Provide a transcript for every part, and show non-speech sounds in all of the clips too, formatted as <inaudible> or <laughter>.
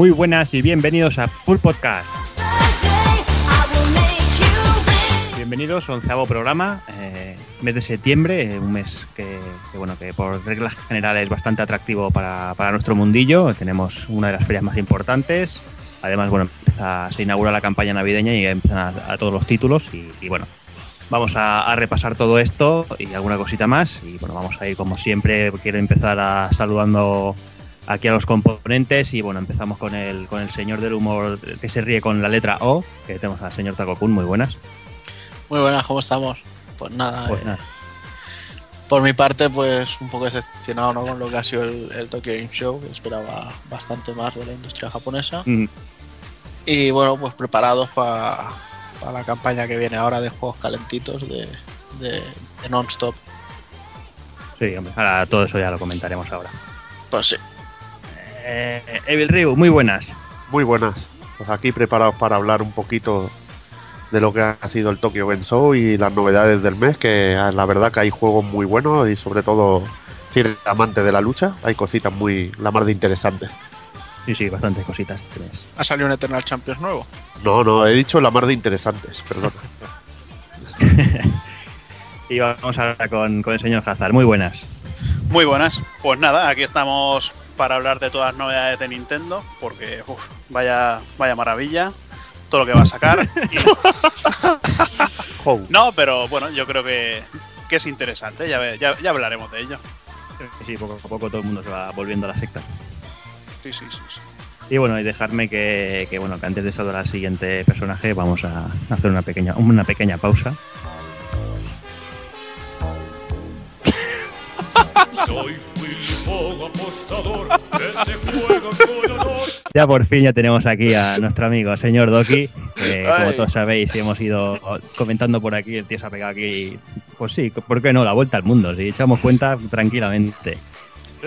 Muy buenas y bienvenidos a Full Podcast. Bienvenidos, onceavo programa, eh, mes de septiembre, eh, un mes que, bueno que por reglas generales es bastante atractivo para, para, nuestro mundillo. Tenemos una de las ferias más importantes. Además, bueno, se inaugura la campaña navideña y empiezan a, a todos los títulos y, y bueno, vamos a, a, repasar todo esto y alguna cosita más. Y bueno, vamos a ir como siempre. Quiero empezar a, saludando aquí a los componentes y bueno, empezamos con el, con el señor del humor que se ríe con la letra O, que tenemos al señor Takokun, muy buenas. Muy buenas, ¿cómo estamos? Pues nada, pues nada. Eh, por mi parte, pues un poco decepcionado ¿no? con lo que ha sido el, el, Tokyo Game Show, esperaba bastante más de la industria japonesa. Mm. Y bueno, pues preparados para pa la campaña que viene ahora de juegos calentitos de, de, de non-stop. Sí, hombre, ahora todo eso ya lo comentaremos ahora. Pues sí. Eh, Evil Ryu, muy buenas. Muy buenas. Pues aquí preparados para hablar un poquito de lo que ha sido el Tokyo Game Show y las novedades del mes, que la verdad que hay juegos muy buenos y sobre todo si eres amante de la lucha, hay cositas muy la más de interesantes. Sí, sí, bastantes cositas este mes. ¿Ha salido un Eternal Champions nuevo? No, no, he dicho la más de interesantes, perdón. <laughs> <laughs> y vamos ahora con, con el señor Hazard. Muy buenas. Muy buenas. Pues nada, aquí estamos para hablar de todas las novedades de Nintendo, porque uf, vaya, vaya maravilla todo lo que va a sacar. <laughs> Y... no, pero bueno, yo creo que, que es interesante, ya, ya, ya, hablaremos de ello. Sí, poco a poco todo el mundo se va volviendo a la secta. Sí, sí, sí. sí. Y bueno, y dejarme que, que, bueno, que antes de saludar al siguiente personaje vamos a hacer una pequeña, una pequeña pausa. Soy apostador que se juega con honor. Ya por fin ya tenemos aquí a nuestro amigo, señor Doki, como todos sabéis hemos ido comentando por aquí, el tío se ha pegado aquí, pues sí, ¿por qué no? La vuelta al mundo, si echamos cuenta tranquilamente.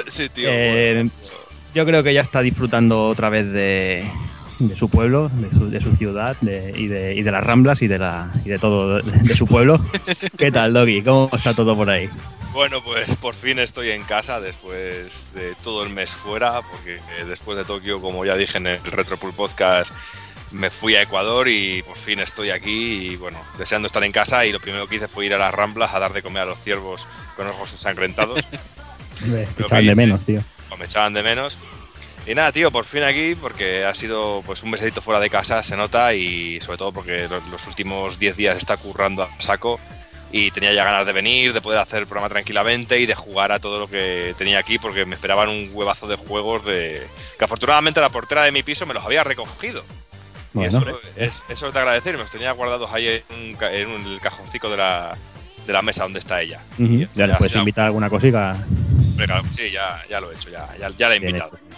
Sí, tío. Eh, bueno. Yo creo que ya está disfrutando otra vez de, de su pueblo, de su, de su ciudad de, y, de, y, de, las ramblas y de, la, y de todo de, de su pueblo. <laughs> ¿Qué tal, Doggy? ¿Cómo está todo por ahí? Bueno, pues por fin estoy en casa después de todo el mes fuera, porque después de Tokio, como ya dije en el Retropool Podcast, me fui a Ecuador y por fin estoy aquí y bueno, deseando estar en casa y lo primero que hice fue ir a las Ramblas a dar de comer a los ciervos con ojos ensangrentados. <laughs> me echaban de menos, tío. Me echaban de menos. Y nada, tío, por fin aquí, porque ha sido pues un mesecito fuera de casa, se nota, y sobre todo porque los, los últimos 10 días está currando a saco y tenía ya ganas de venir, de poder hacer el programa tranquilamente y de jugar a todo lo que tenía aquí porque me esperaban un huevazo de juegos de que afortunadamente la portera de mi piso me los había recogido. Bueno. Y eso es, eso es de agradecer, me los tenía guardados ahí en, en el cajoncito de la, de la mesa donde está ella. Uh -huh. ¿Ya, le puedes invitar alguna cosita? Claro, sí, ya, ya lo he hecho, ya, ya, ya la he Bien invitado. hecho.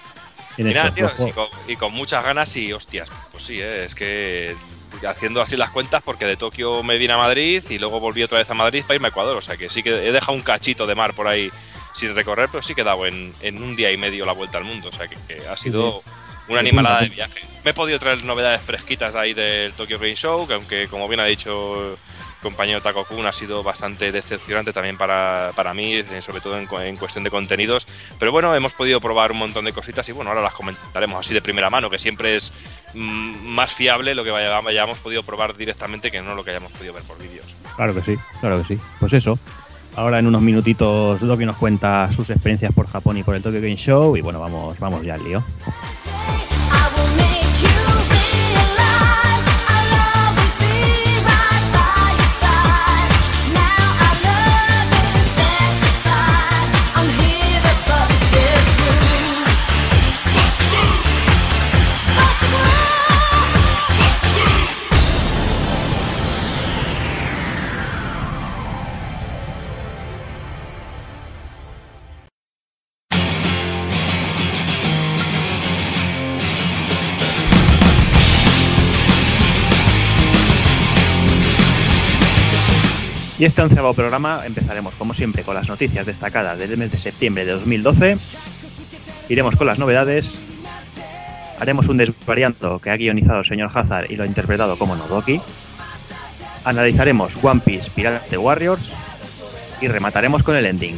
Y nada, hecho. tío, con, y con muchas ganas y hostias, pues sí, eh, es que haciendo así las cuentas porque de Tokio me vine a Madrid y luego volví otra vez a Madrid para irme a Ecuador. O sea que sí que he dejado un cachito de mar por ahí sin recorrer, pero sí que he dado en, en un día y medio la vuelta al mundo. O sea que, que ha sido una animalada de viaje. Me he podido traer novedades fresquitas de ahí del Tokyo Game Show, que aunque como bien ha dicho compañero Taco Kun ha sido bastante decepcionante también para, para mí, sobre todo en, en, cuestión de contenidos. Pero bueno, hemos podido probar un montón de cositas y bueno, ahora las comentaremos así de primera mano, que siempre es mm, más fiable lo que hayamos podido probar directamente que no lo que hayamos podido ver por vídeos. Claro que sí, claro que sí. Pues eso. Ahora en unos minutitos Doki nos cuenta sus experiencias por Japón y por el Tokyo Game Show y bueno, vamos, vamos ya al lío. Y este onceavo programa empezaremos, como siempre, con las noticias destacadas del mes de septiembre de 2012. Iremos con las novedades. Haremos un desvariando que ha guionizado el señor Hazard y lo ha interpretado como Nodoki. Analizaremos One Piece Pirate Warriors. Y remataremos con el ending.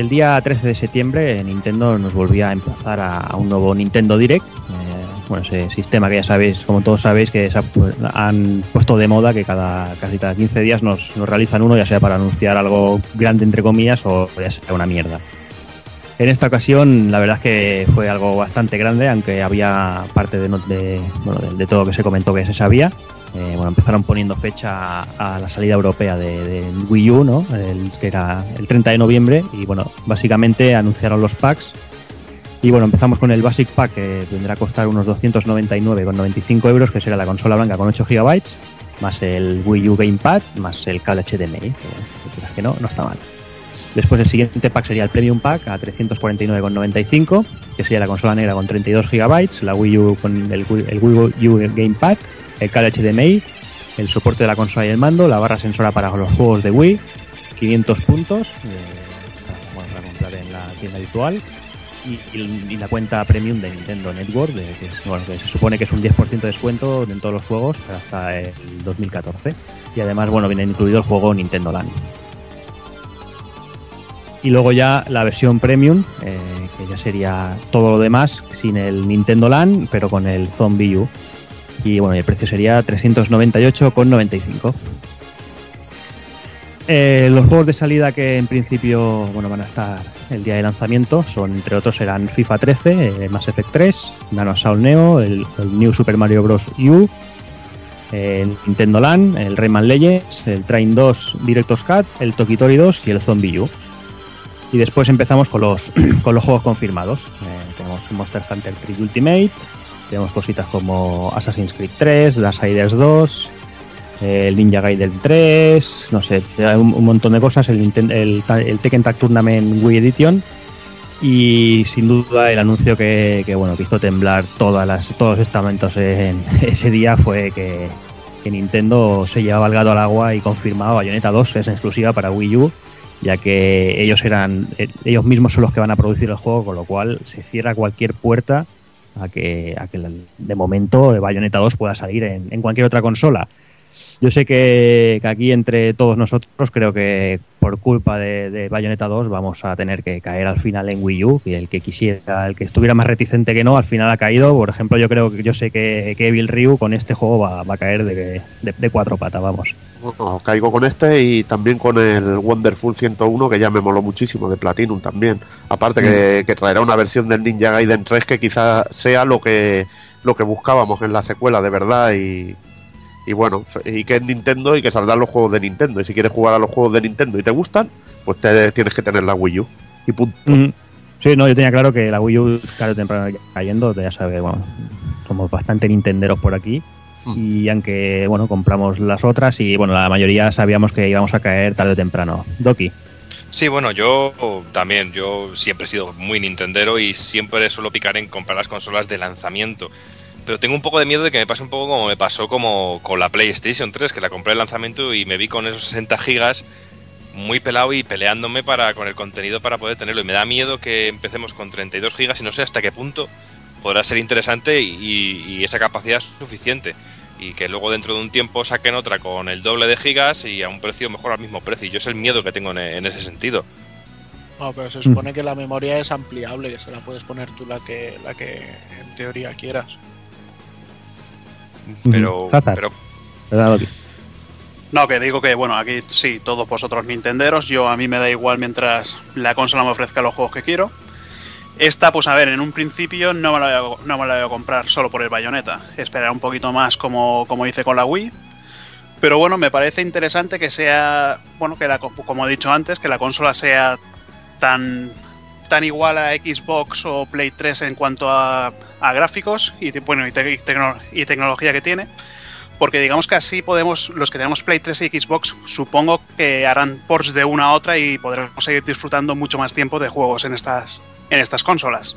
El día 13 de septiembre Nintendo nos volvía a emplazar a, un nuevo Nintendo Direct. Eh, bueno, ese sistema que ya sabéis, como todos sabéis, que han puesto de moda que cada casi cada 15 días nos, realizan uno, ya sea para anunciar algo grande entre comillas o ya sea una mierda. En esta ocasión, la verdad es que fue algo bastante grande, aunque había parte de, de, de todo lo que se comentó que se sabía. Eh, bueno, empezaron poniendo fecha a, la salida europea de, Wii U, ¿no? Que era el 30 de noviembre, y bueno, básicamente anunciaron los packs. Y bueno, empezamos con el Basic Pack, que tendrá a costar unos 299,95 euros, que será la consola blanca con 8 GB, más el Wii U Gamepad, más el cable HDMI, que, que no, no está mal. Después el siguiente pack sería el Premium Pack a 349,95, que sería la consola negra con 32 GB, la Wii U con el Wii U Gamepad el cable HDMI, el soporte de la consola y el mando, la barra sensora para los juegos de Wii, 500 puntos, eh, para comprar en la tienda habitual, y, la cuenta premium de Nintendo Network, que, se supone que es un 10% de descuento en todos los juegos hasta el 2014. Y además, bueno, viene incluido el juego Nintendo Land. Y luego ya la versión premium, eh, que ya sería todo lo demás sin el Nintendo Land, pero con el Zombie U y bueno, el precio sería 398,95. Eh, los juegos de salida que en principio bueno, van a estar el día de lanzamiento son, entre otros, serán FIFA 13, eh, Mass Effect 3, Nano Assault Neo, el, New Super Mario Bros. U, el Nintendo Land, el Rayman Legends, el Train 2 Director's Cut, el Tokitori 2 y el Zombie U. Y después empezamos con los, <clears throat> con los juegos confirmados. Eh, tenemos Monster Hunter 3 Ultimate, tenemos cositas como Assassin's Creed 3, Darksiders 2, el Ninja Gaiden 3, no sé, un, montón de cosas, el, Tekken Tag Tournament Wii Edition y sin duda el anuncio que, bueno que hizo temblar todas las, todos los estamentos en <laughs> ese día fue que, Nintendo se llevaba el gato al agua y confirmaba Bayonetta 2 es exclusiva para Wii U ya que ellos eran ellos mismos son los que van a producir el juego con lo cual se cierra cualquier puerta a que, a que de momento Bayonetta 2 pueda salir en, cualquier otra consola. Yo sé que, aquí entre todos nosotros creo que por culpa de, Bayonetta 2 vamos a tener que caer al final en Wii U y el que quisiera, el que estuviera más reticente que no, al final ha caído. Por ejemplo, yo creo que yo sé que, que Evil Ryu con este juego va, a caer de, cuatro patas, vamos. Caigo con este y también con el Wonderful 101 que ya me moló muchísimo de Platinum también. Aparte que, mm. que traerá una versión del Ninja Gaiden 3 que quizás sea lo que lo que buscábamos en la secuela de verdad y, y bueno, y que es Nintendo y que saldrán los juegos de Nintendo. Y si quieres jugar a los juegos de Nintendo y te gustan, pues te, tienes que tener la Wii U. Y punto. Sí, no, yo tenía claro que la Wii U tarde o temprano cayendo, ya sabes, bueno, somos bastante nintenderos por aquí. Mm. Y aunque, bueno, compramos las otras y, bueno, la mayoría sabíamos que íbamos a caer tarde o temprano. Doki. Sí, bueno, yo también, yo siempre he sido muy nintendero y siempre suelo picar en comprar las consolas de lanzamiento pero tengo un poco de miedo de que me pase un poco como me pasó como con la PlayStation 3, que la compré en lanzamiento y me vi con esos 60 gigas muy pelado y peleándome para, con el contenido para poder tenerlo. Y me da miedo que empecemos con 32 gigas y no sé hasta qué punto podrá ser interesante y, esa capacidad es suficiente. Y que luego dentro de un tiempo saquen otra con el doble de gigas y a un precio mejor al mismo precio. Y yo es el miedo que tengo en, ese sentido. No, pero se supone que la memoria es ampliable, que se la puedes poner tú la que, la que en teoría quieras. Pero, pero... No, que digo que, bueno, aquí sí, todos vosotros nintenderos, yo a mí me da igual mientras la consola me ofrezca los juegos que quiero. Esta, pues a ver, en un principio no me la voy a, no me la voy a comprar solo por el bayoneta. Esperar un poquito más como, como hice con la Wii. Pero bueno, me parece interesante que sea, bueno, que la, como he dicho antes, que la consola sea tan, tan igual a Xbox o Play 3 en cuanto a gráficos y, bueno, y tecnología que tiene porque digamos que así podemos, los que tenemos Play 3 y Xbox, supongo que harán ports de una a otra y podremos seguir disfrutando mucho más tiempo de juegos en estas, en estas consolas.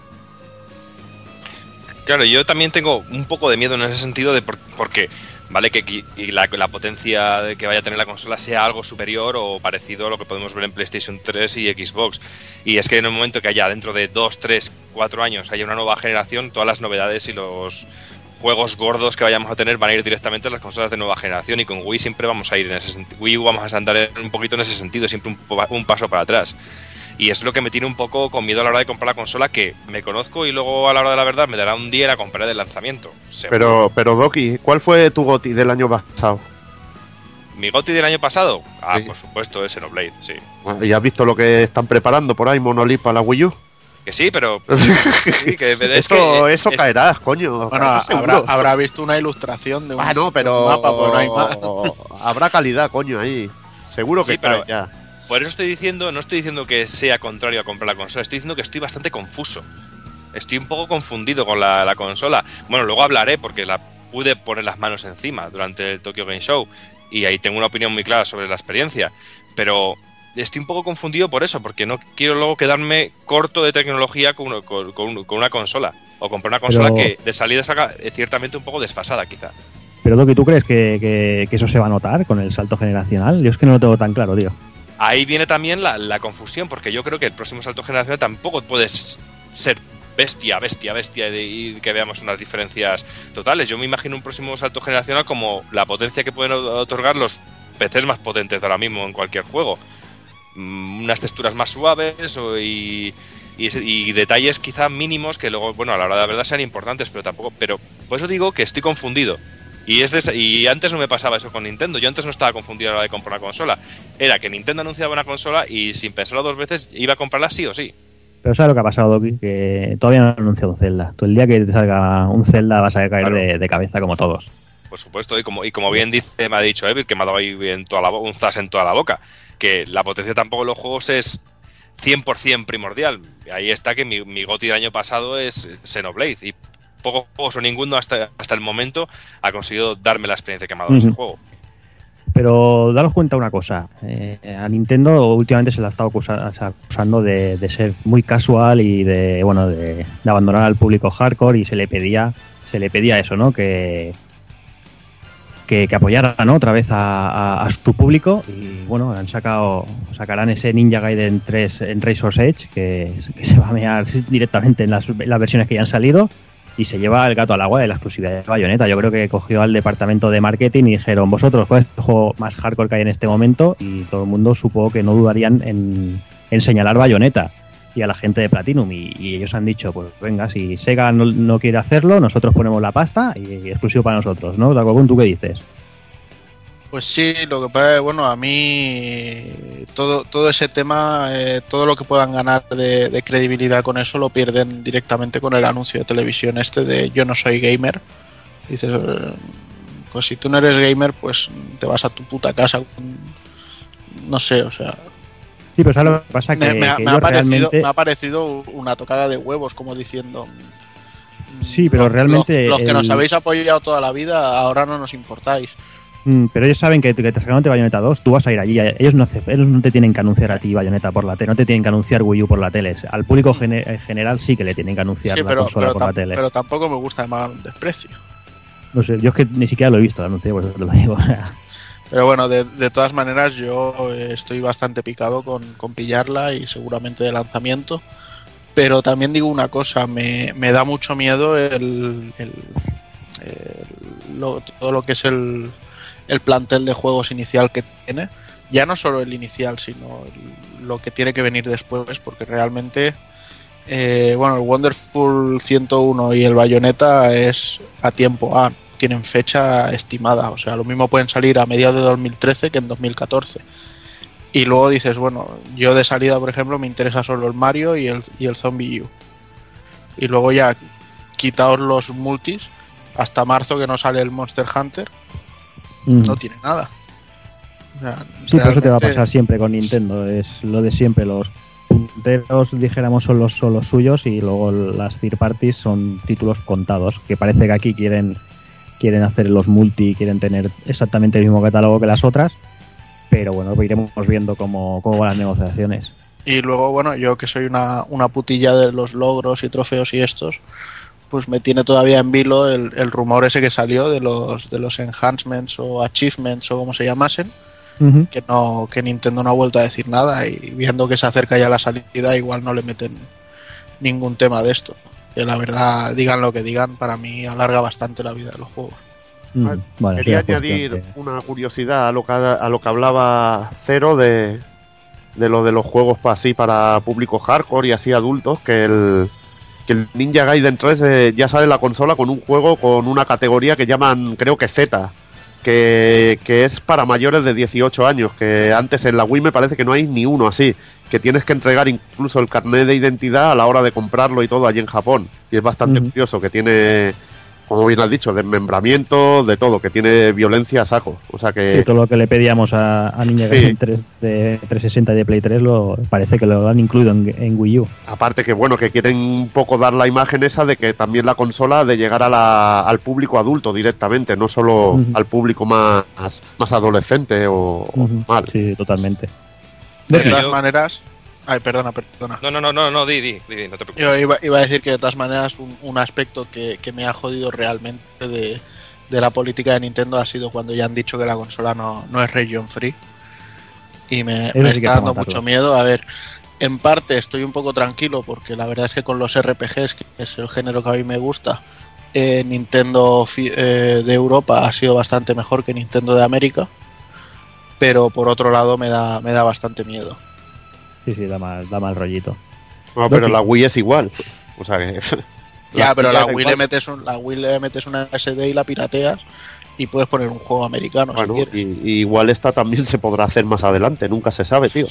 Claro, yo también tengo un poco de miedo en ese sentido de porque vale que la, potencia que vaya a tener la consola sea algo superior o parecido a lo que podemos ver en PlayStation 3 y Xbox. Y es que en el momento que haya dentro de 2, 3, 4 años haya una nueva generación, todas las novedades y los juegos gordos que vayamos a tener van a ir directamente a las consolas de nueva generación y con Wii siempre vamos a ir en ese sentido. Wii vamos a andar un poquito en ese sentido, siempre un, paso para atrás. Y es lo que me tiene un poco con miedo a la hora de comprar la consola, que me conozco y luego a la hora de la verdad me dará un día la compraré de lanzamiento. Pero, pero Doki, ¿cuál fue tu GOTI del año pasado? ¿Mi GOTI del año pasado? Ah, por supuesto, es Xenoblade, sí. ¿Y has visto lo que están preparando por ahí, Monolith para la Wii U? Que sí, pero. <laughs> eso, eso caerá, coño. Bueno, habrá, visto una ilustración de un, ah, pero... mapa, pues no hay más. habrá calidad, coño, ahí. Seguro que está ya. Por eso estoy diciendo, no estoy diciendo que sea contrario a comprar la consola, estoy diciendo que estoy bastante confuso. Estoy un poco confundido con la, la consola. Bueno, luego hablaré porque la pude poner las manos encima durante el Tokyo Game Show y ahí tengo una opinión muy clara sobre la experiencia. Pero estoy un poco confundido por eso, porque no quiero luego quedarme corto de tecnología con, una consola. O comprar una consola que de salida salga eh, ciertamente un poco desfasada, quizá. Pero Doki, ¿tú crees que, eso se va a notar con el salto generacional? Yo es que no lo tengo tan claro, tío. Ahí viene también la, confusión, porque yo creo que el próximo salto generacional tampoco puede ser bestia, bestia, bestia y que veamos unas diferencias totales. Yo me imagino un próximo salto generacional como la potencia que pueden otorgar los PCs más potentes de ahora mismo en cualquier juego. Mm, unas texturas más suaves y, detalles quizá mínimos que luego, bueno, a la hora de la verdad sean importantes, pero tampoco. Pero por eso digo que estoy confundido. Y, es y antes no me pasaba eso con Nintendo. Yo antes no estaba confundido a la hora de comprar una consola. Era que Nintendo anunciaba una consola y sin pensarlo dos veces iba a comprarla sí o sí. Pero ¿sabes lo que ha pasado, Doki? Que todavía no han anunciado Zelda. Tú el día que te salga un Zelda vas a caer de, cabeza como todos. Por supuesto, y como, y como bien dice, me ha dicho Evil, que me ha dado ahí toda la, un zas en toda la boca que la potencia tampoco en los juegos es 100% primordial. Ahí está que mi, mi GOTI del año pasado es Xenoblade y poco o ninguno hasta, hasta el momento ha conseguido darme la experiencia que me ha dado ese juego. Pero daros cuenta una cosa, eh, a Nintendo últimamente se la ha estado acusando de, ser muy casual y de bueno de, abandonar al público hardcore y se le pedía se le pedía eso, ¿no? Que, que, apoyaran otra vez a, su público y bueno, han sacado sacarán ese Ninja Gaiden 3 en Razor's Edge que, se va a mear directamente en las, versiones que ya han salido y se lleva el gato al agua de la exclusividad de Bayonetta. Yo creo que cogió al departamento de marketing y dijeron, vosotros, ¿cuál es el juego más hardcore que hay en este momento? Y todo el mundo supo que no dudarían en, señalar Bayonetta y a la gente de Platinum. Y, ellos han dicho, pues venga, si Sega no, quiere hacerlo, nosotros ponemos la pasta y, exclusivo para nosotros, ¿no? Dagogun, ¿tú qué dices? Pues sí, lo que pasa es, bueno, a mí todo, todo ese tema, eh, todo lo que puedan ganar de, credibilidad con eso lo pierden directamente con el anuncio de televisión este de yo no soy gamer. Dices, pues si tú no eres gamer, pues te vas a tu puta casa. No sé, o sea, Sí, pero lo que pasa? Que, me, ha, parecido, me, ha parecido, una tocada de huevos, como diciendo. Mm, sí, pero realmente. Los, que nos habéis apoyado toda la vida, ahora no nos importáis. Mm, pero ellos saben que, que te sacan Bayonetta 2, tú vas a ir allí. Ellos no, ellos no te tienen que anunciar a ti Bayonetta por la tele, no te tienen que anunciar Wii U por la tele. Al público en general sí que le tienen que anunciar la consola por la tele. Pero tampoco me gusta más un desprecio. No sé, yo es que ni siquiera lo he visto el anuncio, por eso te lo digo. <laughs> Pero bueno, de, todas maneras yo estoy bastante picado con, pillarla y seguramente de lanzamiento. Pero también digo una cosa, me, da mucho miedo el, todo lo que es el, plantel de juegos inicial que tiene. Ya no solo el inicial, sino lo que tiene que venir después, porque realmente, eh, bueno, el Wonderful 101 y el Bayonetta es a tiempo A tienen fecha estimada. O sea, lo mismo pueden salir a mediados de 2013 que en 2014. Y luego dices, bueno, yo de salida, por ejemplo, me interesa solo el Mario y el, y el Zombie U. Y luego ya quitaos los multis hasta marzo que no sale el Monster Hunter. Mm. No tiene nada. sí, eso te va a pasar siempre con Nintendo. Es lo de siempre, los punteros, dijéramos, son los, son los suyos y luego las third parties son títulos contados, que parece que aquí quieren, quieren hacer los multi, quieren tener exactamente el mismo catálogo que las otras, pero bueno, iremos viendo cómo, cómo van las negociaciones. Y luego, bueno, yo que soy una, una putilla de los logros y trofeos y estos, pues me tiene todavía en vilo el, el, rumor ese que salió de los, de los enhancements o achievements o como se llamasen, uh -huh. que no que Nintendo no ha vuelto a decir nada y viendo que se acerca ya la salida igual no le meten ningún tema de esto. Que la verdad, digan lo que digan, para mí alarga bastante la vida de los juegos. Mm, vale, Quería añadir que... una curiosidad a lo que, a lo que hablaba Cero de, de lo de los juegos así para público hardcore y así adultos, que el, que el Ninja Gaiden 3 eh, ya sale la consola con un juego con una categoría que llaman, creo que Z, que, que, es para mayores de 18 años, que antes en la Wii me parece que no hay ni uno así, que tienes que entregar incluso el carnet de identidad a la hora de comprarlo y todo allí en Japón. Y es bastante uh -huh. curioso, que tiene como bien has dicho, desmembramiento, de todo, que tiene violencia a saco. O sea que. Sí, todo lo que le pedíamos a, a Ninja Gaiden sí. 3 de 360 y de Play 3 lo, parece que lo han incluido en, en, Wii U. Aparte que bueno, que quieren un poco dar la imagen esa de que también la consola de llegar a la, al público adulto directamente, no solo uh -huh. al público más, más adolescente o, uh -huh. mal. Sí, totalmente. De todas maneras, Ay, perdona, perdona. No, no, no, no, no di, di, di, no te preocupes. Yo iba, iba, a decir que de todas maneras un, un aspecto que, que, me ha jodido realmente de, de, la política de Nintendo ha sido cuando ya han dicho que la consola no, no es region free. Y me, me está dando mucho miedo. A ver, en parte estoy un poco tranquilo porque la verdad es que con los RPGs, que es el género que a mí me gusta, eh, Nintendo eh, de Europa ha sido bastante mejor que Nintendo de América. Pero por otro lado me da, me da bastante miedo. Sí, sí, da mal, da mal rollito. No, pero la Wii es igual. O sea que. <laughs> ya, pero la Wii, le metes un, la Wii le metes una SD y la pirateas y puedes poner un juego americano. Bueno, si y, y igual esta también se podrá hacer más adelante, nunca se sabe, tío.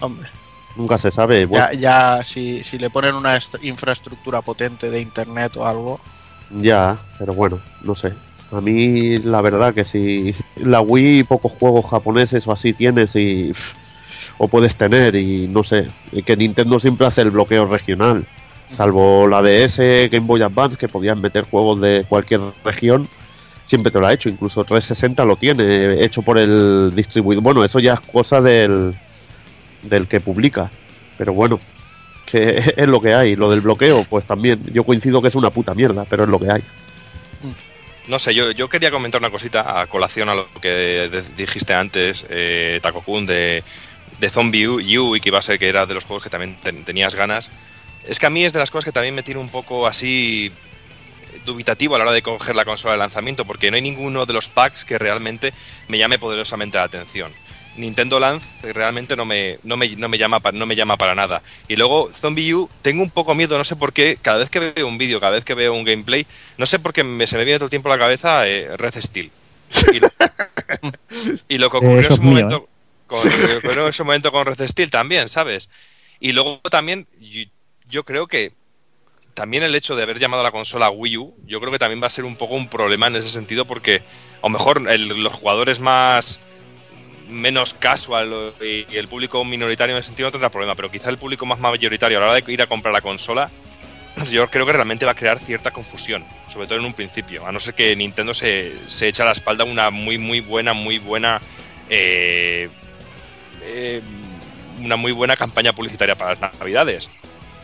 Hombre. Nunca se sabe. Bueno. Ya, ya si, si, le ponen una infraestructura potente de internet o algo. Ya, pero bueno, no sé. A mí la verdad que si la Wii pocos juegos japoneses o así tienes y o puedes tener y no sé, que Nintendo siempre hace el bloqueo regional, salvo la DS, Game Boy Advance, que podían meter juegos de cualquier región, siempre te lo ha hecho, incluso 360 lo tiene, hecho por el distribuidor, bueno, eso ya es cosa del, del que publica, pero bueno, que <laughs> es lo que hay, lo del bloqueo, pues también, yo coincido que es una puta mierda, pero es lo que hay. No sé, yo, yo quería comentar una cosita a colación a lo que dijiste antes, eh, Takokun, de de Zombie U y que iba a ser que era de los juegos que también ten, tenías ganas. Es que a mí es de las cosas que también me tiene un poco así dubitativo a la hora de coger la consola de lanzamiento, porque no hay ninguno de los packs que realmente me llame poderosamente la atención. Nintendo Lance realmente no me, no me, no me, llama, no me llama para nada. Y luego Zombie U, tengo un poco miedo, no sé por qué, cada vez que veo un vídeo, cada vez que veo un gameplay, no sé por qué me, se me viene todo el tiempo a la cabeza eh, Red Steel. Y lo, <laughs> y lo que ocurrió eh, en su momento... Mío, ¿eh? Con, en ese momento con Red Steel también, ¿sabes? Y luego también, yo, yo, creo que también el hecho de haber llamado a la consola Wii U, yo creo que también va a ser un poco un problema en ese sentido, porque a lo mejor el, los jugadores más menos casual y, y, el público minoritario en ese sentido no tendrá problema, pero quizá el público más mayoritario a la hora de ir a comprar la consola, <clears throat> yo creo que realmente va a crear cierta confusión, sobre todo en un principio, a no ser que Nintendo se, se echa a la espalda una muy, muy buena, muy buena eh, eh, una muy buena campaña publicitaria para las navidades.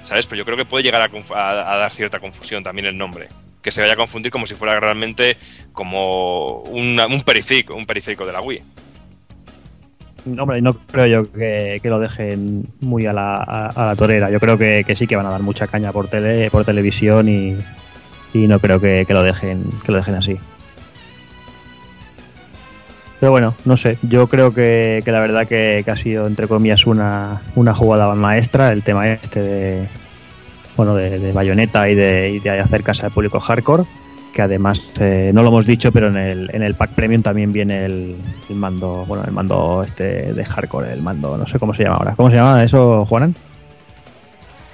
¿Sabes? Pero yo creo que puede llegar a, a, a, dar cierta confusión también el nombre. Que se vaya a confundir como si fuera realmente como un periférico, un periférico de la Wii. Hombre, no creo yo que, que lo dejen muy a la, a, la torera. Yo creo que, que, sí que van a dar mucha caña por tele, por televisión y, y no creo que, lo dejen, que lo dejen así. Pero bueno, no sé, yo creo que, que la verdad que, que, ha sido, entre comillas, una, una jugada maestra el tema este de, bueno, de, de bayoneta y de, y de hacer casa al público hardcore, que además, eh, no lo hemos dicho, pero en el, en el pack premium también viene el, el, mando, bueno, el mando este de hardcore, el mando, no sé cómo se llama ahora. ¿Cómo se llama eso, Juanan?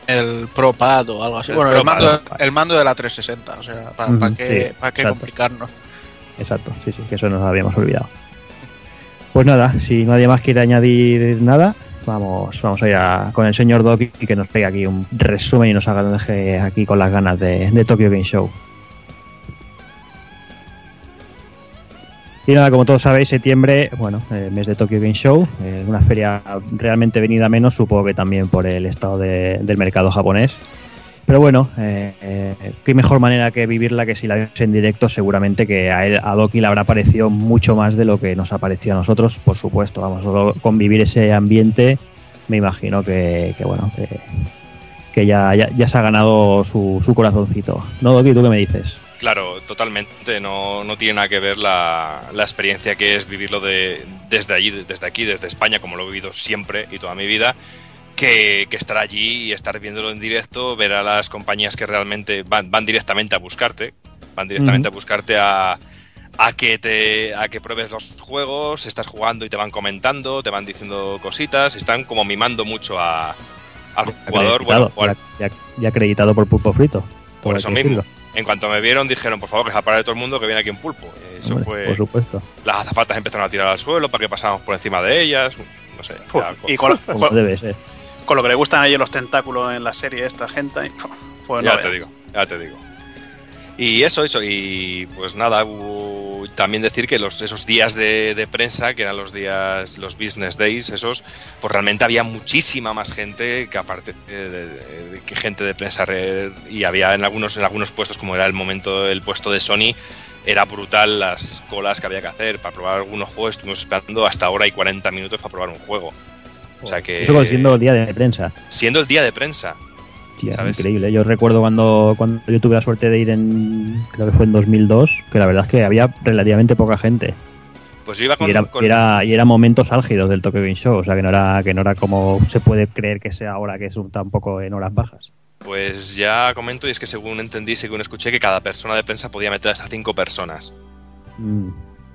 El Pro Pad o algo así. El bueno, el mando, el mando, de la 360, o sea, ¿para uh -huh, pa qué, sí, pa qué complicarnos? Exacto, sí, sí, que eso nos habíamos olvidado. Pues nada, si nadie más quiere añadir nada, vamos, vamos a ir a- con el señor Doki y que nos pegue aquí un resumen y nos haga deje aquí con las ganas de, Tokyo Game Show. Y nada, como todos sabéis, septiembre, bueno, eh, mes de Tokyo Game Show, eh, una feria realmente venida menos, supongo que también por el estado de- del mercado japonés. Pero bueno, eh, eh, qué mejor manera que vivirla que si la ves en directo, seguramente que a, él, a Doki le habrá parecido mucho más de lo que nos ha parecido a nosotros, por supuesto. Vamos, solo convivir ese ambiente, me imagino que, que bueno, que, ya, ya, ya se ha ganado su, su corazoncito. ¿No, Doki? ¿Tú qué me dices? Claro, totalmente. No, no tiene nada que ver la, la experiencia que es vivirlo de, desde allí, desde aquí, desde España, como lo he vivido siempre y toda mi vida, que, que estar allí y estar viéndolo en directo, ver a las compañías que realmente van, van directamente a buscarte, van directamente a buscarte a, a que te a que pruebes los juegos, estás jugando y te van comentando, te van diciendo cositas, están como mimando mucho a, al jugador, bueno, al- ya, ya- acreditado por Pulpo Frito. por eso mismo. decirlo. En cuanto me vieron, dijeron, por favor, que se apare todo el mundo que viene aquí en pulpo. Eso Hombre, fue. Por supuesto. Las azafatas empezaron a tirar al suelo para que pasáramos por encima de ellas. No sé. Y con- debe ser. Con lo que le gustan a ellos los tentáculos en la serie esta gente, <laughs> pues no ya te digo, ya te digo. Y eso, eso, y pues nada, hubo- también decir que los, esos días de, de prensa, que eran los días, los business days, esos, pues realmente había muchísima más gente que aparte de, que gente de prensa re- y había en algunos, en algunos puestos, como era el momento, el puesto de Sony, era brutal las colas que había que hacer para probar algunos juegos, estuvimos esperando hasta hora y 40 minutos para probar un juego. O sea que Eso siendo el día de prensa. siendo el día de prensa, Tía, ¿Sabes? increíble. Yo recuerdo cuando, cuando yo tuve la suerte de ir en, creo que fue en 2002, que la verdad es que había relativamente poca gente. pues yo iba con, y, era, con- y era, y era momentos álgidos del Tokyo Game Show, o sea que no era, que no era como se puede creer que sea ahora, que es un tampoco en horas bajas. Pues ya comento, y es que según entendí, según escuché, que cada persona de prensa podía meter hasta cinco personas. Mm,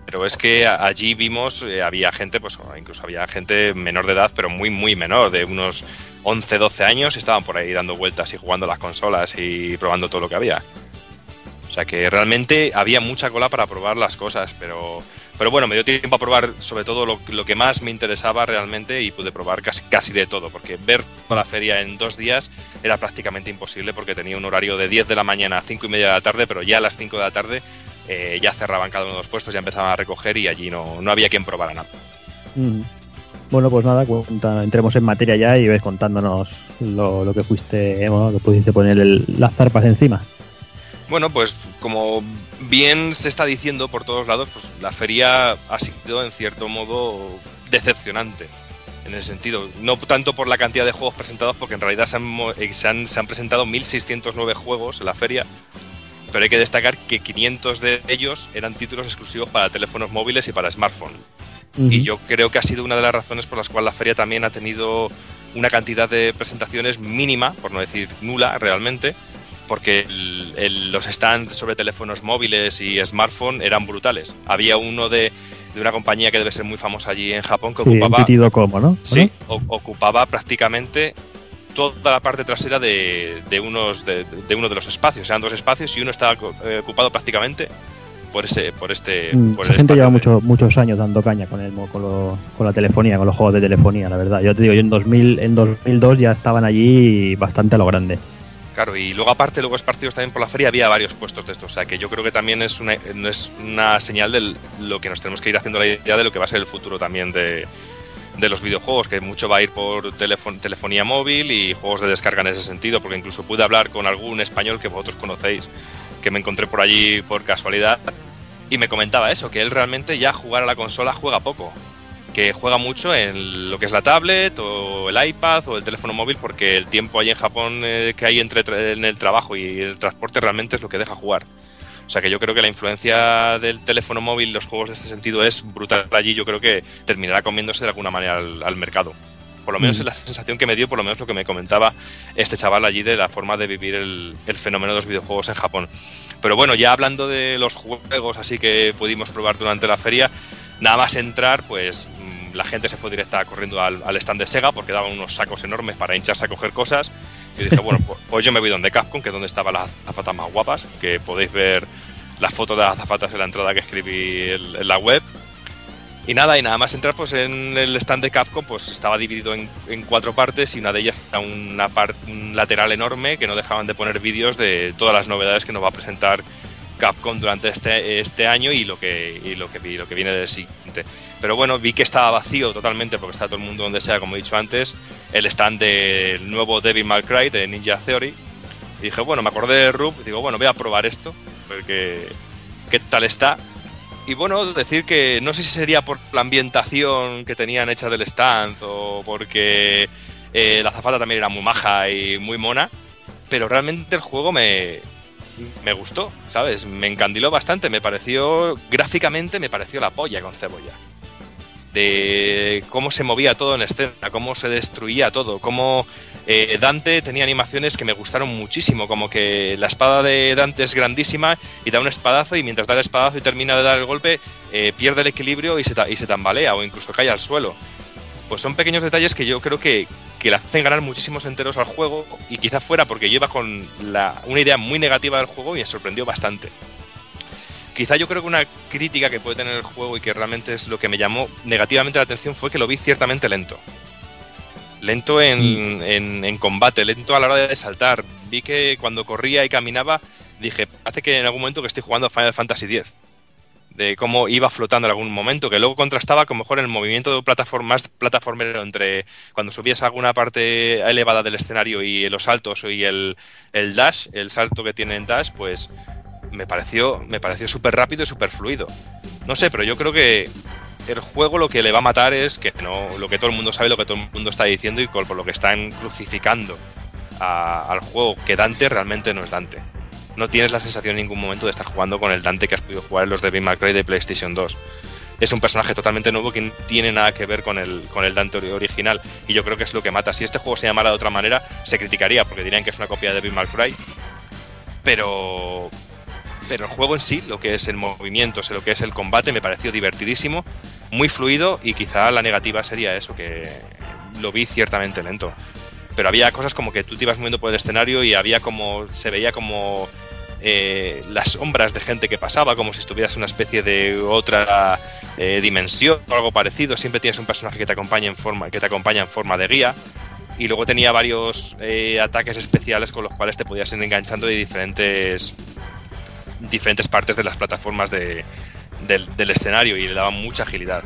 Pero es que allí vimos, eh, había gente, pues incluso había gente menor de edad, pero muy, muy menor, de unos 11, 12 años, y estaban por ahí dando vueltas y jugando las consolas y probando todo lo que había. O sea que realmente había mucha cola para probar las cosas, pero, pero bueno, me dio tiempo a probar sobre todo lo, lo que más me interesaba realmente y pude probar casi, casi de todo, porque ver toda la feria en dos días era prácticamente imposible porque tenía un horario de 10 de la mañana a 5 y media de la tarde, pero ya a las 5 de la tarde eh, ya cerraban cada uno de los puestos, ya empezaban a recoger y allí no, no había quien probara nada. mm. Bueno, pues nada, cuenta- entremos en materia ya y ves contándonos lo, lo que fuiste, bueno, que pudiste poner el- las zarpas encima. Bueno, pues como bien se está diciendo por todos lados, pues la feria ha sido en cierto modo decepcionante. En el sentido, no tanto por la cantidad de juegos presentados, porque en realidad se han, eh, se han, se han presentado 1.609 juegos en la feria, pero hay que destacar que 500 de ellos eran títulos exclusivos para teléfonos móviles y para smartphone. Y yo creo que ha sido una de las razones por las cuales la feria también ha tenido una cantidad de presentaciones mínima, por no decir nula realmente, porque el- el- los stands sobre teléfonos móviles y smartphone eran brutales. Había uno de, de una compañía que debe ser muy famosa allí en Japón que Sí, ocupaba, como, ¿no? sí, o- ocupaba prácticamente toda la parte trasera de, de unos de, de uno de los espacios. Eran dos espacios y uno estaba eh, ocupado prácticamente por ese por este Mm, por Esa gente lleva de- mucho- muchos años dando caña con, el, con, lo- con la telefonía, con los juegos de telefonía, la verdad. Yo te digo, yo en, 2000, en 2002 ya estaban allí bastante a lo grande. Claro, y luego aparte, luego esparcidos también por la feria, había varios puestos de estos. O sea, que yo creo que también es una, es una señal de lo que nos tenemos que ir haciendo la idea de lo que va a ser el futuro también de, de los videojuegos, que mucho va a ir por telefonía móvil y juegos de descarga en ese sentido, porque incluso pude hablar con algún español que vosotros conocéis, que me encontré por allí por casualidad, y me comentaba eso, que él realmente ya jugar a la consola juega poco, que juega mucho en lo que es la tablet o el iPad o el teléfono móvil, porque el tiempo allí en Japón eh, que hay entre en el trabajo y el transporte realmente es lo que deja jugar. O sea que yo creo que la influencia del teléfono móvil, los juegos de este sentido, es brutal allí. Yo creo que terminará comiéndose de alguna manera al, al mercado. Por lo menos Mm. es la sensación que me dio, por lo menos lo que me comentaba este chaval allí de la forma de vivir el, el fenómeno de los videojuegos en Japón. Pero bueno, ya hablando de los juegos así que pudimos probar durante la feria, nada más entrar, pues la gente se fue directa corriendo al, al stand de Sega porque daban unos sacos enormes para hincharse a coger cosas. Y dije, bueno, <laughs> pues, pues yo me voy donde Capcom, que es donde estaban las azafatas más guapas, que podéis ver las fotos de las azafatas en la entrada que escribí en, en la web. Y nada, y nada más entrar pues en el stand de Capcom, pues estaba dividido en, cuatro partes y una de ellas era una un lateral enorme que no dejaban de poner vídeos de todas las novedades que nos va a presentar Capcom durante este, este año y lo que y lo que lo que viene del siguiente. Pero bueno, vi que estaba vacío totalmente porque está todo el mundo donde sea, como he dicho antes, el stand del nuevo Devil May de Ninja Theory. Y dije, bueno, me acordé de Rub, y digo, bueno, voy a probar esto, qué, qué tal está y bueno, decir que no sé si sería por la ambientación que tenían hecha del stand o porque eh, la zafata también era muy maja y muy mona, pero realmente el juego me, me gustó, ¿sabes? Me encandiló bastante, me pareció, gráficamente me pareció la polla con cebolla de cómo se movía todo en escena, cómo se destruía todo, cómo eh, Dante tenía animaciones que me gustaron muchísimo, como que la espada de Dante es grandísima y da un espadazo y mientras da el espadazo y termina de dar el golpe, eh, pierde el equilibrio y se, y se tambalea o incluso cae al suelo. Pues son pequeños detalles que yo creo que, que le hacen ganar muchísimos enteros al juego y quizá fuera porque yo iba con una idea muy negativa del juego y me sorprendió bastante. Quizá yo creo que una crítica que puede tener el juego y que realmente es lo que me llamó negativamente la atención fue que lo vi ciertamente lento. Lento en, mm. en, combate, lento a la hora de saltar. Vi que cuando corría y caminaba, dije, hace que en algún momento que estoy jugando a Final Fantasy X. De cómo iba flotando en algún momento, que luego contrastaba con mejor el movimiento de plataforma, más plataformero entre cuando subías a alguna parte elevada del escenario y los saltos y el, el dash, el salto que tiene en dash, pues me pareció, me pareció súper rápido y súper fluido. No sé, pero yo creo que el juego lo que le va a matar es que no, lo que todo el mundo sabe, lo que todo el mundo está diciendo y por lo que están crucificando al juego, que Dante realmente no es Dante. No tienes la sensación en ningún momento de estar jugando con el Dante que has podido jugar en los Devil May Cry de PlayStation 2. Es un personaje totalmente nuevo que no tiene nada que ver con el, con el Dante original y yo creo que es lo que mata. Si este juego se llamara de otra manera, se criticaría porque dirían que es una copia de May Cry. Pero, pero el juego en sí, lo que es el movimiento, lo que es el combate, me pareció divertidísimo, muy fluido y quizá la negativa sería eso, que lo vi ciertamente lento. Pero había cosas como que tú te ibas moviendo por el escenario y había como, se veía como eh, las sombras de gente que pasaba, como si estuvieras en una especie de otra eh, dimensión o algo parecido. Siempre tienes un personaje que te acompaña en forma, que te acompaña en forma de guía. Y luego tenía varios eh, ataques especiales con los cuales te podías ir enganchando de diferentes diferentes partes de las plataformas del, del, escenario y le daban mucha agilidad.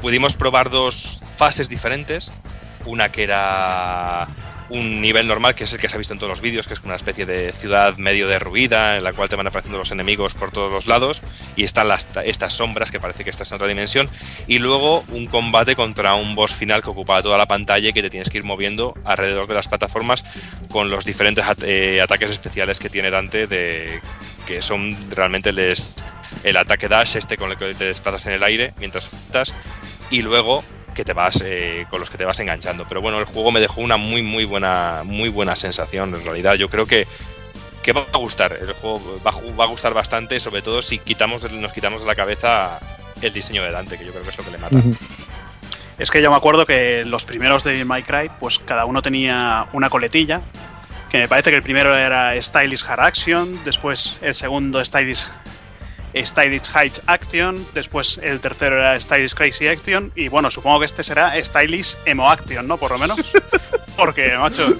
Pudimos probar dos fases diferentes, una que era un nivel normal, que es el que se ha visto en todos los vídeos, que es una especie de ciudad medio derruida, en la cual te van apareciendo los enemigos por todos los lados, y están las, estas sombras, que parece que estás en otra dimensión, y luego un combate contra un boss final que ocupa toda la pantalla y que te tienes que ir moviendo alrededor de las plataformas con los diferentes eh, ataques especiales que tiene Dante, de, que son realmente el ataque dash, este con el que te desplazas en el aire mientras estás, y luego que te vas eh, con los que te vas enganchando. Pero bueno, el juego me dejó una muy muy buena muy buena sensación. En realidad, yo creo que, que va a gustar. El juego va, va, a gustar bastante, sobre todo si quitamos nos quitamos de la cabeza el diseño de Dante, que yo creo que es lo que le mata. Es que yo me acuerdo que los primeros de My Cry, pues cada uno tenía una coletilla. Que me parece que el primero era Stylish Hard Action, después el segundo Stylish Stylish High Action, después el tercero era Stylish Crazy Action, y bueno, supongo que este será Stylish Emo Action, ¿no? Por lo menos. <laughs> Porque, macho,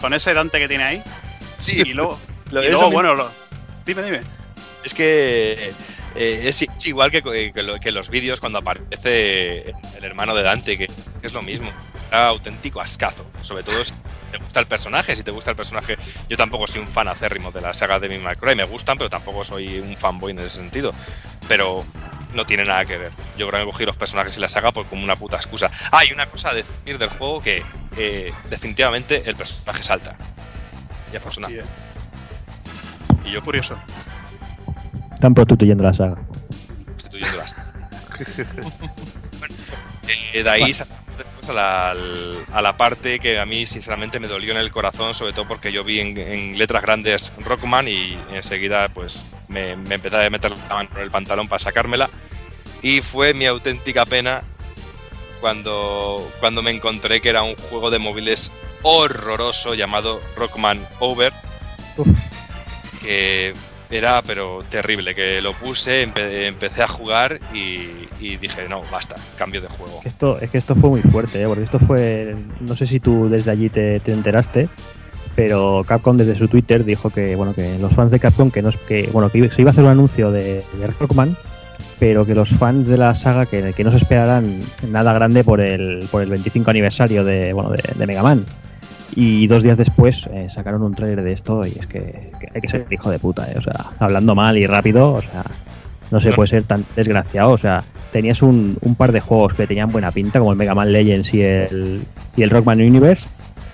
con ese Dante que tiene ahí. Sí. Y luego, <laughs> y luego bueno, lo, dime, dime. Es que eh, es, igual que, que, los vídeos cuando aparece el hermano de Dante, que, es lo mismo. Era auténtico ascazo. Sobre todo te gusta el personaje, si te gusta el personaje. Yo tampoco soy un fan acérrimo de la saga de Devil May Me gustan, pero tampoco soy un fanboy en ese sentido. Pero no tiene nada que ver. Yo creo que cogí los personajes y la saga por como una puta excusa. Ah, hay una cosa a decir del juego que eh, definitivamente el personaje salta. Y afortunado. Y yo curioso. Están prostituyendo la saga. Prostituyendo la saga. <laughs> Eh, de ahí a la, a la, parte que a mí sinceramente me dolió en el corazón, sobre todo porque yo vi en, letras grandes Rockman y enseguida pues me, me, empecé a meter la mano en el pantalón para sacármela. Y fue mi auténtica pena cuando, cuando me encontré que era un juego de móviles horroroso llamado Rockman Over que era pero terrible, que lo puse, empecé a jugar y, dije, no, basta, cambio de juego. Esto, es que esto fue muy fuerte, ¿eh? porque esto fue, no sé si tú desde allí te, enteraste, pero Capcom desde su Twitter dijo que bueno que los fans de Capcom que no que bueno que se iba a hacer un anuncio de, de Rockman pero que los fans de la saga que, que no se esperaran nada grande por el, por el 25 aniversario de, bueno, de Mega Man y dos días después eh, sacaron un trailer de esto y es que, hay que ser hijo de puta, eh. o sea, hablando mal y rápido, o sea, no se puede ser tan desgraciado, o sea, tenías un, un, par de juegos que tenían buena pinta, como el Mega Man Legends y el, y el Rockman Universe,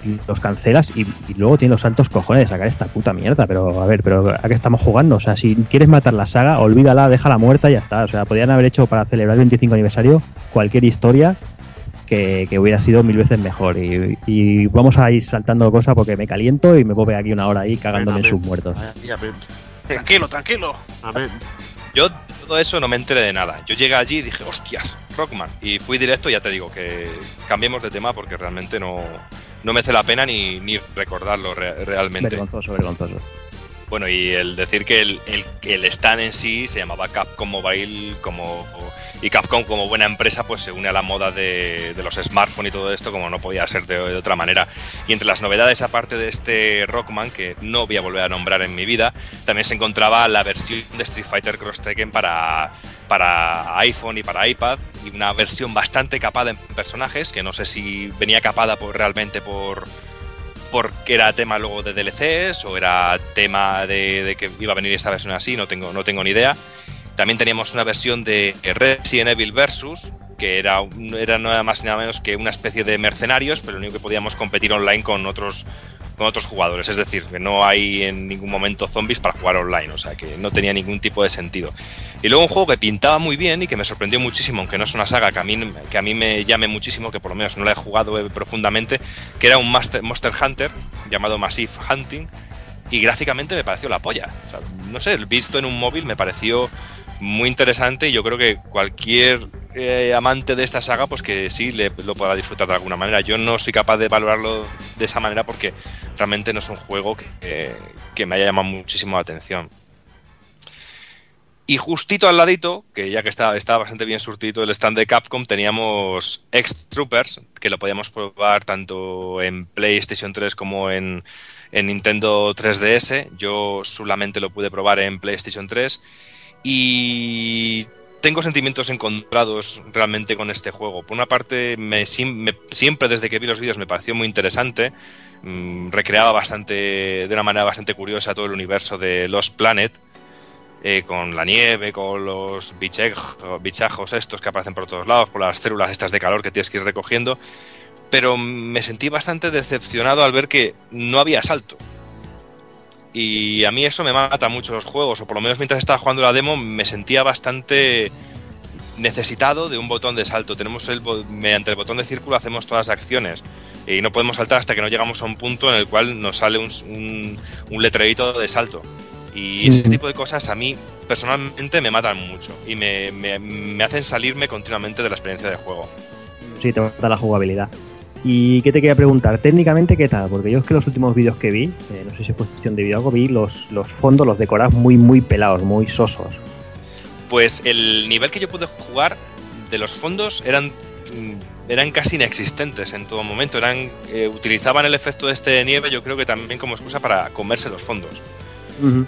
y los cancelas y, luego tienes los santos cojones de sacar esta puta mierda, pero a ver, pero ¿a qué estamos jugando? O sea, si quieres matar la saga, olvídala, déjala muerta y ya está, o sea, podrían haber hecho para celebrar el 25 aniversario cualquier historia que, hubiera sido mil veces mejor. Y, vamos a ir saltando cosas porque me caliento y me puedo aquí una hora ahí cagándome en sus muertos. Tranquilo, tranquilo. Yo todo eso no me enteré de nada. Yo llegué allí y dije, hostias, Rockman. Y fui directo y ya te digo que cambiemos de tema porque realmente no, no hace la pena ni, ni recordarlo realmente. Vergonzoso, vergonzoso. Bueno, y el decir que el, el, stand en sí se llamaba Capcom Mobile como, y Capcom como buena empresa pues se une a la moda de, los smartphones y todo esto como no podía ser de, otra manera. Y entre las novedades aparte de este Rockman, que no voy a volver a nombrar en mi vida, también se encontraba la versión de Street Fighter Cross Tekken para, para iPhone y para iPad y una versión bastante capada en personajes, que no sé si venía capada por, realmente por porque era tema luego de DLCs o era tema de, que iba a venir esta versión así, no tengo, no tengo ni idea. También teníamos una versión de Resident Evil Versus, que era, era nada más y nada menos que una especie de mercenarios, pero lo único que podíamos competir online con otros con otros jugadores. Es decir, que no hay en ningún momento zombies para jugar online, o sea que no tenía ningún tipo de sentido. Y luego un juego que pintaba muy bien y que me sorprendió muchísimo, aunque no es una saga que a mí, que a mí me llame muchísimo, que por lo menos no la he jugado eh, profundamente, que era un Monster Hunter llamado Massive Hunting. Y gráficamente me pareció la polla. no sé, visto en un móvil me pareció muy interesante y yo creo que cualquier eh, amante de esta saga, pues que sí lo podrá disfrutar de alguna manera. Yo no soy capaz de valorarlo de esa manera porque realmente no es un juego que, que me haya llamado muchísimo la atención. Y justito al ladito, que ya que estaba, estaba bastante bien surtido el stand de Capcom, teníamos X-Troopers, que lo podíamos probar tanto en PlayStation 3 como en, en Nintendo 3DS. Yo solamente lo pude probar en PlayStation 3. Y tengo sentimientos encontrados realmente con este juego. Por una parte, me, siempre desde que vi los vídeos me pareció muy interesante. Mm, recreaba bastante, de una manera bastante curiosa todo el universo de Lost Planet. Eh, con la nieve, con los bichajos estos que aparecen por todos lados, por las células estas de calor que tienes que ir recogiendo. Pero me sentí bastante decepcionado al ver que no había salto. Y a mí eso me mata mucho los juegos, o por lo menos mientras estaba jugando la demo me sentía bastante necesitado de un botón de salto. Tenemos el mediante el botón de círculo hacemos todas las acciones y no podemos saltar hasta que no llegamos a un punto en el cual nos sale un, un, letrerito de salto. Y ese tipo de cosas a mí personalmente me matan mucho y me, me, me hacen salirme continuamente de la experiencia de juego. Sí, te mata la jugabilidad. ¿Y qué te quería preguntar? Técnicamente, ¿qué tal? Porque yo es que los últimos vídeos que vi, eh, no sé si es cuestión de vídeo algo, vi los, los fondos, los decorados muy, muy pelados, muy sosos. Pues el nivel que yo pude jugar de los fondos eran, mm, eran casi inexistentes en todo momento. Eran, eh, utilizaban el efecto de este nieve, yo creo que también como excusa para comerse los fondos.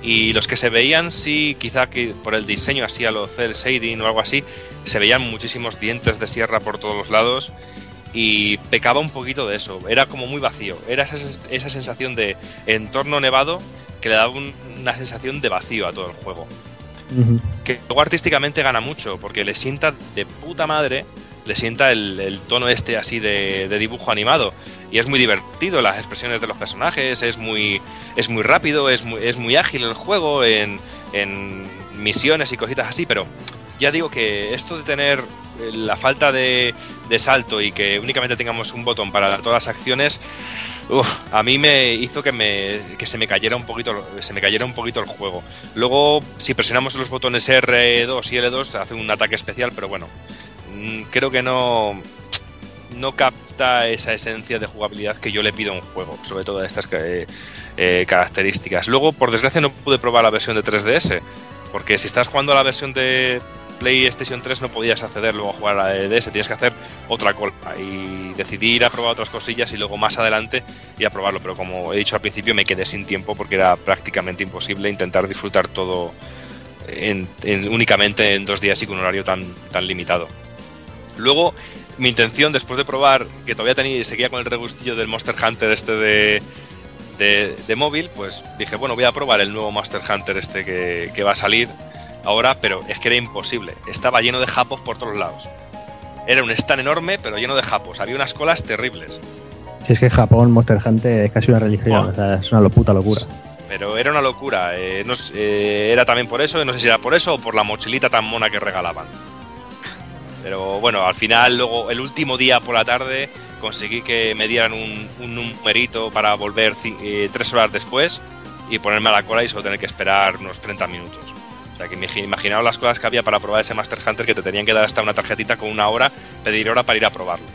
Y los que se veían, sí, quizá que por el diseño así a lo cel shading o algo así, se veían muchísimos dientes de sierra por todos los lados y pecaba un poquito de eso. Era como muy vacío. Era esa, esa sensación de entorno nevado que le daba una sensación de vacío a todo el juego. Que luego artísticamente gana mucho, porque le sienta de puta madre, le sienta el, tono este así de, dibujo animado. Y es muy divertido, las expresiones de los personajes, es muy, es muy rápido, es muy, es muy ágil el juego en, en misiones y cositas así, pero ya digo que esto de tener la falta de, salto y que únicamente tengamos un botón para todas las acciones, a mí me hizo que, me, que se me cayera un poquito se me cayera un poquito el juego. Luego, si presionamos los botones R2 y L2, hace un ataque especial, pero bueno, mm, creo que no no capta esa esencia de jugabilidad que yo le pido a un juego, sobre todo a estas eh, eh, características. Luego, por desgracia, no pude probar la versión de 3DS, porque si estás jugando a la versión de PlayStation 3 no podías acceder luego a jugar a la DS, tienes que hacer otra cola y decidir a probar otras cosillas y luego más adelante ir a probarlo. Pero como he dicho al principio, me quedé sin tiempo porque era prácticamente imposible intentar disfrutar todo únicamente en dos días y con un horario tan, limitado. Luego, mi intención, después de probar, que todavía tenía, seguía con el regustillo del Monster Hunter este de, de, móvil, pues dije, bueno, voy a probar el nuevo Monster Hunter este que va a salir ahora, pero es que era imposible. Estaba lleno de japos por todos lados. Era un stand enorme, pero lleno de japos. Había unas colas terribles. Si es que Japón, Monster Hunter es casi una religión, o sea, es una puta locura. Pero era una locura. Eh, no, eh, era también por eso, no sé si era por eso o por la mochilita tan mona que regalaban. Pero bueno, al final, luego, el último día por la tarde, conseguí que me dieran un, numerito para volver eh, tres horas después y ponerme a la cola y solo tener que esperar unos 30 minutos. O sea, que imaginaos las cosas que había para probar ese Master Hunter que te tenían que dar hasta una tarjetita con una hora, pedir hora para ir a probarlo.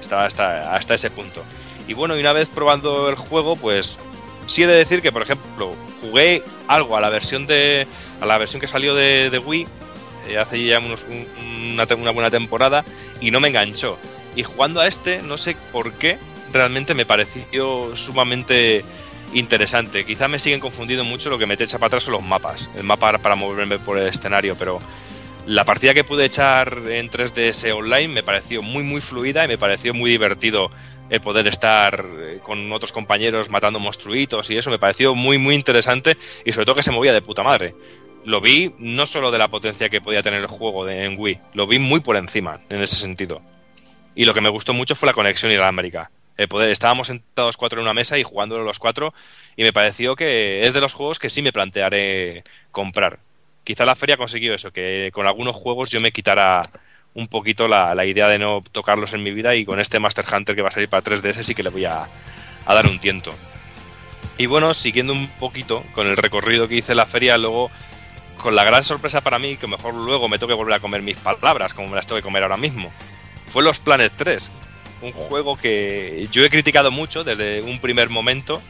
Estaba hasta, hasta ese punto. Y bueno, y una vez probando el juego, pues sí he de decir que, por ejemplo, jugué algo a la versión de a la versión que salió de Wii eh, hace ya unos, una, buena temporada y no me enganchó. Y jugando a este, no sé por qué, realmente me pareció sumamente interesante. Quizá me siguen confundiendo mucho lo que me echa para atrás son los mapas. El mapa para moverme por el escenario, pero la partida que pude echar en 3DS online me pareció muy muy fluida y me pareció muy divertido el poder estar eh, con otros compañeros matando monstruitos y eso me pareció muy muy interesante y sobre todo que se movía de puta madre lo vi no solo de la potencia que podía tener el juego en Wii, lo vi muy por encima en ese sentido. Y lo que me gustó mucho fue la conexión inalámbrica. El poder, estábamos sentados cuatro en una mesa y jugándolo los cuatro, y me pareció que es de los juegos que sí me plantearé comprar. Quizá la feria consiguió eso, que con algunos juegos yo me quitara un poquito la, idea de no tocarlos en mi vida y con este Master Hunter que va a salir para 3DS sí que le voy a, a dar un tiento. Y bueno, siguiendo un poquito con el recorrido que hice la feria, luego con la gran sorpresa para mí, que mejor luego me toque volver a comer mis palabras, como me las tengo que comer ahora mismo, fue Los Planet 3. Un juego que yo he criticado mucho desde un primer momento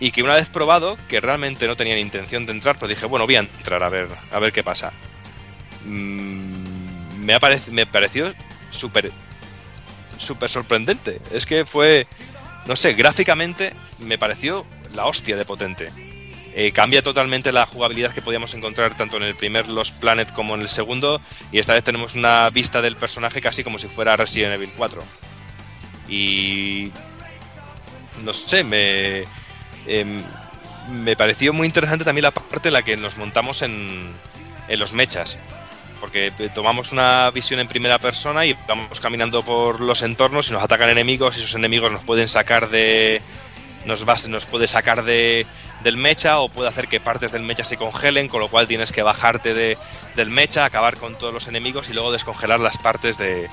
y que una vez probado, que realmente no tenía ni intención de entrar, pues dije, bueno, voy a entrar a ver, a ver qué pasa. Mm, me, me pareció súper súper sorprendente. Es que fue, no sé, gráficamente me pareció la hostia de potente. Eh, cambia totalmente la jugabilidad que podíamos encontrar tanto en el primer Los Planet como en el segundo y esta vez tenemos una vista del personaje casi como si fuera Resident Evil 4 y no sé me em, me pareció muy interesante también la parte en la que nos montamos en, en los mechas porque tomamos una visión en primera persona y vamos caminando por los entornos y nos atacan enemigos y esos enemigos nos pueden sacar de nos, va, nos puede sacar de, del mecha o puede hacer que partes del mecha se congelen, con lo cual tienes que bajarte de, del mecha, acabar con todos los enemigos y luego descongelar las partes de,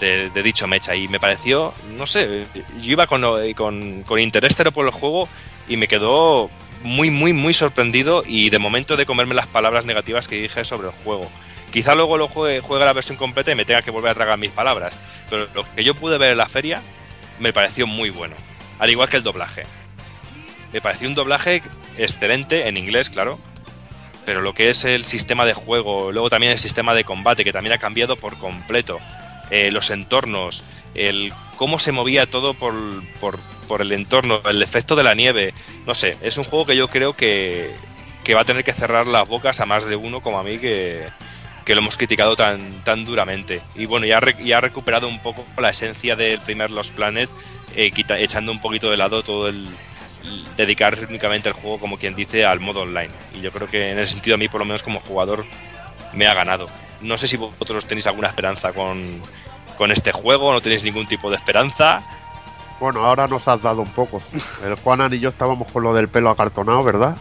de, dicho mecha. Y me pareció, no sé, yo iba con, con, con interés por el juego y me quedó muy, muy, muy sorprendido y de momento de comerme las palabras negativas que dije sobre el juego. Quizá luego lo juegue, juegue la versión completa y me tenga que volver a tragar mis palabras, pero lo que yo pude ver en la feria me pareció muy bueno, al igual que el doblaje. Me pareció un doblaje excelente, en inglés, claro. Pero lo que es el sistema de juego, luego también el sistema de combate, que también ha cambiado por completo. Eh, los entornos, el cómo se movía todo por, por, el entorno, el efecto de la nieve. No sé, es un juego que yo creo que, que va a tener que cerrar las bocas a más de uno como a mí que, que lo hemos criticado tan, tan duramente. Y bueno, ya, ya ha recuperado un poco la esencia del primer Los Planet, eh, echando un poquito de lado todo el, dedicar únicamente el juego, como quien dice, al modo online. Y yo creo que en ese sentido a mí, por lo menos como jugador, me ha ganado. No sé si vosotros tenéis alguna esperanza con, con este juego, no tenéis ningún tipo de esperanza. Bueno, ahora nos has dado un poco. El Juanan y yo estábamos con lo del pelo acartonado, ¿verdad?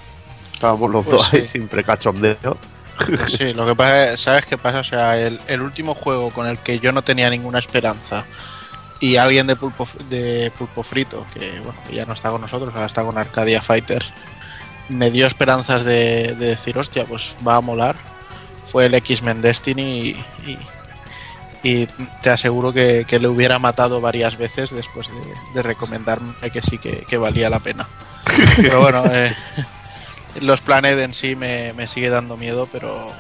Estábamos los pues dos ahí sin precachondeo. Sí, lo que pasa es, ¿sabes qué pasa? O sea, el, el, último juego con el que yo no tenía ninguna esperanza y alguien de pulpo, de pulpo frito, que bueno, ya no está con nosotros, ahora está con Arcadia Fighters, me dio esperanzas de, decir, hostia, pues va a molar. Fue el X-Men Destiny y, y te aseguro que, le hubiera matado varias veces después de, recomendarme que sí que, valía la pena. <laughs> Pero bueno, eh, los Planet en sí me, sigue dando miedo, pero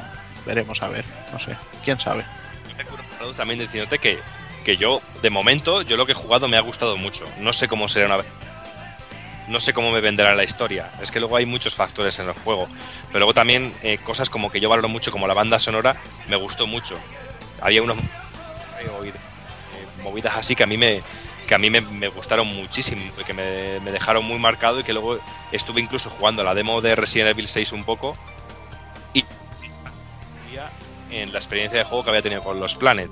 veremos a ver, no sé, quién sabe. También diciéndote que, que yo, de momento, yo lo que he jugado me ha gustado mucho. No sé cómo será una vez no sé cómo me venderá la historia. Es que luego hay muchos factores en el juego. Pero luego también eh, cosas como que yo valoro mucho, como la banda sonora, me gustó mucho. Había unos eh, movidas así que a mí me, que a mí me, gustaron muchísimo, que me, me, dejaron muy marcado y que luego estuve incluso jugando la demo de Resident Evil 6 un poco y en la experiencia de juego que había tenido con los Planet.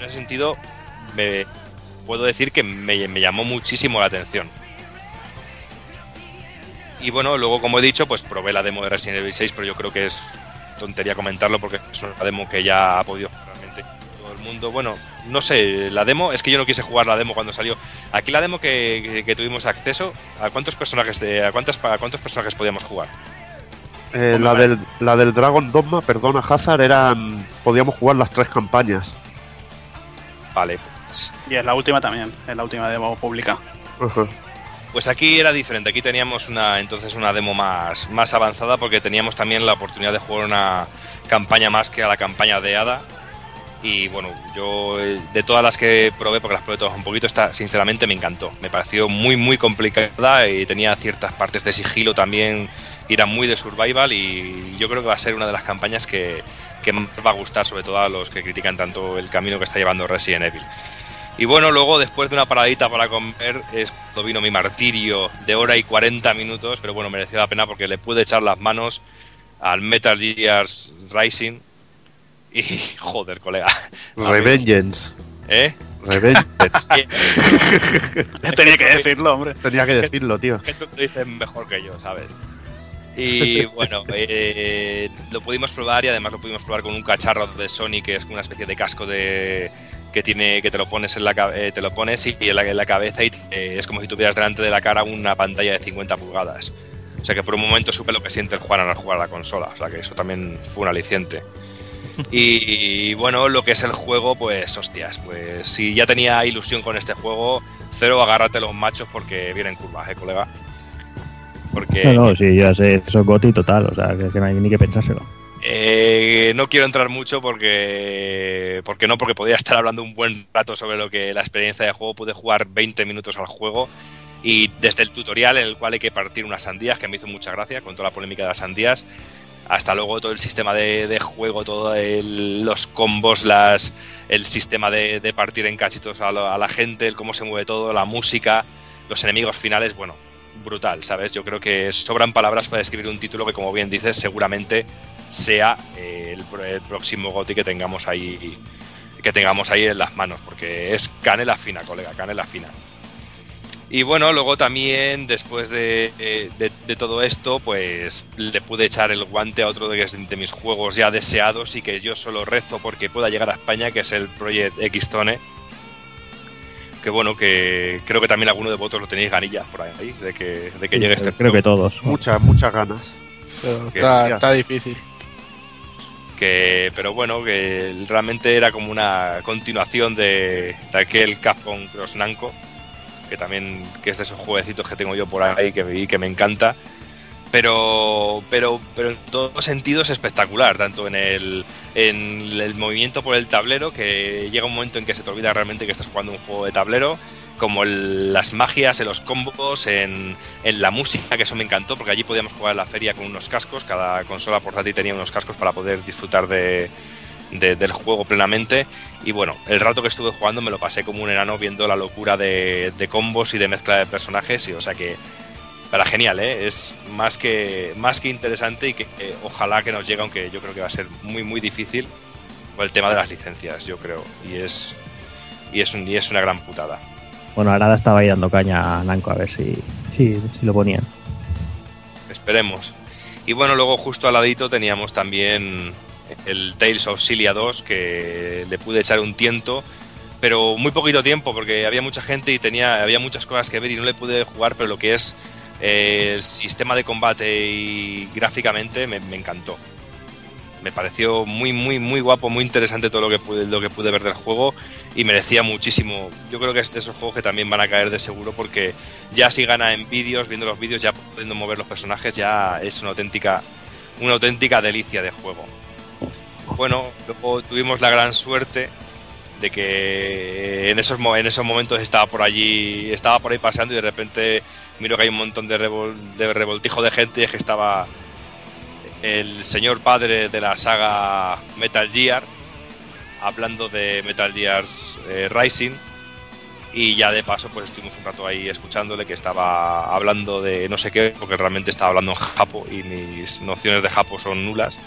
En ese sentido me puedo decir que me, me llamó muchísimo la atención. Y bueno, luego como he dicho, pues probé la demo de Resident Evil 6, pero yo creo que es tontería comentarlo porque es una demo que ya ha podido mundo. Bueno, no sé, la demo, es que yo no quise jugar la demo cuando salió. Aquí la demo que, tuvimos acceso, ¿a cuántos personajes de, a cuántas, a cuántos personajes podíamos jugar? Eh, la, del, la del Dragon Dogma, perdona, Hazard, eran. Podíamos jugar las tres campañas. Vale. Y es la última también, es la última demo pública. Pues aquí era diferente, aquí teníamos una entonces una demo más, más avanzada porque teníamos también la oportunidad de jugar una campaña más que a la campaña de Ada, y bueno, yo eh, de todas las que probé, porque las probé todas un poquito, esta sinceramente me encantó. Me pareció muy, muy complicada y tenía ciertas partes de sigilo también, era muy de survival y yo creo que va a ser una de las campañas que, que más va a gustar, sobre todo a los que critican tanto el camino que está llevando Resident Evil. Y bueno, luego después de una paradita para comer es cuando vino mi martirio de hora y 40 minutos, pero bueno, mereció la pena porque le pude echar las manos al Metal Gear Rising, y <laughs> joder, colega. Revengeance. ¿Eh? Revengeance. <laughs> Tenía que decirlo, hombre. Tenía que decirlo, tío. Es que tú lo dices mejor que yo, ¿sabes? Y bueno, eh, lo pudimos probar y además lo pudimos probar con un cacharro de Sony que es una especie de casco de que tiene que te lo pones en la eh, te lo pones y en la, en la cabeza y es como si tuvieras delante de la cara una pantalla de 50 pulgadas. O sea que por un momento supe lo que siente el jugar al jugar a la consola. O sea que eso también fue un aliciente. <laughs> Y bueno, lo que es el juego, pues hostias, pues si ya tenía ilusión con este juego, cero agárrate los machos porque vienen curvas, eh, colega. Porque, no, no, sí, ya sé, eso es goti total, o sea, que, no hay ni que pensárselo. Eh, no quiero entrar mucho porque porque no porque podía estar hablando un buen rato sobre lo que la experiencia de juego pude jugar 20 minutos al juego y desde el tutorial en el cual hay que partir unas sandías que me hizo mucha gracia con toda la polémica de las sandías hasta luego todo el sistema de, juego, todos los combos, las, el sistema de, partir en cachitos a, la gente, el cómo se mueve todo, la música, los enemigos finales, bueno, brutal, ¿sabes? Yo creo que sobran palabras para describir un título que, como bien dices, seguramente sea eh, el, próximo GOTI que tengamos ahí que tengamos ahí en las manos, porque es canela fina, colega, canela fina. Y bueno, luego también, después de, todo esto, pues le pude echar el guante a otro de, de, mis juegos ya deseados y que yo solo rezo porque pueda llegar a España, que es el Project X-Tone. Que bueno, que creo que también alguno de vosotros lo tenéis ganillas por ahí, de que, de que llegue este Creo que todos. Muchas, muchas ganas. está, difícil. Que, pero bueno, que realmente era como una continuación de, de aquel Capcom Cross Nanko que también que es de esos jueguecitos que tengo yo por ahí que, vi que me encanta. Pero, pero, pero en todos sentidos es espectacular, tanto en el, en el movimiento por el tablero, que llega un momento en que se te olvida realmente que estás jugando un juego de tablero, como las magias, en los combos, en, en, la música, que eso me encantó, porque allí podíamos jugar en la feria con unos cascos, cada consola portátil tenía unos cascos para poder disfrutar de, del juego plenamente. Y bueno, el rato que estuve jugando me lo pasé como un enano viendo la locura de, combos y de mezcla de personajes. Y o sea que para genial, ¿eh? es más que, más que interesante y que ojalá que nos llegue, aunque yo creo que va a ser muy, muy difícil por el tema de las licencias, yo creo. Y es, y es, un, y es una gran putada. Bueno, Arada estaba ahí dando caña a Nanco a ver si, si, si lo ponían. Esperemos. Y bueno, luego justo al ladito teníamos también el Tales of Cilia 2, que le pude echar un tiento, pero muy poquito tiempo, porque había mucha gente y tenía, había muchas cosas que ver y no le pude jugar, pero lo que es el sistema de combate y gráficamente me, encantó. me pareció muy, muy, muy guapo, muy interesante todo lo que pude, lo que pude ver del juego y merecía muchísimo. Yo creo que es de esos juegos que también van a caer de seguro porque ya si gana en vídeos, viendo los vídeos, ya pudiendo mover los personajes, ya es una auténtica, una auténtica delicia de juego. Bueno, luego tuvimos la gran suerte de que en esos, en esos momentos estaba por allí, estaba por ahí pasando y de repente miro que hay un montón de, de revoltijo de gente y es que estaba el señor padre de la saga Metal Gear, hablando de Metal Gear eh, Rising. Y ya de paso, pues estuvimos un rato ahí escuchándole que estaba hablando de no sé qué, porque realmente estaba hablando en japo y mis nociones de japo son nulas.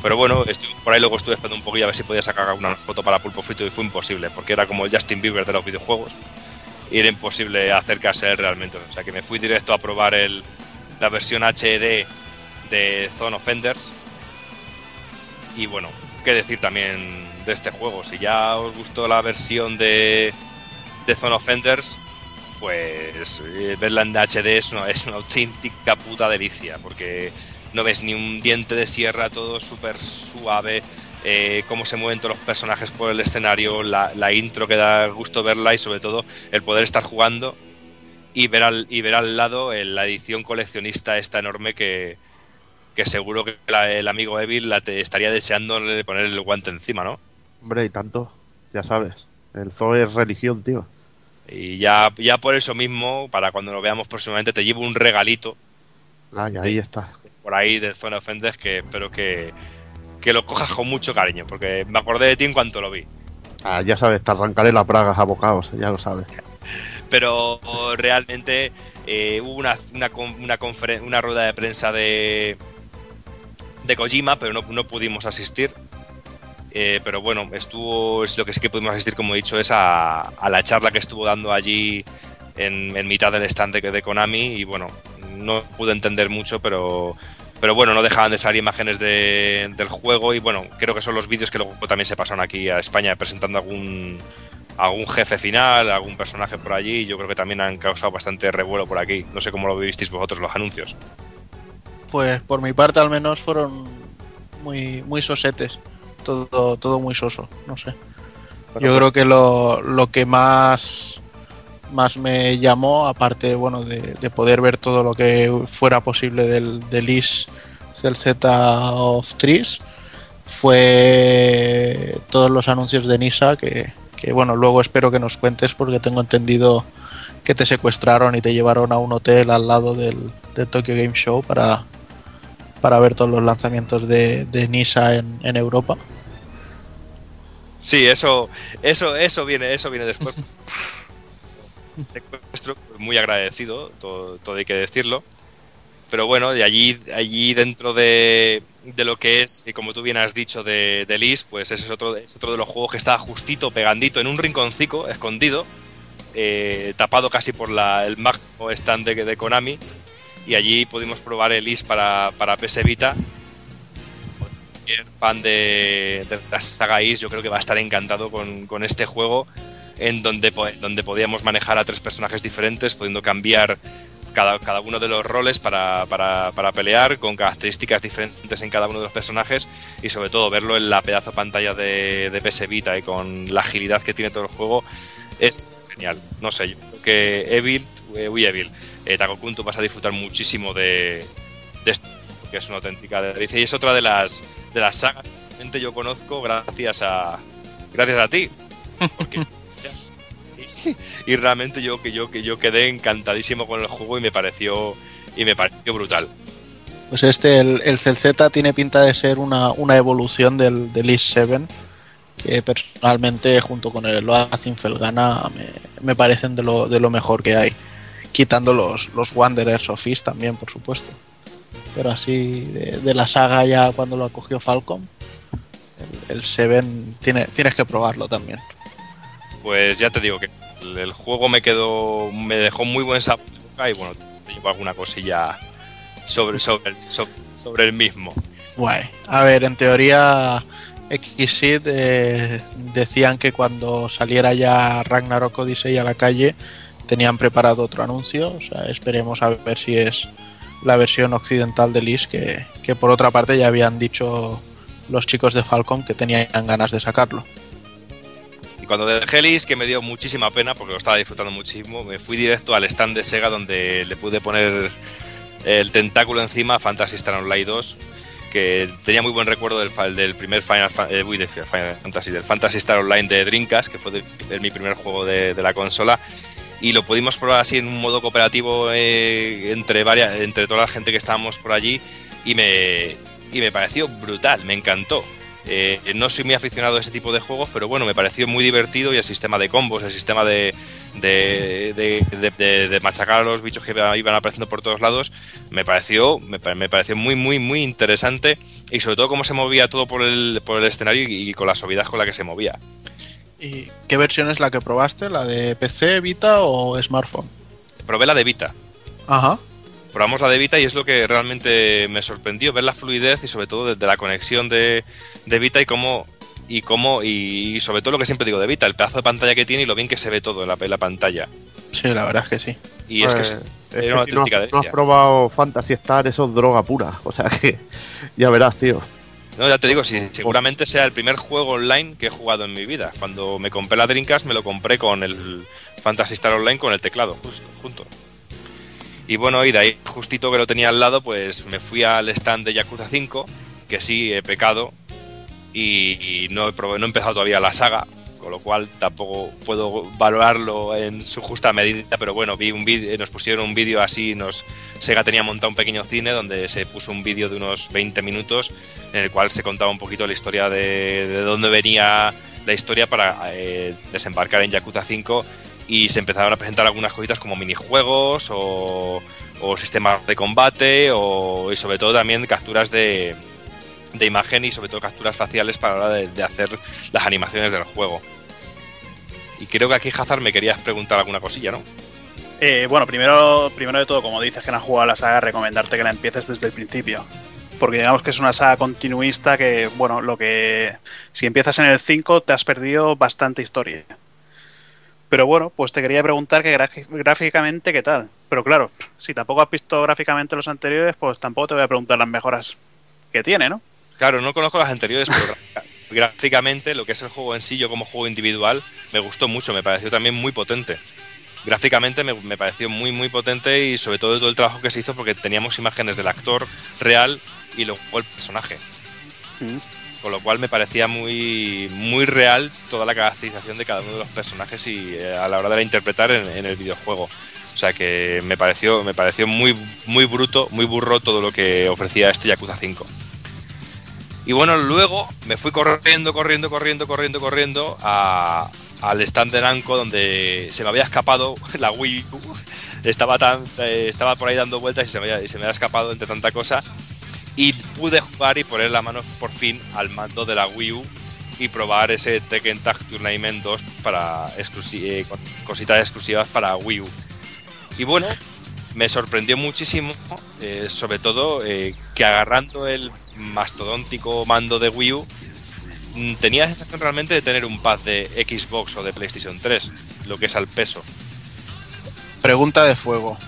Pero bueno, por ahí luego estuve esperando un poquillo a ver si podía sacar una foto para Pulpo Frito y fue imposible, porque era como el Justin Bieber de los videojuegos y era imposible acercarse a él realmente. O sea que me fui directo a probar el, la versión HD de Zone Offenders. Y bueno, qué decir también de este juego. Si ya os gustó la versión de, de Zone Offenders, pues eh, verla en HD es una, es una auténtica puta delicia, porque no ves ni un diente de sierra, todo súper suave, eh, cómo se mueven todos los personajes por el escenario, la, la, intro que da gusto verla y sobre todo el poder estar jugando y ver al, y ver al lado la edición coleccionista esta enorme que, que seguro que el amigo Evil la te estaría deseando poner el guante encima, ¿no? Hombre, y tanto, ya sabes. El zoo es religión, tío. Y ya, ya por eso mismo, para cuando lo veamos próximamente, te llevo un regalito. Ah, y ahí está. Por ahí del Zone Offenders que espero que, que lo cojas con mucho cariño, porque me acordé de ti en cuanto lo vi. Ah, ya sabes, te arrancaré las bragas a bocados, ya lo sabes. <laughs> Pero realmente eh, hubo una, una, una, una rueda de prensa de, de Kojima, pero no, no pudimos asistir. Eh, pero bueno, estuvo, es lo que sí que pudimos asistir, como he dicho, es a, a la charla que estuvo dando allí en, en mitad del stand de, de, Konami. Y bueno, no pude entender mucho, pero, pero bueno, no dejaban de salir imágenes de, del juego. Y bueno, creo que son los vídeos que luego también se pasaron aquí a España presentando algún, algún jefe final, algún personaje por allí. Yo creo que también han causado bastante revuelo por aquí. No sé cómo lo visteis vosotros los anuncios pues por mi parte al menos fueron muy, muy sosetes. Todo, todo muy soso, no sé. Yo creo que lo, lo, que más, más me llamó, aparte bueno, de, de, poder ver todo lo que fuera posible del, del Is del Z of Trees, fue todos los anuncios de Nisa que, que, bueno, luego espero que nos cuentes porque tengo entendido que te secuestraron y te llevaron a un hotel al lado del, del Tokyo Game Show para, para ver todos los lanzamientos de, de Nisa en, en, Europa. Sí, eso, eso, eso viene, eso viene después. <laughs> <laughs> Secuestro, muy agradecido, todo, hay que decirlo. Pero bueno, de allí, allí dentro de, de lo que es, y como tú bien has dicho, de, de pues ese es otro, es otro de los juegos que está justito, pegandito, en un rinconcico, escondido, eh, tapado casi por la, el magno stand de, de Konami y allí pudimos probar el IS para, para PS Vita. Cualquier fan de, de, la saga IS yo creo que va a estar encantado con, con este juego en donde, donde podíamos manejar a tres personajes diferentes, pudiendo cambiar cada, cada uno de los roles para, para, para, pelear, con características diferentes en cada uno de los personajes y sobre todo verlo en la pedazo pantalla de, de PS Vita y con la agilidad que tiene todo el juego es, genial. No sé, yo creo que Evil, eh, uy Evil, eh, Takokun, tú vas a disfrutar muchísimo de, de esto, porque es una auténtica delicia. Y es otra de las, de las sagas que yo conozco gracias a, gracias a ti. Porque, <laughs> <laughs> y, realmente yo, que yo, que yo quedé encantadísimo con el juego y me pareció, y me pareció brutal. Pues este, el, el CZ tiene pinta de ser una, una evolución del, del East 7 que personalmente junto con el Loa Felgana me, me parecen de lo, de lo mejor que hay quitando los, los Wanderers of East también, por supuesto. Pero así, de, de la saga ya cuando lo acogió Falcon, el, el Seven tiene, tienes que probarlo también. Pues ya te digo que el, el juego me quedó, me dejó muy buen sabor y bueno, te llevo alguna cosilla sobre, sobre, sobre, sobre el mismo. Guay. A ver, en teoría Xseed eh, decían que cuando saliera ya Ragnarok Odyssey a la calle tenían preparado otro anuncio. O sea, esperemos a ver si es la versión occidental de Lis, que, que, por otra parte ya habían dicho los chicos de Falcon que tenían ganas de sacarlo. Y cuando dejé Lis, que me dio muchísima pena porque lo estaba disfrutando muchísimo, me fui directo al stand de Sega donde le pude poner el tentáculo encima a Fantasy Star Online 2, que tenía muy buen recuerdo del, del primer Final, eh, Final, Fantasy, del Fantasy Star Online de Dreamcast, que fue mi primer juego de, la consola. Y lo pudimos probar así en un modo cooperativo eh, entre, varias, entre toda la gente que estábamos por allí y me, y me pareció brutal, me encantó. Eh, no soy muy aficionado a ese tipo de juegos, pero bueno, me pareció muy divertido y el sistema de combos, el sistema de, de, machacar a los bichos que iban apareciendo por todos lados, me pareció, me, pareció muy, muy, muy interesante y sobre todo cómo se movía todo por el, por el escenario y, con la suavidad con la que se movía. ¿Y qué versión es la que probaste? ¿La de PC, Vita o smartphone? Probé la de Vita. Ajá probamos la de Vita y es lo que realmente me sorprendió, ver la fluidez y sobre todo desde la conexión de, de Vita y cómo, y cómo, y sobre todo lo que siempre digo de Vita, el pedazo de pantalla que tiene y lo bien que se ve todo en la, la pantalla. Sí, la verdad es que sí. Y es que es, pues, una auténtica no, has probado Fantasy Star, eso es droga pura. O sea que <laughs> ya verás, tío. No, ya te digo, sí, seguramente sea el primer juego online que he jugado en mi vida. Cuando me compré la Dreamcast me lo compré con el Fantasy Star Online con el teclado, justo, junto. Y bueno, y de ahí justito que lo tenía al lado, pues me fui al stand de Yakuza 5, que sí he pecado y, no, he no he empezado todavía la saga, con lo cual tampoco puedo valorarlo en su justa medida, pero bueno, vi un vídeo, nos pusieron un vídeo así, nos Sega tenía montado un pequeño cine donde se puso un vídeo de unos 20 minutos en el cual se contaba un poquito la historia de, de dónde venía la historia para eh, desembarcar en Yakuza 5 y se empezaron a presentar algunas cositas como minijuegos o, sistemas de combate o, y sobre todo también capturas de, de imagen y sobre todo capturas faciales para la hora de, hacer las animaciones del juego. Y creo que aquí Hazard me querías preguntar alguna cosilla, ¿no? Eh, bueno, primero, primero de todo, como dices que no has jugado a la saga, recomendarte que la empieces desde el principio. Porque digamos que es una saga continuista que, bueno, lo que. Si empiezas en el 5, te has perdido bastante historia. Pero bueno, pues te quería preguntar que gráficamente qué tal. Pero claro, si tampoco has visto gráficamente los anteriores, pues tampoco te voy a preguntar las mejoras que tiene, ¿no? Claro, no conozco las anteriores, pero <laughs> gráficamente lo que es el juego en sí, yo como juego individual, me gustó mucho, me pareció también muy potente. Gráficamente me, pareció muy, muy potente y sobre todo todo el trabajo que se hizo porque teníamos imágenes del actor real y luego el personaje. Mm con lo cual me parecía muy, muy real toda la caracterización de cada uno de los personajes y eh, a la hora de la interpretar en, el videojuego. O sea que me pareció, me pareció muy, muy bruto, muy burro todo lo que ofrecía este Yakuza 5. Y bueno, luego me fui corriendo, corriendo, corriendo, corriendo, corriendo al stand de Namco donde se me había escapado <laughs> la Wii U. Estaba, tan, eh, estaba por ahí dando vueltas y se, me había, y se me había escapado entre tanta cosa y pude jugar y poner la mano por fin al mando de la Wii U y probar ese Tekken Tag Tournament 2 para eh, cositas exclusivas para Wii U. Y bueno, me sorprendió muchísimo, eh, sobre todo eh, que agarrando el mastodóntico mando de Wii U, mm, tenía la sensación realmente de tener un pad de Xbox o de PlayStation 3, lo que es al peso. Pregunta de fuego.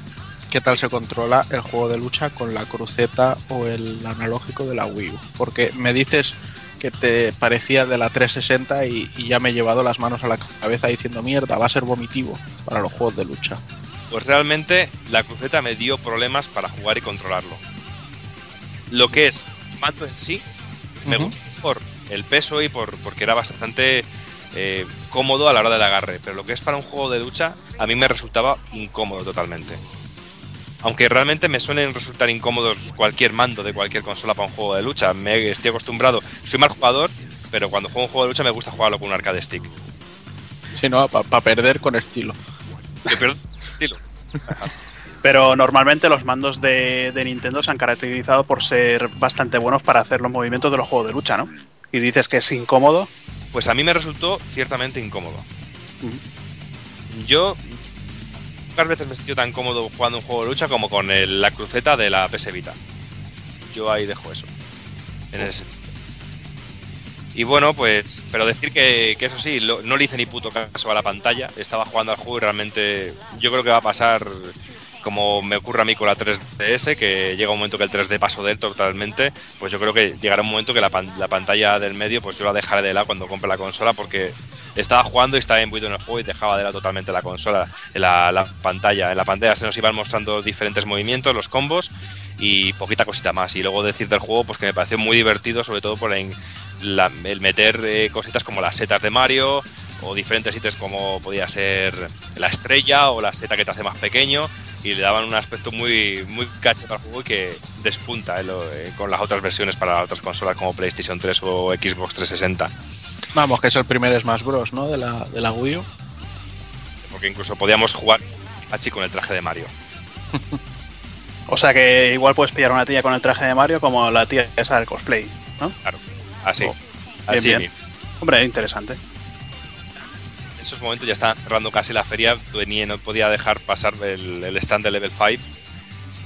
¿Qué tal se controla el juego de lucha con la cruceta o el analógico de la Wii U? Porque me dices que te parecía de la 360 y, ya me he llevado las manos a la cabeza diciendo mierda, va a ser vomitivo para los juegos de lucha. Pues realmente la cruceta me dio problemas para jugar y controlarlo. Lo que es mando en sí, me gustó por el peso y por porque era bastante eh, cómodo a la hora del agarre, pero lo que es para un juego de lucha a mí me resultaba incómodo totalmente. Aunque realmente me suelen resultar incómodos cualquier mando de cualquier consola para un juego de lucha. Me estoy acostumbrado. Soy mal jugador, pero cuando juego un juego de lucha me gusta jugarlo con un arcade stick. Sí, no, para perder con estilo. estilo. <laughs> Pero normalmente los mandos de, Nintendo se han caracterizado por ser bastante buenos para hacer los movimientos de los juegos de lucha, ¿no? Y dices que es incómodo. Pues a mí me resultó ciertamente incómodo. Yo pocas veces me he sentido tan cómodo jugando un juego de lucha como con la cruceta de la PS Vita. Yo ahí dejo eso. En ese y bueno, pues, pero decir que, eso sí, no le hice ni puto caso a la pantalla. Estaba jugando al juego y realmente yo creo que va a pasar como me ocurre a mí con la 3DS, que llega un momento que el 3D pasó de él totalmente, pues yo creo que llegará un momento que la, pantalla del medio, pues yo la dejaré de lado cuando compre la consola, porque estaba jugando y estaba imbuido en el juego y dejaba de lado totalmente la consola, la, la pantalla. En la pantalla se nos iban mostrando diferentes movimientos, los combos y poquita cosita más. Y luego decir del juego, pues que me pareció muy divertido, sobre todo por el meter eh, cositas como las setas de Mario o diferentes ítems como podía ser la estrella o la seta que te hace más pequeño y le daban un aspecto muy, muy caché para el juego y que despunta eh, eh, con las otras versiones para otras consolas como PlayStation 3 o Xbox 360. Vamos, que es el primer Smash Bros, ¿no? De la, de la Wii U. Porque incluso podíamos jugar Hachi con el traje de Mario. <laughs> o sea que igual puedes pillar una tía con el traje de Mario como la tía esa del cosplay, ¿no? Claro, así. Oh, así Hombre, interesante esos momentos ya está cerrando casi la feria, no podía dejar pasar el, stand de Level 5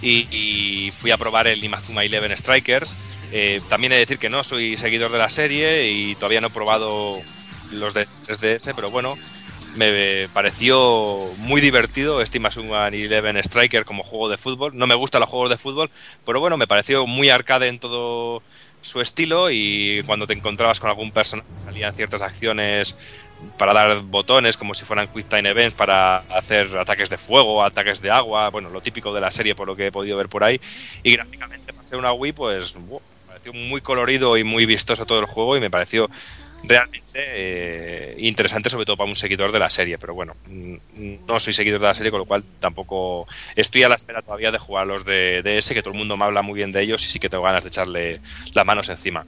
y, fui a probar el Imazuma Eleven Strikers. Eh, también he de decir que no soy seguidor de la serie y todavía no he probado los de 3DS, pero bueno, me pareció muy divertido este Imazuma Eleven Striker como juego de fútbol. No me gustan los juegos de fútbol, pero bueno, me pareció muy arcade en todo su estilo y cuando te encontrabas con algún personaje salían ciertas acciones para dar botones como si fueran Quick Time Events para hacer ataques de fuego, ataques de agua, bueno, lo típico de la serie por lo que he podido ver por ahí. Y gráficamente para ser una Wii, pues me pareció muy colorido y muy vistoso todo el juego y me pareció realmente eh, interesante, sobre todo para un seguidor de la serie. Pero bueno, no soy seguidor de la serie, con lo cual tampoco estoy a la espera todavía de jugar los de DS, que todo el mundo me habla muy bien de ellos y sí que tengo ganas de echarle las manos encima.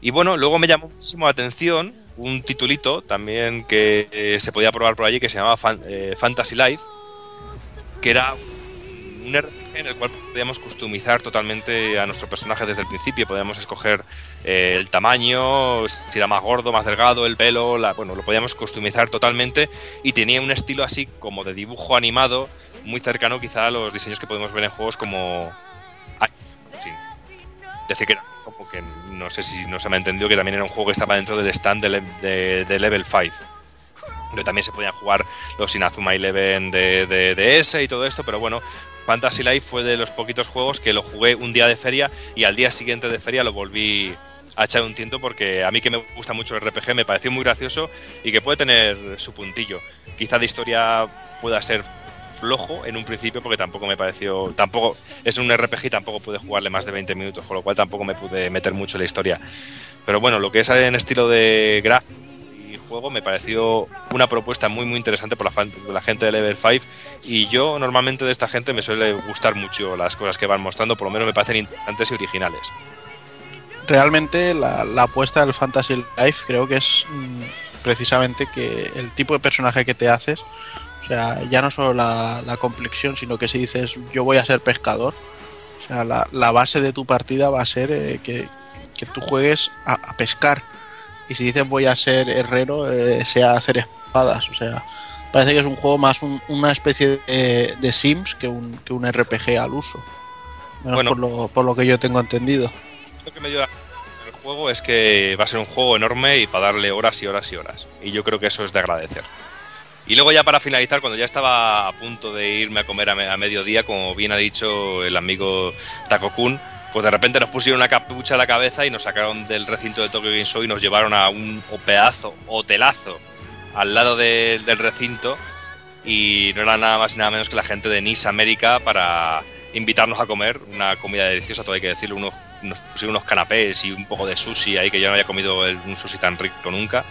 Y bueno, luego me llamó muchísimo la atención un titulito también que eh, se podía probar por allí que se llamaba eh, Fantasy Life, que era un RPG en el cual podíamos customizar totalmente a nuestro personaje desde el principio. Podíamos escoger eh, el tamaño, si era más gordo, más delgado, el pelo, la, bueno, lo podíamos customizar totalmente y tenía un estilo así como de dibujo animado, muy cercano quizá a los diseños que podemos ver en juegos como... Decir que era que no sé si no se me ha entendido que también era un juego que estaba dentro del stand de, Level 5. Pero también se podían jugar los Inazuma Eleven de, de, DS y todo esto, pero bueno, Fantasy Life fue de los poquitos juegos que lo jugué un día de feria y al día siguiente de feria lo volví a echar un tiento porque a mí que me gusta mucho el RPG me pareció muy gracioso y que puede tener su puntillo. Quizá de historia pueda ser flojo en un principio porque tampoco me pareció, tampoco es un RPG y tampoco pude jugarle más de 20 minutos, con lo cual tampoco me pude meter mucho en la historia. Pero bueno, lo que es en estilo de graf y juego me pareció una propuesta muy muy interesante por la, gente de Level 5 y yo normalmente de esta gente me suele gustar mucho las cosas que van mostrando, por lo menos me parecen interesantes y originales. Realmente la, apuesta del Fantasy Life creo que es mm, precisamente que el tipo de personaje que te haces o sea, ya no solo la, complexión, sino que si dices yo voy a ser pescador, o sea, la, base de tu partida va a ser eh, que, tú juegues a, pescar. Y si dices voy a ser herrero, eh, sea hacer espadas. O sea, parece que es un juego más una especie de, Sims que un, que un RPG al uso. Menos por, lo, por lo que yo tengo entendido. Lo que me dio el juego es que va a ser un juego enorme y para darle horas y horas y horas. Y yo creo que eso es de agradecer. Y luego ya para finalizar, cuando ya estaba a punto de irme a comer a, mediodía, como bien ha dicho el amigo Taco Kun, pues de repente nos pusieron una capucha a la cabeza y nos sacaron del recinto de Tokyo Game y nos llevaron a un pedazo, hotelazo, al lado del recinto. Y no era nada más y nada menos que la gente de Nice América para invitarnos a comer una comida deliciosa, todo hay que decirlo, unos, nos pusieron unos canapés y un poco de sushi ahí que yo no había comido un sushi tan rico nunca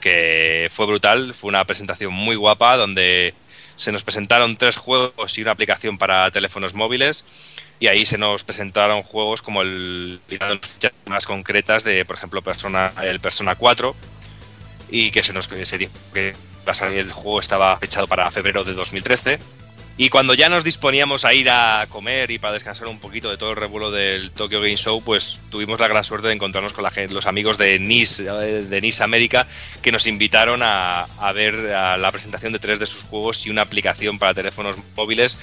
que fue brutal, fue una presentación muy guapa donde se nos presentaron tres juegos y una aplicación para teléfonos móviles y ahí se nos presentaron juegos como el más concretas de por ejemplo Persona el Persona 4 y que se nos se dijo que el juego estaba fechado para febrero de 2013 y cuando ya nos disponíamos a ir a comer y para descansar un poquito de todo el revuelo del Tokyo Game Show, pues tuvimos la gran suerte de encontrarnos con la los amigos de Nice, de Nice América, que nos invitaron a, ver la presentación de tres de sus juegos y una aplicación para teléfonos móviles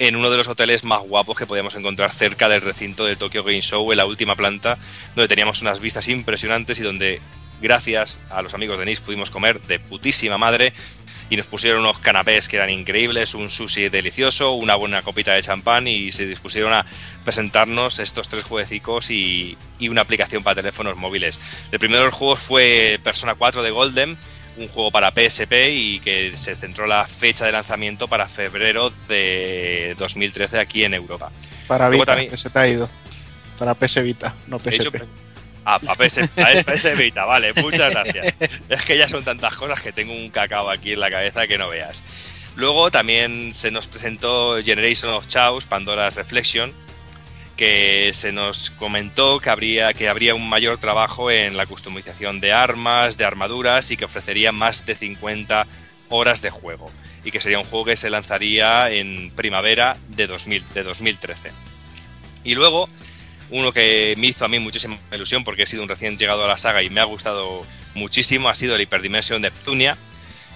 en uno de los hoteles más guapos que podíamos encontrar cerca del recinto del Tokyo Game Show, en la última planta, donde teníamos unas vistas impresionantes y donde, gracias a los amigos de Nice, pudimos comer de putísima madre y nos pusieron unos canapés que eran increíbles, un sushi delicioso, una buena copita de champán y se dispusieron a presentarnos estos tres jueguecicos y, y una aplicación para teléfonos móviles. El primero de los juegos fue Persona 4 de Golden, un juego para PSP y que se centró la fecha de lanzamiento para febrero de 2013 aquí en Europa. Para Vita, que se te ha ido. Para PS Vita, no PSP. Ah, para PS, Vita, vale, muchas gracias. Es que ya son tantas cosas que tengo un cacao aquí en la cabeza que no veas. Luego también se nos presentó Generation of Chaos, Pandora's Reflection, que se nos comentó que habría, que habría un mayor trabajo en la customización de armas, de armaduras y que ofrecería más de 50 horas de juego. Y que sería un juego que se lanzaría en primavera de, 2000, de 2013. Y luego uno que me hizo a mí muchísima ilusión porque he sido un recién llegado a la saga y me ha gustado muchísimo ha sido el Hyperdimension Neptunia,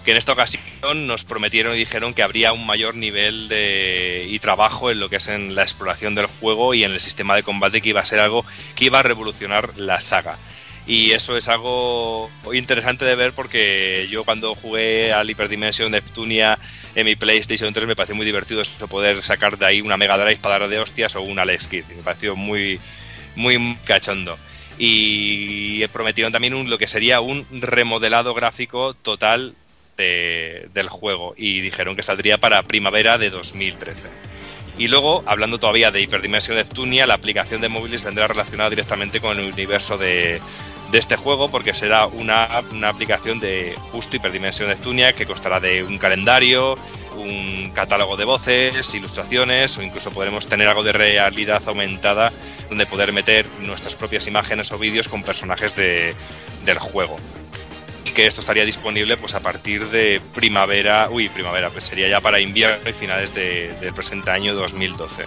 que en esta ocasión nos prometieron y dijeron que habría un mayor nivel de, y trabajo en lo que es en la exploración del juego y en el sistema de combate que iba a ser algo que iba a revolucionar la saga. Y eso es algo interesante de ver porque yo cuando jugué al Hyperdimension Neptunia en mi PlayStation 3 me pareció muy divertido eso, poder sacar de ahí una Mega Drive para dar de hostias o un Alex Kidd. Me pareció muy, muy cachondo. Y prometieron también un, lo que sería un remodelado gráfico total del juego y dijeron que saldría para primavera de 2013. Y luego, hablando todavía de Hyperdimension Neptunia, la aplicación de móviles vendrá relacionada directamente con el universo de, de este juego porque será una, una aplicación de justo Hiperdimensión Neptunia que constará de un calendario, un catálogo de voces, ilustraciones o incluso podremos tener algo de realidad aumentada donde poder meter nuestras propias imágenes o vídeos con personajes de, del juego. Y que esto estaría disponible pues a partir de primavera, uy, primavera, pues sería ya para invierno y finales de, del presente año 2012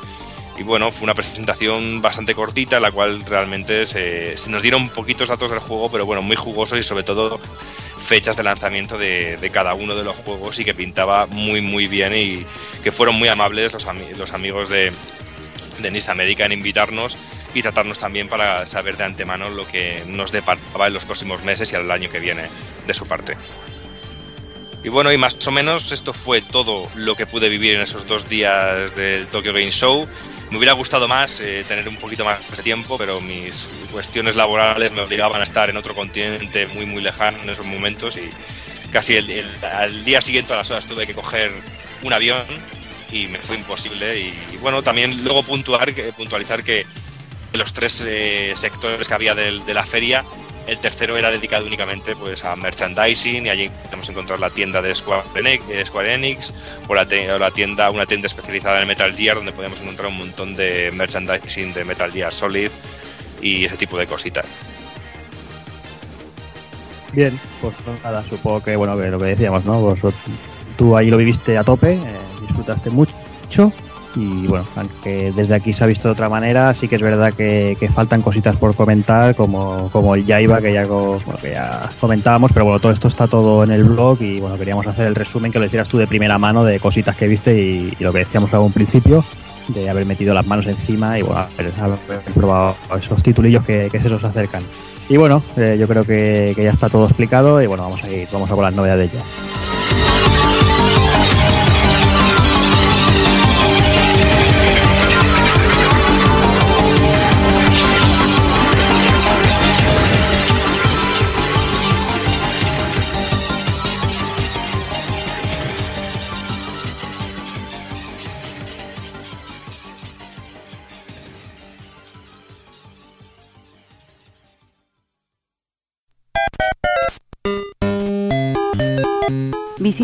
y bueno, fue una presentación bastante cortita, la cual realmente se, nos dieron poquitos datos del juego, pero bueno, muy jugosos y sobre todo fechas de lanzamiento de, cada uno de los juegos y que pintaba muy muy bien y que fueron muy amables los, amigos de, de NIS América en invitarnos y tratarnos también para saber de antemano lo que nos deparaba en los próximos meses y al año que viene de su parte. Y bueno, y más o menos esto fue todo lo que pude vivir en esos dos días del Tokyo Game Show. Me hubiera gustado más eh, tener un poquito más de tiempo, pero mis cuestiones laborales me obligaban a estar en otro continente muy, muy lejano en esos momentos y casi el, al día siguiente a las horas tuve que coger un avión y me fue imposible. Y, bueno, también luego puntuar, puntualizar que los tres eh, sectores que había de la feria el tercero era dedicado únicamente pues, a merchandising y allí podemos encontrar la tienda de Square Enix, o la, tienda, una tienda especializada en Metal Gear donde podemos encontrar un montón de merchandising de Metal Gear Solid y ese tipo de cositas. Bien, pues nada, supongo que bueno, lo que decíamos, ¿no? tú ahí lo viviste a tope, eh, disfrutaste mucho y bueno, aunque desde aquí se ha visto de otra manera, sí que es verdad que, faltan cositas por comentar, como, como el Jaiba que ya, que ya comentábamos, pero bueno, todo esto está todo en el blog y bueno, queríamos hacer el resumen que lo hicieras tú de primera mano de cositas que viste y, lo que decíamos a un principio, de haber metido las manos encima y bueno, haber, probado esos titulillos que, se nos acercan. Y bueno, eh, yo creo que, que, ya está todo explicado y bueno, vamos a ir, vamos a por las novedades ya.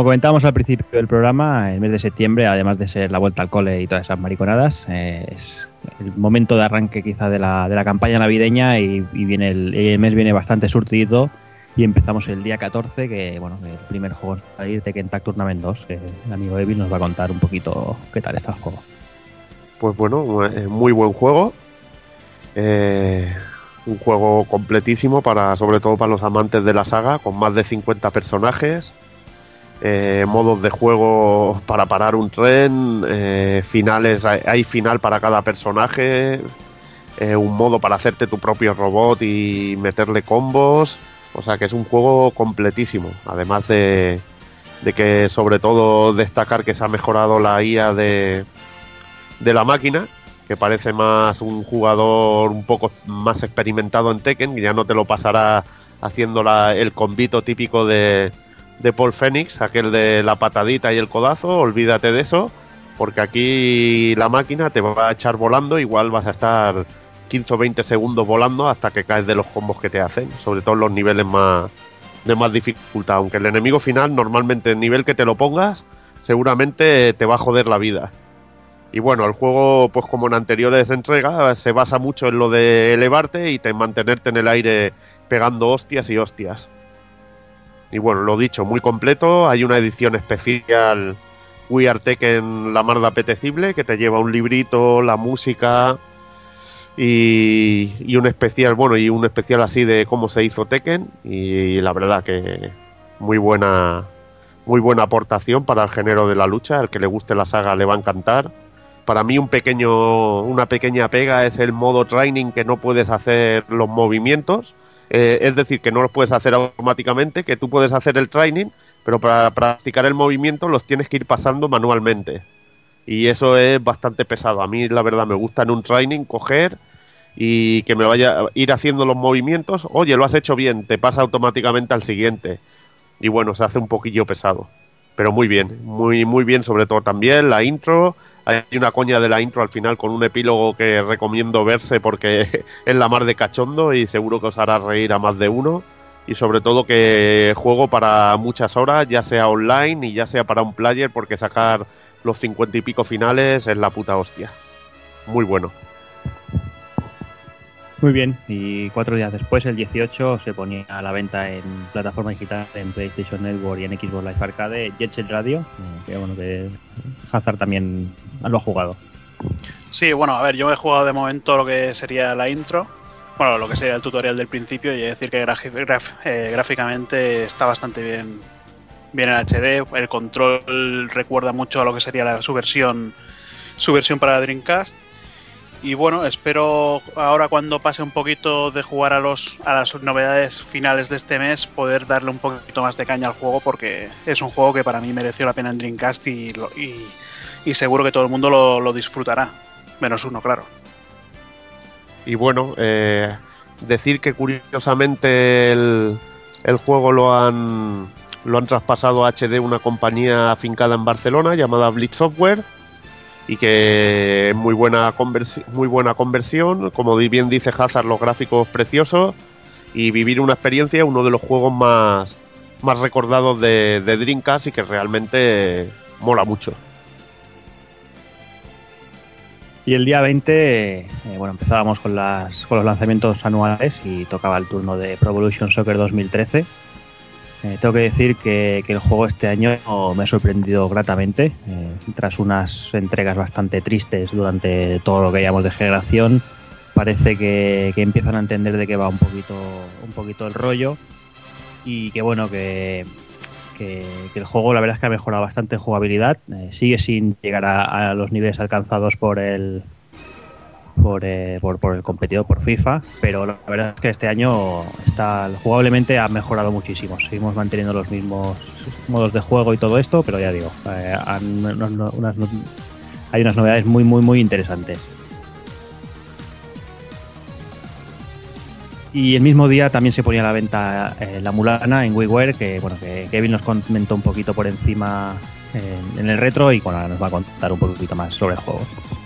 Como comentábamos al principio del programa, el mes de septiembre, además de ser la vuelta al cole y todas esas mariconadas, eh, es el momento de arranque quizá de la, de la campaña navideña y, viene el, mes viene bastante surtido Y empezamos el día 14, que bueno, el primer juego es salir Tekken Tag Tournament 2, que el amigo Evil nos va a contar un poquito qué tal está el juego. Pues bueno, eh, muy buen juego. Eh, un juego completísimo para, sobre todo para los amantes de la saga, con más de 50 personajes, eh, modos de juego para parar un tren, finales, hay, final para cada personaje, un modo para hacerte tu propio robot y meterle combos. O sea que es un juego completísimo. Además de, de que sobre todo destacar que se ha mejorado la IA de, de la máquina, que parece más un jugador un poco más experimentado en Tekken, ya no te lo pasará haciendo el convito típico de, de Paul Phoenix, aquel de la patadita y el codazo, olvídate de eso, porque aquí la máquina te va a echar volando, igual vas a estar 15 o 20 segundos volando hasta que caes de los combos que te hacen, sobre todo en los niveles más de más dificultad, aunque el enemigo final normalmente el nivel que te lo pongas seguramente te va a joder la vida. Y bueno, el juego, pues como en anteriores entregas, se basa mucho en lo de elevarte y te mantenerte en el aire pegando hostias y hostias. Y bueno, lo dicho, muy completo. Hay una edición especial We Are Tekken la mar de apetecible que te lleva un librito, la música, y, un especial, bueno, y un especial así de cómo se hizo Tekken y la verdad que muy buena muy buena aportación para el género de la lucha, el que le guste la saga le va a encantar. Para mí un pequeño una pequeña pega es el modo training que no puedes hacer los movimientos, eh, es decir, que no los puedes hacer automáticamente, que tú puedes hacer el training, pero para practicar el movimiento los tienes que ir pasando manualmente. Y eso es bastante pesado. A mí la verdad me gusta en un training coger y que me vaya a ir haciendo los movimientos, oye, lo has hecho bien, te pasa automáticamente al siguiente. Y bueno, se hace un poquillo pesado. Pero muy bien, muy, muy bien, sobre todo también la intro. Hay una coña de la intro al final con un epílogo que recomiendo verse porque <laughs> es la mar de cachondo y seguro que os hará reír a más de uno. Y sobre todo que juego para muchas horas, ya sea online y ya sea para un player, porque sacar los cincuenta y pico finales es la puta hostia. Muy bueno. Muy bien, y cuatro días después, el 18, se ponía a la venta en plataforma digital, en PlayStation Network y en Xbox Live Arcade, Jet Set Radio, que bueno, que Hazard también lo ha jugado. Sí, bueno, a ver, yo he jugado de momento lo que sería la intro, bueno, lo que sería el tutorial del principio, y decir que eh, gráficamente está bastante bien, bien en HD, el control recuerda mucho a lo que sería la, su versión su versión para Dreamcast y bueno, espero ahora cuando pase un poquito de jugar a los a las novedades finales de este mes poder darle un poquito más de caña al juego porque es un juego que para mí mereció la pena en Dreamcast y, y, seguro que todo el mundo lo, disfrutará. Menos uno, claro. Y bueno, eh, decir que curiosamente el, el juego lo han, lo han traspasado a HD una compañía afincada en Barcelona llamada Blitz Software y que es muy buena, muy buena conversión, como bien dice Hazard, los gráficos preciosos y vivir una experiencia, uno de los juegos más, más recordados de, de Dreamcast y que realmente mola mucho. Y el día 20, eh, bueno, empezábamos con, las, con los lanzamientos anuales y tocaba el turno de Pro Evolution Soccer 2013 eh, tengo que decir que, el juego este año me ha sorprendido gratamente. Eh, tras unas entregas bastante tristes durante todo lo que llamamos de generación, parece que, empiezan a entender de qué va un poquito, un poquito el rollo. Y que bueno, que, el juego la verdad es que ha mejorado bastante en jugabilidad. Eh, sigue sin llegar a los niveles alcanzados por el, eh, por, por, el competidor, por FIFA, pero la verdad es que este año está jugablemente ha mejorado muchísimo. Seguimos manteniendo los mismos modos de juego y todo esto, pero ya digo, eh, hay unas novedades muy, muy, muy interesantes. Y el mismo día también se ponía a la venta eh, la Mulana en WiiWare, que bueno, que Kevin nos comentó un poquito por encima en, el retro y bueno, nos va a contar un poquito más sobre el juego.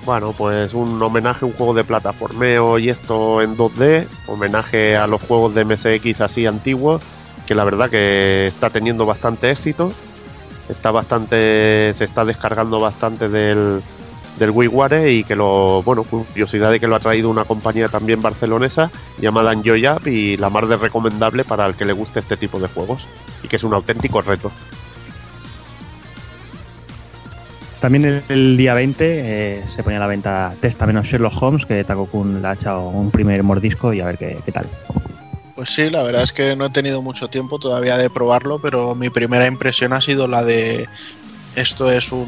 Bueno, pues un homenaje a un juego de plataformeo y esto en 2D, homenaje a los juegos de MSX así antiguos, que la verdad que está teniendo bastante éxito. Está bastante, se está descargando bastante del, WiiWare y que lo, bueno, curiosidad de que lo ha traído una compañía también barcelonesa llamada Enjoy y la más de recomendable para el que le guste este tipo de juegos y que es un auténtico reto. También el, día 20 eh, se ponía a la venta Testa menos Sherlock Holmes, que Takokun le ha echado un primer mordisco y a ver qué, tal. Pues sí, la verdad es que no he tenido mucho tiempo todavía de probarlo, pero mi primera impresión ha sido la de esto es un,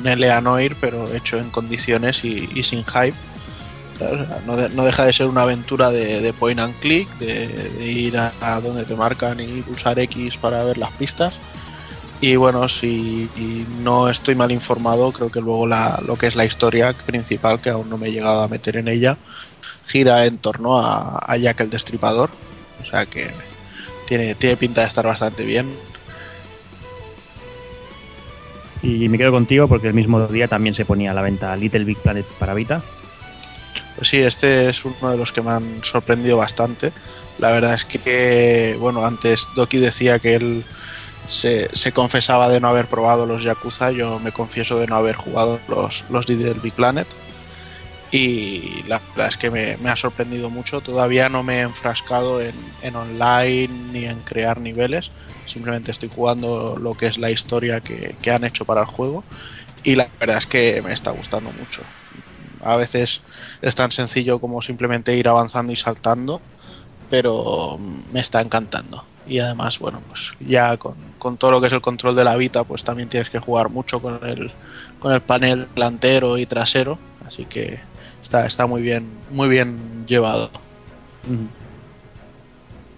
un LA Noir, pero hecho en condiciones y, sin hype. No, deja de ser una aventura de, point and click, de, ir a, a, donde te marcan y pulsar X para ver las pistas y bueno, si no estoy mal informado, creo que luego la, lo que es la historia principal, que aún no me he llegado a meter en ella, gira en torno a, Jack el Destripador. O sea que tiene, tiene pinta de estar bastante bien. Y me quedo contigo porque el mismo día también se ponía a la venta Little Big Planet para Vita. Pues sí, este es uno de los que me han sorprendido bastante. La verdad es que, bueno, antes Doki decía que él se, confesaba de no haber probado los Yakuza, yo me confieso de no haber jugado los, los Big Planet. Y la verdad es que me, ha sorprendido mucho. Todavía no me he enfrascado en, online ni en crear niveles. Simplemente estoy jugando lo que es la historia que, que han hecho para el juego. Y la verdad es que me está gustando mucho. A veces es tan sencillo como simplemente ir avanzando y saltando, pero me está encantando y además, bueno, pues ya con, todo lo que es el control de la Vita, pues también tienes que jugar mucho con el, con el panel delantero y trasero, así que está, está muy bien, muy bien llevado.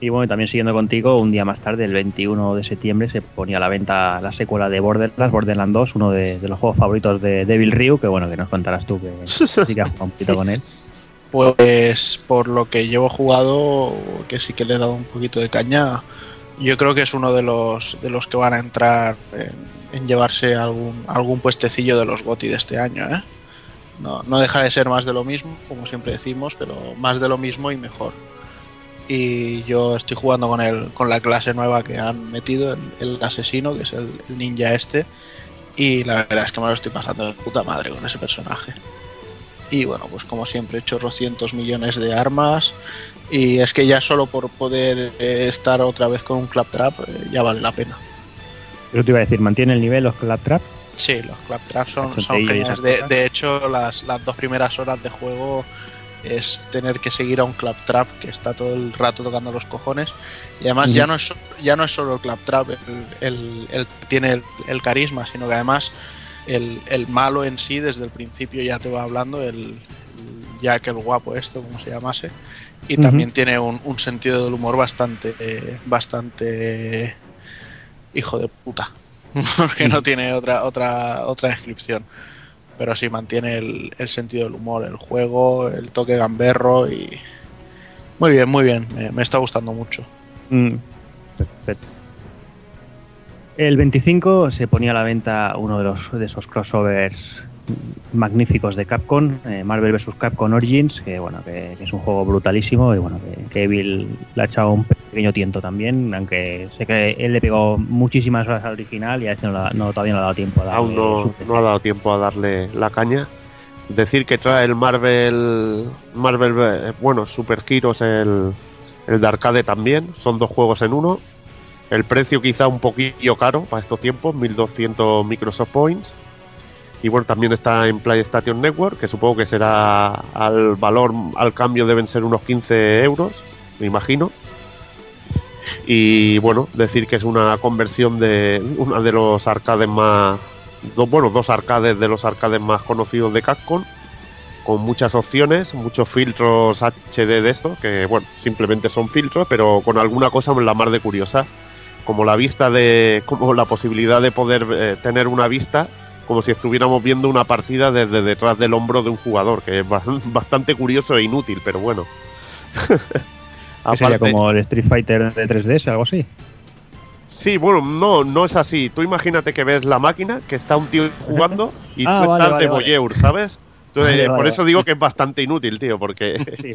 Y bueno, también siguiendo contigo, un día más tarde, el 21 de septiembre, se ponía a la venta la secuela de Borderlands, Borderlands 2, uno de, los juegos favoritos de Devil Ryu, que bueno, que nos contarás tú que sí que has jugado un poquito con él. <laughs> Pues por lo que llevo jugado, que sí que le he dado un poquito de caña, yo creo que es uno de los, de los que van a entrar en, llevarse algún, algún puestecillo de los GOTI de este año. ¿eh? No, no, deja de ser más de lo mismo, como siempre decimos, pero más de lo mismo y mejor. Y yo estoy jugando con, el, con la clase nueva que han metido, el, asesino, que es el, el ninja este, y la verdad es que me lo estoy pasando de puta madre con ese personaje. Y bueno, pues como siempre, he hecho cientos millones de armas. Y es que ya solo por poder eh, estar otra vez con un Claptrap eh, ya vale la pena. Pero te iba a decir, ¿mantiene el nivel los Claptrap? Sí, los Claptrap son, son geniales. De, hecho, las, las, dos primeras horas de juego es tener que seguir a un Claptrap que está todo el rato tocando los cojones. Y además ya, no es, ya no es solo el Claptrap el, el, tiene el, el carisma, sino que además el, malo en sí desde el principio ya te va hablando, el, Jack el guapo esto, como se llamase, y también tiene un, sentido del humor bastante, bastante hijo de puta, <laughs> porque no tiene otra, otra, otra descripción. Pero sí mantiene el, sentido del humor, el juego, el toque gamberro y... Muy bien, muy bien, me, está gustando mucho. Mm, perfecto. El 25 se ponía a la venta uno de, los, de esos crossovers magníficos de Capcom, eh, Marvel vs. Capcom Origins, que bueno, que, es un juego brutalísimo y bueno, que, Evil le ha echado un pequeño tiento también, aunque sé que él le pegó muchísimas horas al original y a este no, todavía no ha dado tiempo a darle Aún no, ha dado tiempo a darle la caña. Decir que trae el Marvel, Marvel eh, bueno, Super Heroes, el, el de arcade también, son dos juegos en uno el precio quizá un poquillo caro para estos tiempos, 1200 Microsoft Points. Y bueno, también está en PlayStation Network, que supongo que será al valor, al cambio deben ser unos 15 euros, me imagino. Y bueno, decir que es una conversión de uno de los arcades más, bueno, dos arcades de los arcades más conocidos de Capcom, con muchas opciones, muchos filtros HD de esto, que bueno, simplemente son filtros, pero con alguna cosa la más de curiosa como la vista de, como la posibilidad de poder eh, tener una vista como si estuviéramos viendo una partida desde detrás del hombro de un jugador, que es <laughs> bastante curioso e inútil, pero bueno. <laughs> sería como el Street Fighter de 3DS, algo así? Sí, bueno, no, no es así. Tú imagínate que ves la máquina, que está un tío <laughs> jugando y ah, tú estás de voyeur, ¿sabes? Entonces, por eso digo que es bastante inútil, tío, porque... Sí,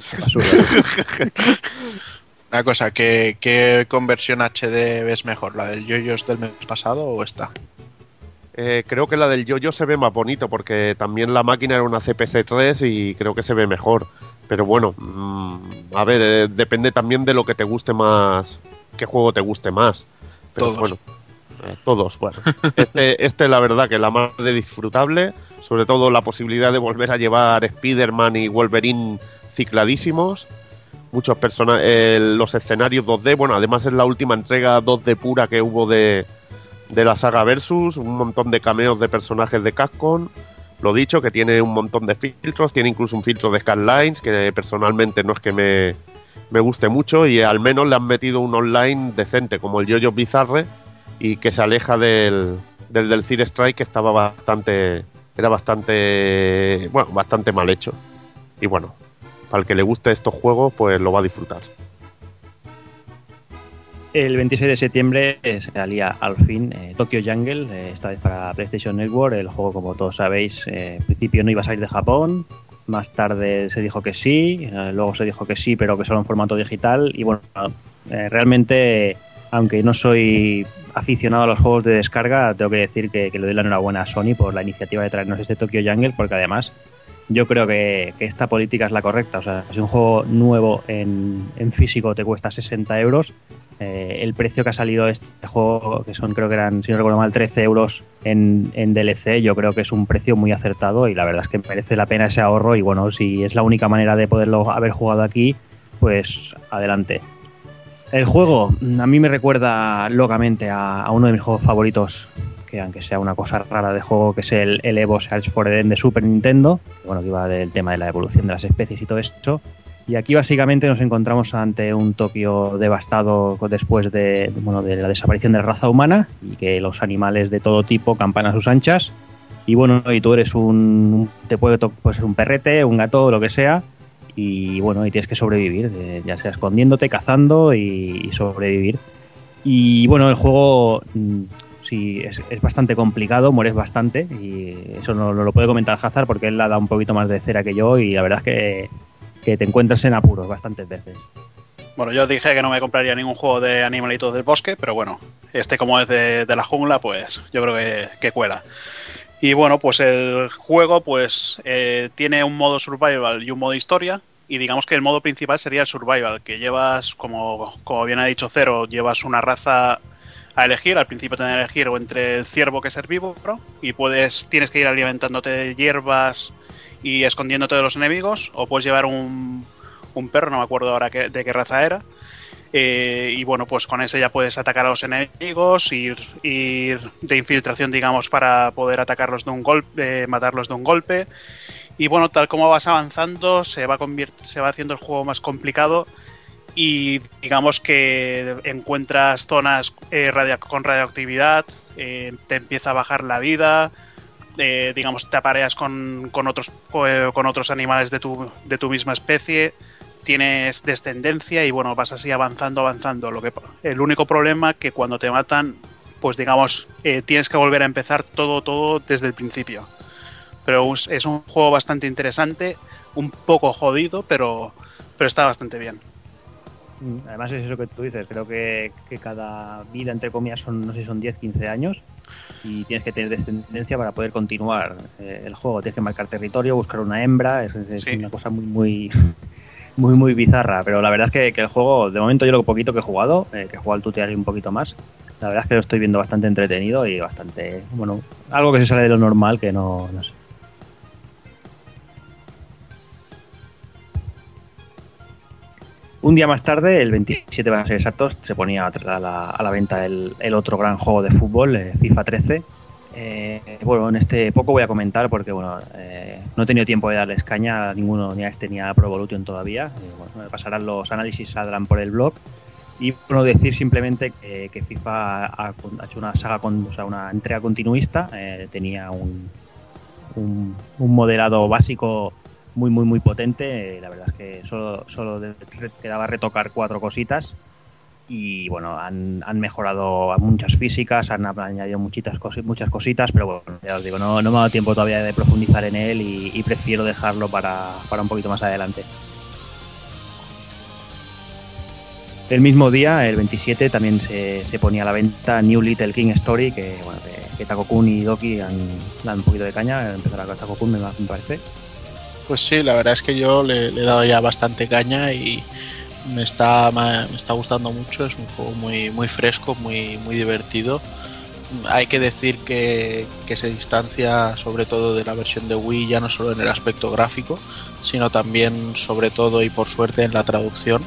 Una cosa, ¿qué, conversión HD ves mejor? ¿La del Yoyos del mes pasado o esta? Eh, creo que la del yo-yo se ve más bonito porque también la máquina era una CPC3 y creo que se ve mejor. Pero bueno, mm, a ver, eh, depende también de lo que te guste más, qué juego te guste más. Pero Todos. bueno, eh, todos, bueno. Este, este la verdad que la más de disfrutable, sobre todo la posibilidad de volver a llevar Spider-Man y Wolverine cicladísimos. Muchos personajes, los escenarios 2D, bueno, además es la última entrega 2D pura que hubo de, de la saga Versus, un montón de cameos de personajes de Capcom. Lo dicho, que tiene un montón de filtros, tiene incluso un filtro de Skylines, que personalmente no es que me, me guste mucho, y al menos le han metido un online decente, como el Jojo Bizarre, y que se aleja del, del, del Strike, que estaba bastante. Era bastante. Bueno, bastante mal hecho. Y bueno, para que le guste estos juegos, pues lo va a disfrutar. El 26 de septiembre salía al fin eh, Tokyo Jungle, eh, esta vez para PlayStation Network. El juego, como todos sabéis, eh, en principio no iba a salir de Japón. Más tarde se dijo que sí, eh, luego se dijo que sí, pero que solo en formato digital. Y bueno, eh, realmente, aunque no soy aficionado a los juegos de descarga, tengo que decir que, que le doy la enhorabuena a Sony por la iniciativa de traernos este Tokyo Jungle, porque además yo creo que, esta política es la correcta. O sea, si un juego nuevo en, en físico te cuesta 60 euros, eh, el precio que ha salido este juego, que son creo que eran, si no recuerdo mal, 13 euros en, en, DLC, yo creo que es un precio muy acertado y la verdad es que merece la pena ese ahorro y bueno, si es la única manera de poderlo haber jugado aquí, pues adelante. El juego a mí me recuerda locamente a uno de mis juegos favoritos, que aunque sea una cosa rara de juego, que es el, Evo Search for Eden de Super Nintendo, que, bueno, que iba del tema de la evolución de las especies y todo eso. Y aquí básicamente nos encontramos ante un Tokio devastado después de, bueno, de la desaparición de la raza humana y que los animales de todo tipo campan a sus anchas. Y bueno, y tú eres un. te puede pues, un perrete, un gato, lo que sea. Y bueno, y tienes que sobrevivir, eh, ya sea escondiéndote, cazando y, y, sobrevivir. Y bueno, el juego sí es, es, bastante complicado, mueres bastante. Y eso no, no lo puede comentar Hazard porque él la da un poquito más de cera que yo. Y la verdad es que que te encuentras en apuros bastantes veces. Bueno, yo dije que no me compraría ningún juego de animalitos del bosque, pero bueno, este como es de, de la jungla, pues yo creo que, que, cuela. Y bueno, pues el juego pues eh, tiene un modo survival y un modo historia. Y digamos que el modo principal sería el survival, que llevas, como, como bien ha dicho Cero, llevas una raza a elegir. Al principio tienes que elegir o entre el ciervo que es herbívoro y puedes, tienes que ir alimentándote de hierbas y escondiéndote de los enemigos, o puedes llevar un, un perro, no me acuerdo ahora qué, de qué raza era. Eh, y bueno, pues con ese ya puedes atacar a los enemigos, ir, ir de infiltración, digamos, para poder atacarlos de un golpe, eh, matarlos de un golpe. Y bueno, tal como vas avanzando, se va, se va haciendo el juego más complicado. Y digamos que encuentras zonas eh, con radioactividad, te empieza a bajar la vida, eh, digamos, te apareas con, con otros, con otros animales de tu, de tu misma especie, tienes descendencia y bueno, vas así avanzando, avanzando. Lo que, el único problema que cuando te matan, pues digamos, eh, tienes que volver a empezar todo, todo desde el principio. Pero es un juego bastante interesante, un poco jodido, pero, pero está bastante bien. Además es eso que tú dices, creo que, que cada vida, entre comillas, son, no sé si son 10, 15 años y tienes que tener descendencia para poder continuar eh, el juego. Tienes que marcar territorio, buscar una hembra, es, es sí. una cosa muy, muy, <laughs> muy, muy bizarra. Pero la verdad es que, que, el juego, de momento yo lo poquito que he jugado, eh, que he jugado al tutorial un poquito más, la verdad es que lo estoy viendo bastante entretenido y bastante, bueno, algo que se sale de lo normal, que no, no sé. Un día más tarde, el 27 van a ser exactos, se ponía a la, venta el, otro gran juego de fútbol, eh, FIFA 13. Eh, bueno, en este poco voy a comentar porque bueno, eh, no he tenido tiempo de darles caña a ninguno, ni a este ni a Pro Evolution todavía. Me pasarán los análisis, saldrán por el blog. Y bueno, decir simplemente que, FIFA ha, hecho una saga, una entrega continuista. Tenía un, un, un modelado básico muy, muy, muy potente. La verdad es que solo, solo quedaba retocar cuatro cositas. Y bueno, han, han, mejorado muchas físicas, han añadido muchitas cos muchas cositas, pero bueno, ya os digo, no, no me ha dado tiempo todavía de profundizar en él y, prefiero dejarlo para, para, un poquito más adelante. El mismo día, el 27, también se, se ponía a la venta New Little King Story, que, bueno, que, Takokun y Doki han dado un poquito de caña. Empezará con Takokun, me parece. Pues sí, la verdad es que yo le, he dado ya bastante caña y me está, me está gustando mucho. Es un juego muy, muy fresco, muy, muy divertido. Hay que decir que, que se distancia sobre todo de la versión de Wii, ya no solo en el aspecto gráfico, sino también, sobre todo y por suerte, en la traducción,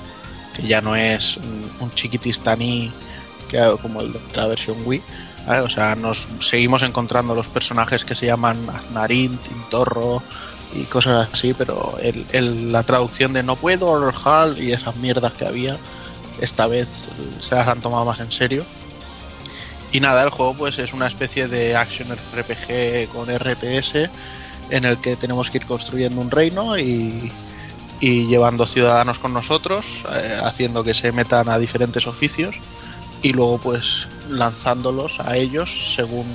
que ya no es un chiquitistaní que, como el la versión Wii. ¿vale? O sea, nos seguimos encontrando los personajes que se llaman Aznarín, Tintorro y cosas así, pero el, la traducción de no puedo, Hal y esas mierdas que había, esta vez se las han tomado más en serio. Y nada, el juego pues es una especie de action RPG con RTS en el que tenemos que ir construyendo un reino y, y llevando ciudadanos con nosotros, eh, haciendo que se metan a diferentes oficios y luego pues lanzándolos a ellos según,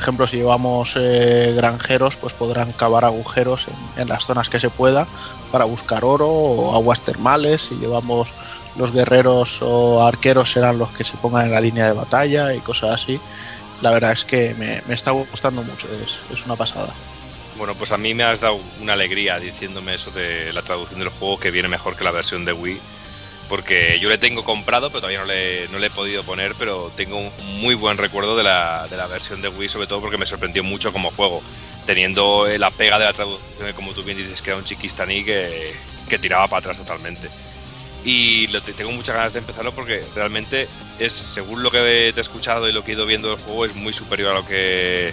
por ejemplo, si llevamos eh, granjeros, pues podrán cavar agujeros en, en las zonas que se pueda para buscar oro o aguas termales. Si llevamos los guerreros o arqueros serán los que se pongan en la línea de batalla y cosas así. La verdad es que me, me está gustando mucho, es, es una pasada. Bueno, pues a mí me has dado una alegría diciéndome eso de la traducción del juego que viene mejor que la versión de Wii. Porque yo le tengo comprado, pero todavía no le, no le he podido poner, pero tengo un muy buen recuerdo de la, de la versión de Wii, sobre todo porque me sorprendió mucho como juego, teniendo la pega de la traducción, como tú bien dices, que era un chiquistaní que, que tiraba para atrás totalmente. Y lo, te- tengo muchas ganas de empezarlo porque realmente es, según lo que te he escuchado y lo que he ido viendo del juego, es muy superior a lo que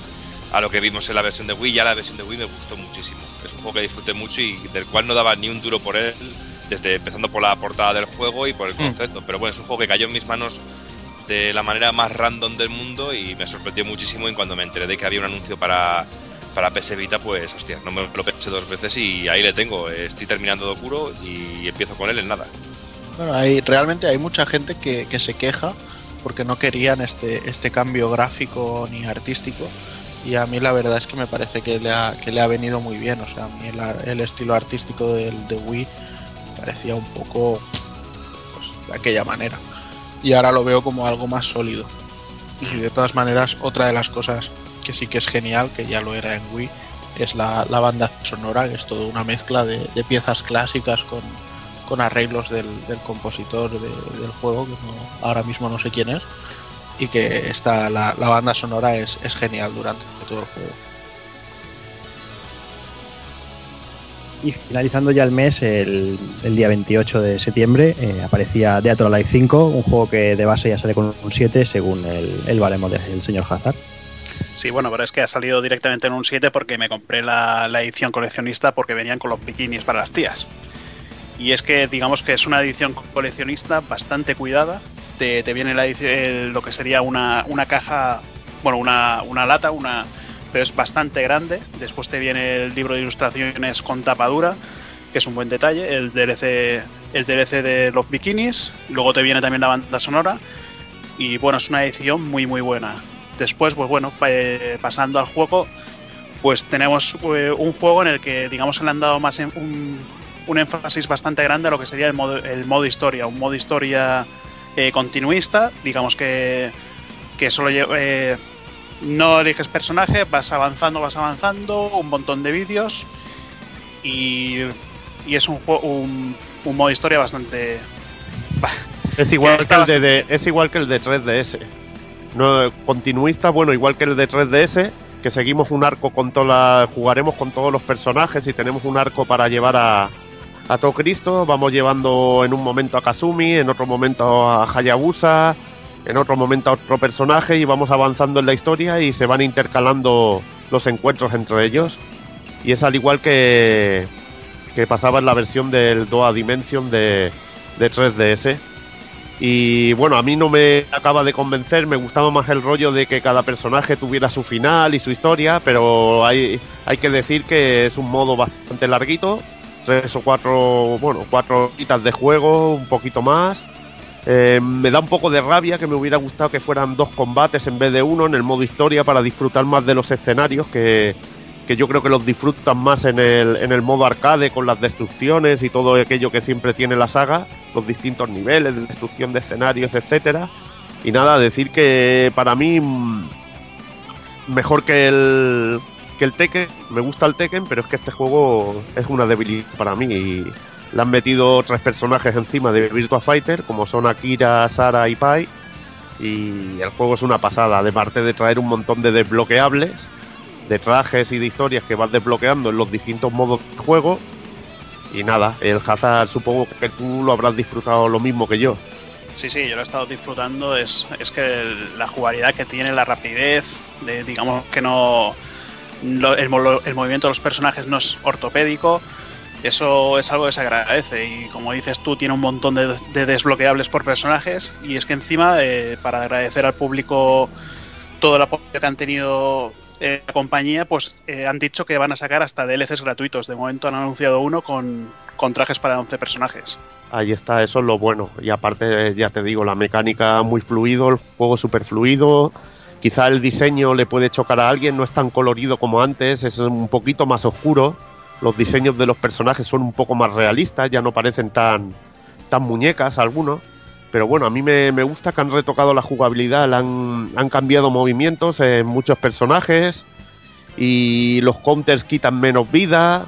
a lo que vimos en la versión de Wii. Ya la versión de Wii me gustó muchísimo. Es un juego que disfruté mucho y del cual no daba ni un duro por él, desde empezando por la portada del juego y por el Mm. concepto. Pero bueno, es un juego que cayó en mis manos de la manera más random del mundo y me sorprendió muchísimo. Y cuando me enteré de que había un anuncio para, para PS Vita, pues hostia, no me lo pensé dos veces y ahí le tengo. Estoy terminando Dokuro y empiezo con él en nada. Bueno, hay, realmente hay mucha gente que, que se queja porque no querían este, este cambio gráfico ni artístico. Y a mí la verdad es que me parece que le ha, que le ha venido muy bien. O sea, a mí el, el estilo artístico del de Wii parecía un poco pues, de aquella manera. Y ahora lo veo como algo más sólido. Y de todas maneras, otra de las cosas que sí que es genial, que ya lo era en Wii, es la, la banda sonora, que es toda una mezcla de, piezas clásicas con, con arreglos del, compositor de- del juego, que ahora mismo no sé quién es, y que está, la, la banda sonora es, es genial durante todo el juego. Y finalizando ya el mes, el, el día 28 de septiembre, eh, aparecía Dead or Alive 5, un juego que de base ya sale con un 7 según el, el baremo del señor Hazard. Sí, bueno, pero es que ha salido directamente en un 7 porque me compré la, la edición coleccionista porque venían con los bikinis para las tías. Y es que digamos que es una edición coleccionista bastante cuidada. Te, te viene la el- lo que sería una, una caja, bueno, una, una lata, una, pero es bastante grande. Después te viene el libro de ilustraciones con tapadura, que es un buen detalle. El DLC, el DLC de los bikinis. Luego te viene también la banda sonora. Y bueno, es una edición muy muy buena. Después, pues bueno, eh, pasando al juego, pues tenemos eh, un juego en el que, digamos, le han dado más un, un énfasis bastante grande a lo que sería el modo, el modo historia, un modo historia eh, continuista, digamos que, que solo eh, no eliges personaje, vas avanzando, vas avanzando, un montón de vídeos y, y es un, juego, un, un modo historia bastante... bah, Es igual, que el de, de- es igual que el de 3DS. No, continuista, bueno, igual que el de 3DS, que seguimos un arco con toda la, jugaremos con todos los personajes y tenemos un arco para llevar a, a todo Cristo. Vamos llevando en un momento a Kazumi, en otro momento a Hayabusa, en otro momento otro personaje y vamos avanzando en la historia y se van intercalando los encuentros entre ellos. Y es al igual que, que pasaba en la versión del Doa Dimension de, de 3DS. Y bueno, a mí no me acaba de convencer, me gustaba más el rollo de que cada personaje tuviera su final y su historia, pero hay, hay que decir que es un modo bastante larguito, tres o cuatro, bueno, cuatro horitas de juego, un poquito más. Eh, me da un poco de rabia que me hubiera gustado que fueran dos combates en vez de uno en el modo historia para disfrutar más de los escenarios que, que yo creo que los disfrutan más en el, en el modo arcade con las destrucciones y todo aquello que siempre tiene la saga. Los distintos niveles de destrucción de escenarios, etcétera. Y nada, decir que para mí mm, mejor que el que el Tekken, me gusta el Tekken, pero es que este juego es una debilidad para mí y le han metido tres personajes encima de Virtua Fighter, como son Akira, Sara y Pai, y el juego es una pasada, además de traer un montón de desbloqueables, de trajes y de historias que vas desbloqueando en los distintos modos de juego. Y nada, el Hazard supongo que tú lo habrás disfrutado lo mismo que yo. Sí, sí, yo lo he estado disfrutando. Es, es que la jugabilidad que tiene, la rapidez, de, digamos que no. el, movimiento de los personajes no es ortopédico. Eso es algo que se agradece. Y como dices tú, tiene un montón de, de desbloqueables por personajes. Y es que encima, eh, para agradecer al público todo el apoyo que han tenido eh, la compañía, pues eh, han dicho que van a sacar hasta DLCs gratuitos. De momento han anunciado uno con, con trajes para 11 personajes. Ahí está, eso es lo bueno. Y aparte, ya te digo, la mecánica muy fluido, el juego súper fluido. Quizá el diseño le puede chocar a alguien, no es tan colorido como antes, es un poquito más oscuro. Los diseños de los personajes son un poco más realistas, ya no parecen tan, tan muñecas algunos. Pero bueno, a mí me, me gusta que han retocado la jugabilidad, han, han cambiado movimientos en muchos personajes y los counters quitan menos vida.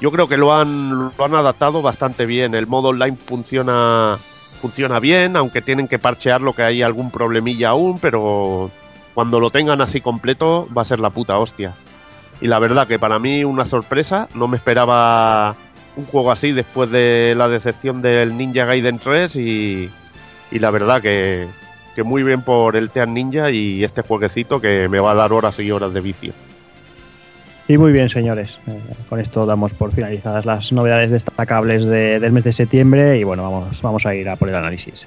Yo creo que lo han, lo han adaptado bastante bien. El modo online funciona, funciona bien, aunque tienen que parchearlo que hay algún problemilla aún, pero cuando lo tengan así completo va a ser la puta hostia. Y la verdad que para mí una sorpresa, no me esperaba un juego así después de la decepción del Ninja Gaiden 3 y, y la verdad que, que muy bien por el Team Ninja y este jueguecito que me va a dar horas y horas de vicio. Y muy bien, señores. Eh, con esto damos por finalizadas las novedades destacables de, del mes de septiembre y bueno, vamos, vamos a ir a por el análisis.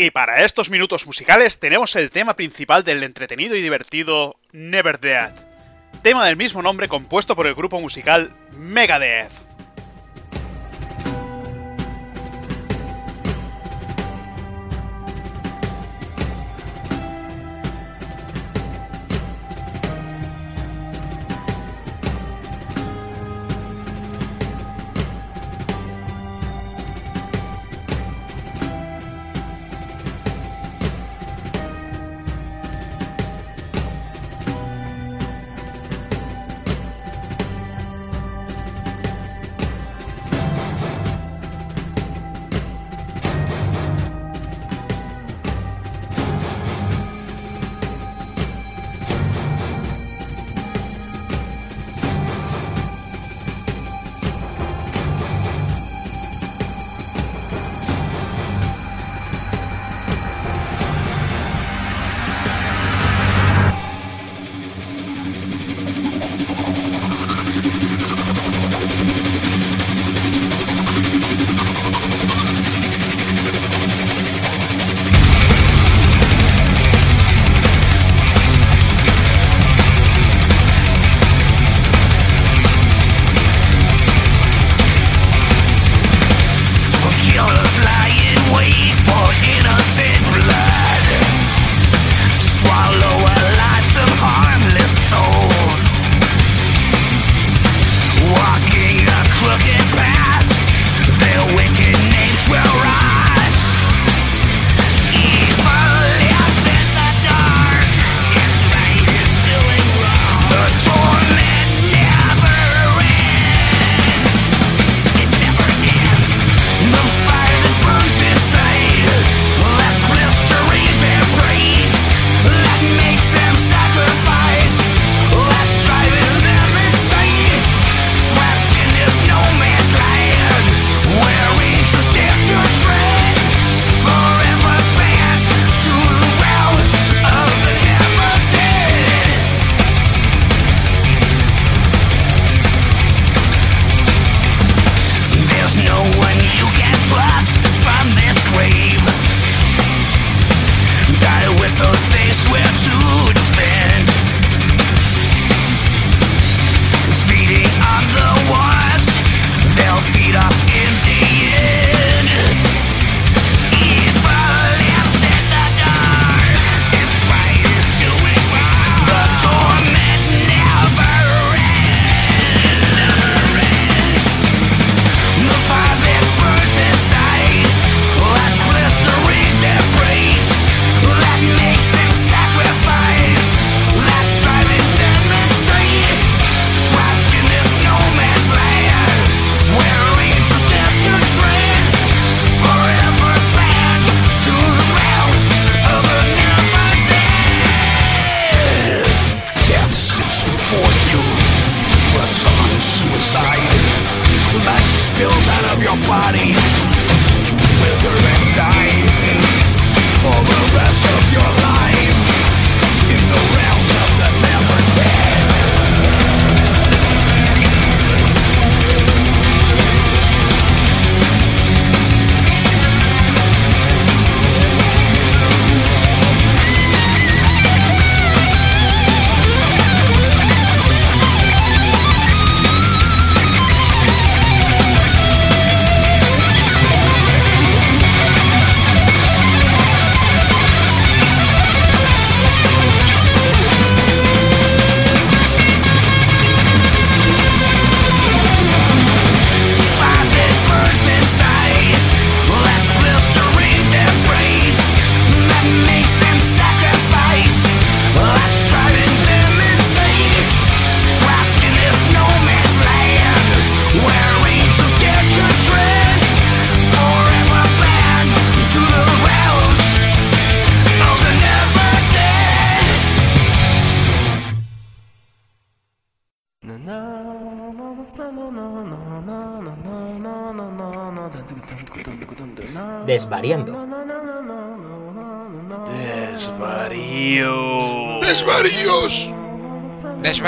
Y para estos minutos musicales tenemos el tema principal del entretenido y divertido Never Dead, tema del mismo nombre compuesto por el grupo musical Megadeth.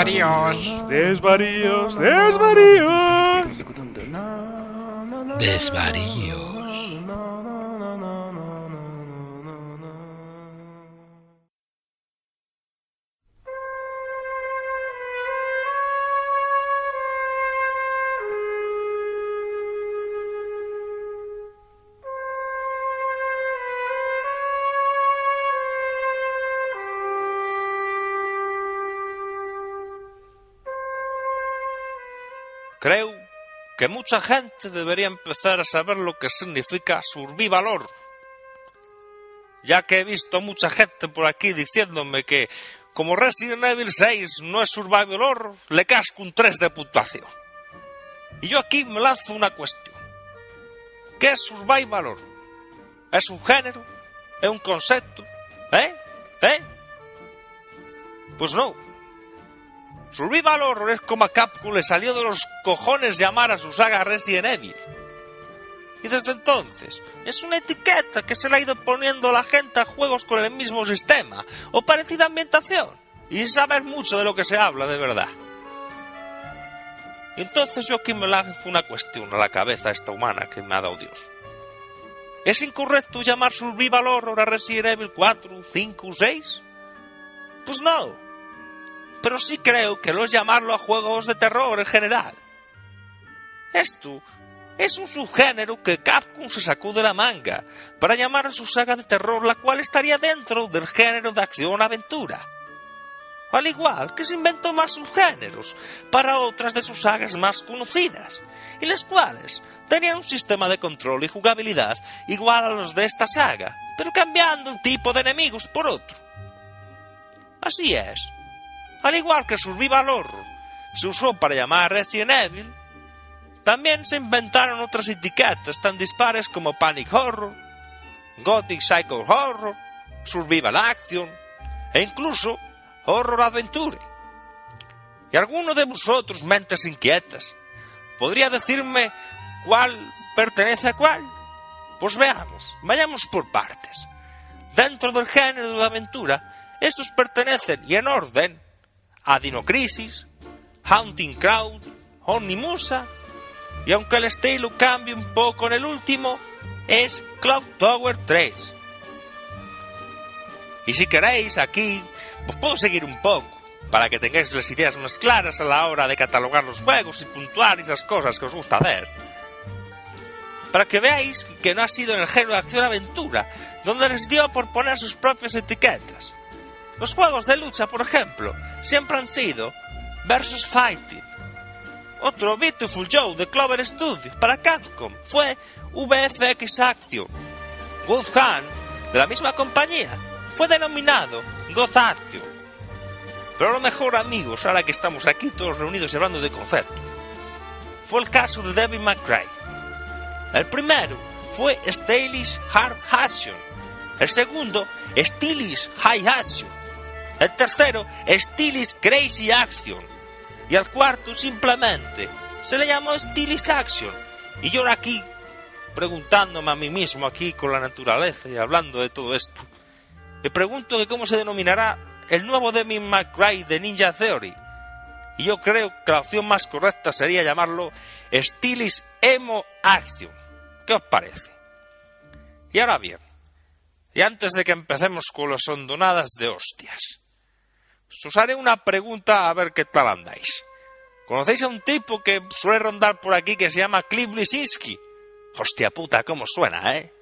Desvaríos. Desvaríos. Desvaríos. Desvaríos. Creo que mucha gente debería empezar a saber lo que significa survivalor. Ya que he visto mucha gente por aquí diciéndome que como Resident Evil 6 no es survivalor, le casco un 3 de puntuación. Y yo aquí me lanzo una cuestión. ¿Qué es survivalor? ¿Es un género? ¿Es un concepto? ¿Eh? ¿Eh? Pues no. Survival Horror es como a Capcom le salió de los cojones llamar a su saga Resident Evil. Y desde entonces es una etiqueta que se le ha ido poniendo la gente a juegos con el mismo sistema o parecida ambientación y saber mucho de lo que se habla de verdad. Entonces yo aquí me lanzo una cuestión a la cabeza esta humana que me ha dado Dios. ¿Es incorrecto llamar Survival Horror a Resident Evil 4, 5, 6? Pues no, pero sí creo que lo es llamarlo a juegos de terror en general. Esto es un subgénero que Capcom se sacó de la manga para llamar a su saga de terror, la cual estaría dentro del género de acción-aventura. Al igual que se inventó más subgéneros para otras de sus sagas más conocidas, y las cuales tenían un sistema de control y jugabilidad igual a los de esta saga, pero cambiando un tipo de enemigos por otro. Así es, al igual que Survival Horror se usó para llamar Resident Evil, también se inventaron otras etiquetas tan dispares como Panic Horror, Gothic Psycho Horror, Survival Action e incluso Horror Adventure. ¿Y alguno de vosotros, mentes inquietas, podría decirme cuál pertenece a cuál? Pues veamos, vayamos por partes. Dentro del género de aventura, estos pertenecen, y en orden, a Dinocrisis, Hunting Crowd, Omnimusa, y aunque el estilo cambie un poco en el último, es Cloud Tower 3. Y si queréis, aquí os puedo seguir un poco, para que tengáis las ideas más claras a la hora de catalogar los juegos y puntuar esas cosas que os gusta ver. Para que veáis que no ha sido en el género de acción-aventura, donde les dio por poner sus propias etiquetas. Los juegos de lucha, por ejemplo, siempre han sido Versus Fighting. Otro Beautiful Joe de Clover Studios para Capcom fue VFX Action. Good Hand, de la misma compañía, fue denominado God Action. Pero lo mejor, amigos, ahora que estamos aquí todos reunidos hablando de conceptos, fue el caso de Devil McCray. El primero fue Stylish Hard Action. El segundo, Stylish High Action. El tercero, Stylish Crazy Action. Y al cuarto, simplemente, se le llamó Stylish Action. Y yo aquí preguntándome a mí mismo aquí con la naturaleza y hablando de todo esto. Me pregunto que cómo se denominará el nuevo Devil McCray de Ninja Theory. Y yo creo que la opción más correcta sería llamarlo Stylis Emo Action. ¿Qué os parece? Y ahora bien, y antes de que empecemos con las hondonadas de hostias, os haré una pregunta a ver qué tal andáis. ¿Conocéis a un tipo que suele rondar por aquí que se llama Cliff Blisinski? Hostia puta, cómo suena, ¿eh?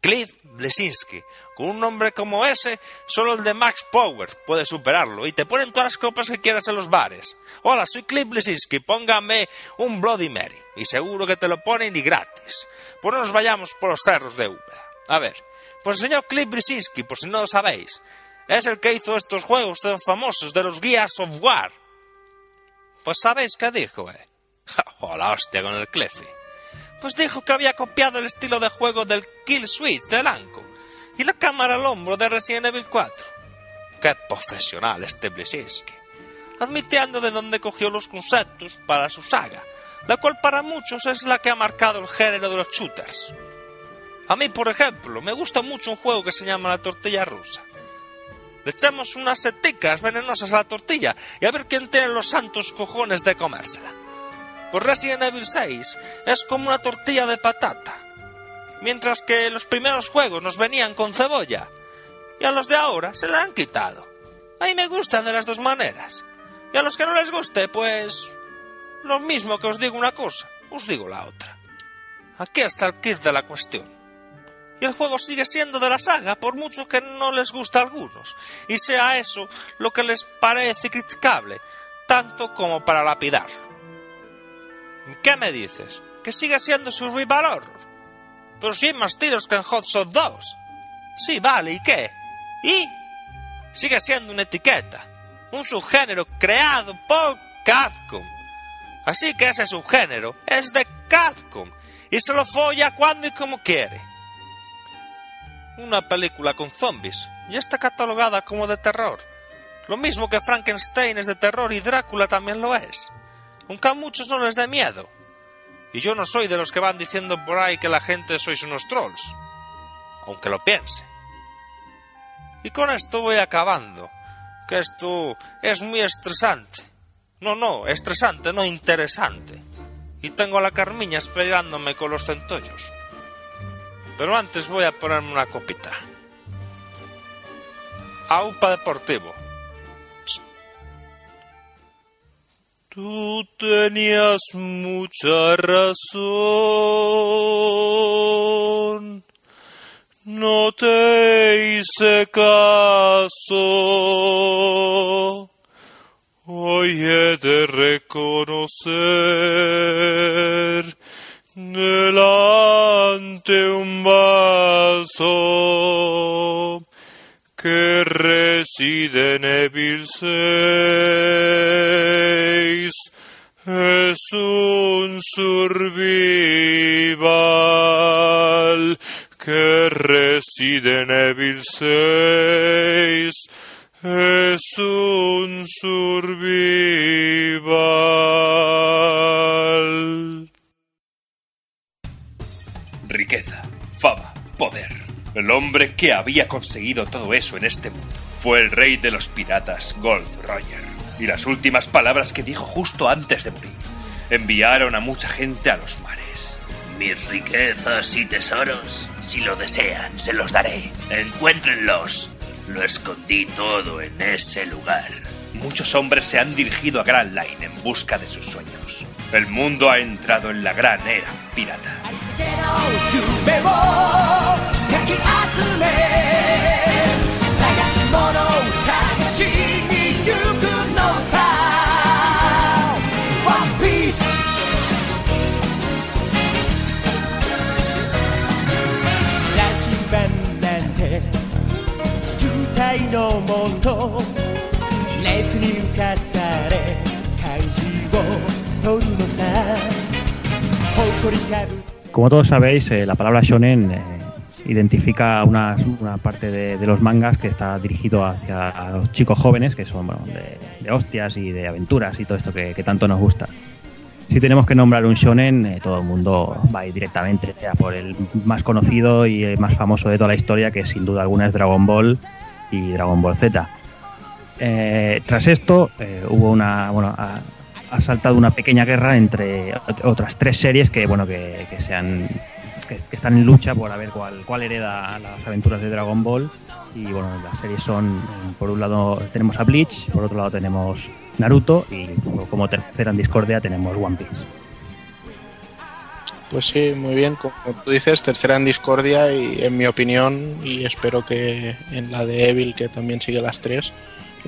Cliff Blesinski. Con un nombre como ese, solo el de Max Power puede superarlo y te ponen todas las copas que quieras en los bares. Hola, soy Cliff Blesinski, póngame un Bloody Mary. Y seguro que te lo ponen y gratis. Pues no nos vayamos por los cerros de Úbeda. A ver, pues el señor Cliff Blesinski, por si no lo sabéis, es el que hizo estos juegos tan famosos de los Gears of War. Pues sabéis qué dijo, eh. Hola, hostia con el Cliffy pues dijo que había copiado el estilo de juego del Kill Switch de Lanco y la cámara al hombro de Resident Evil 4. Qué profesional este Blisinski, admitiendo de dónde cogió los conceptos para su saga, la cual para muchos es la que ha marcado el género de los shooters. A mí, por ejemplo, me gusta mucho un juego que se llama la tortilla rusa. Le echamos unas seticas venenosas a la tortilla y a ver quién tiene los santos cojones de comérsela. Pues Resident Evil 6 es como una tortilla de patata. Mientras que los primeros juegos nos venían con cebolla. Y a los de ahora se la han quitado. A mí me gustan de las dos maneras. Y a los que no les guste, pues... Lo mismo que os digo una cosa, os digo la otra. Aquí está el kit de la cuestión. Y el juego sigue siendo de la saga, por mucho que no les guste a algunos, y sea eso lo que les parece criticable, tanto como para lapidarlo. ¿Qué me dices? ¿Que sigue siendo Survival Horror? Pero si hay más tiros que en Hot Shot 2. Sí, vale, ¿y qué? ¿Y? Sigue siendo una etiqueta, un subgénero creado por Capcom. Así que ese subgénero es de Capcom y se lo folla cuando y como quiere. Una película con zombies y está catalogada como de terror. Lo mismo que Frankenstein es de terror y Drácula también lo es aunque a muchos no les dé miedo. Y yo no soy de los que van diciendo por ahí que la gente sois unos trolls, aunque lo piense. Y con esto voy acabando, que esto es muy estresante. No, no, estresante, no interesante. Y tengo a la Carmiña esperándome con los centollos. Pero antes voy a ponerme una copita. AUPA Deportivo Tú tenías mucha razón. No te hice caso. Hoy he de reconocer delante un vaso que reside en Evil 6 es un survival que reside en Evil 6 es un survival. Riqueza, fama, poder. El hombre que había conseguido todo eso en este mundo fue el rey de los piratas, Gold Roger. Y las últimas palabras que dijo justo antes de morir enviaron a mucha gente a los mares. Mis riquezas y tesoros, si lo desean, se los daré. Encuéntrenlos. Lo escondí todo en ese lugar. Muchos hombres se han dirigido a Grand Line en busca de sus sueños. El mundo ha entrado en la gran era pirata. 夢をかき集め探し物を探しに行くのさ。ワンピース羅針盤なんて渋滞のも熱に浮かされ会議を取るのさ。誇りかぶ Como todos sabéis, eh, la palabra shonen eh, identifica una, una parte de, de los mangas que está dirigido hacia los chicos jóvenes, que son bueno, de, de hostias y de aventuras y todo esto que, que tanto nos gusta. Si tenemos que nombrar un shonen, eh, todo el mundo va a ir directamente sea por el más conocido y el más famoso de toda la historia, que sin duda alguna es Dragon Ball y Dragon Ball Z. Eh, tras esto, eh, hubo una. Bueno, ha saltado una pequeña guerra entre ot- otras tres series que, bueno, que, que se han- que- están en lucha por a ver cuál, cuál hereda las aventuras de Dragon Ball. Y bueno, las series son, por un lado tenemos a Bleach, por otro lado tenemos Naruto y como tercera en discordia tenemos One Piece. Pues sí, muy bien, como tú dices, tercera en discordia y en mi opinión, y espero que en la de Evil, que también sigue las tres,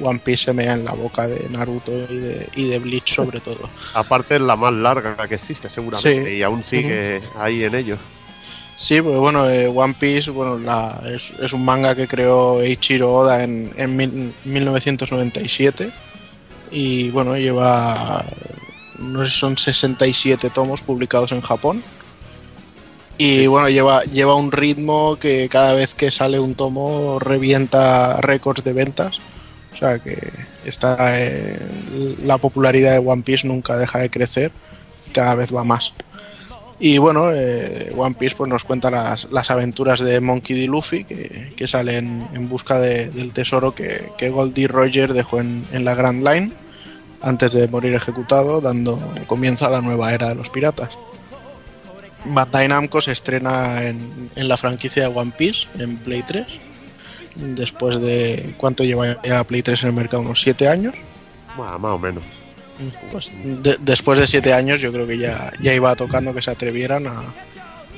One Piece se mea en la boca de Naruto y de, y de Bleach sobre todo. <laughs> Aparte es la más larga que existe, seguramente, Sí. y aún sigue ahí en ello. Sí, pues bueno, eh, One Piece bueno, la- es, es un manga que creó Eiichiro Oda en, en mil- 1997 y bueno, lleva, no sé son 67 tomos publicados en Japón y bueno, lleva, lleva un ritmo que cada vez que sale un tomo revienta récords de ventas. O sea que está, eh, la popularidad de One Piece nunca deja de crecer, cada vez va más. Y bueno, eh, One Piece pues, nos cuenta las, las aventuras de Monkey D. Luffy que, que salen en busca de- del tesoro que, que Goldie Roger dejó en, en la Grand Line antes de morir ejecutado, dando comienzo a la nueva era de los piratas. Bandai Namco se estrena en, en la franquicia de One Piece en Play 3, después de cuánto lleva ya Play 3 en el mercado, unos 7 años. Bueno, más o menos. Pues de- después de siete años yo creo que ya, ya iba tocando que se atrevieran a,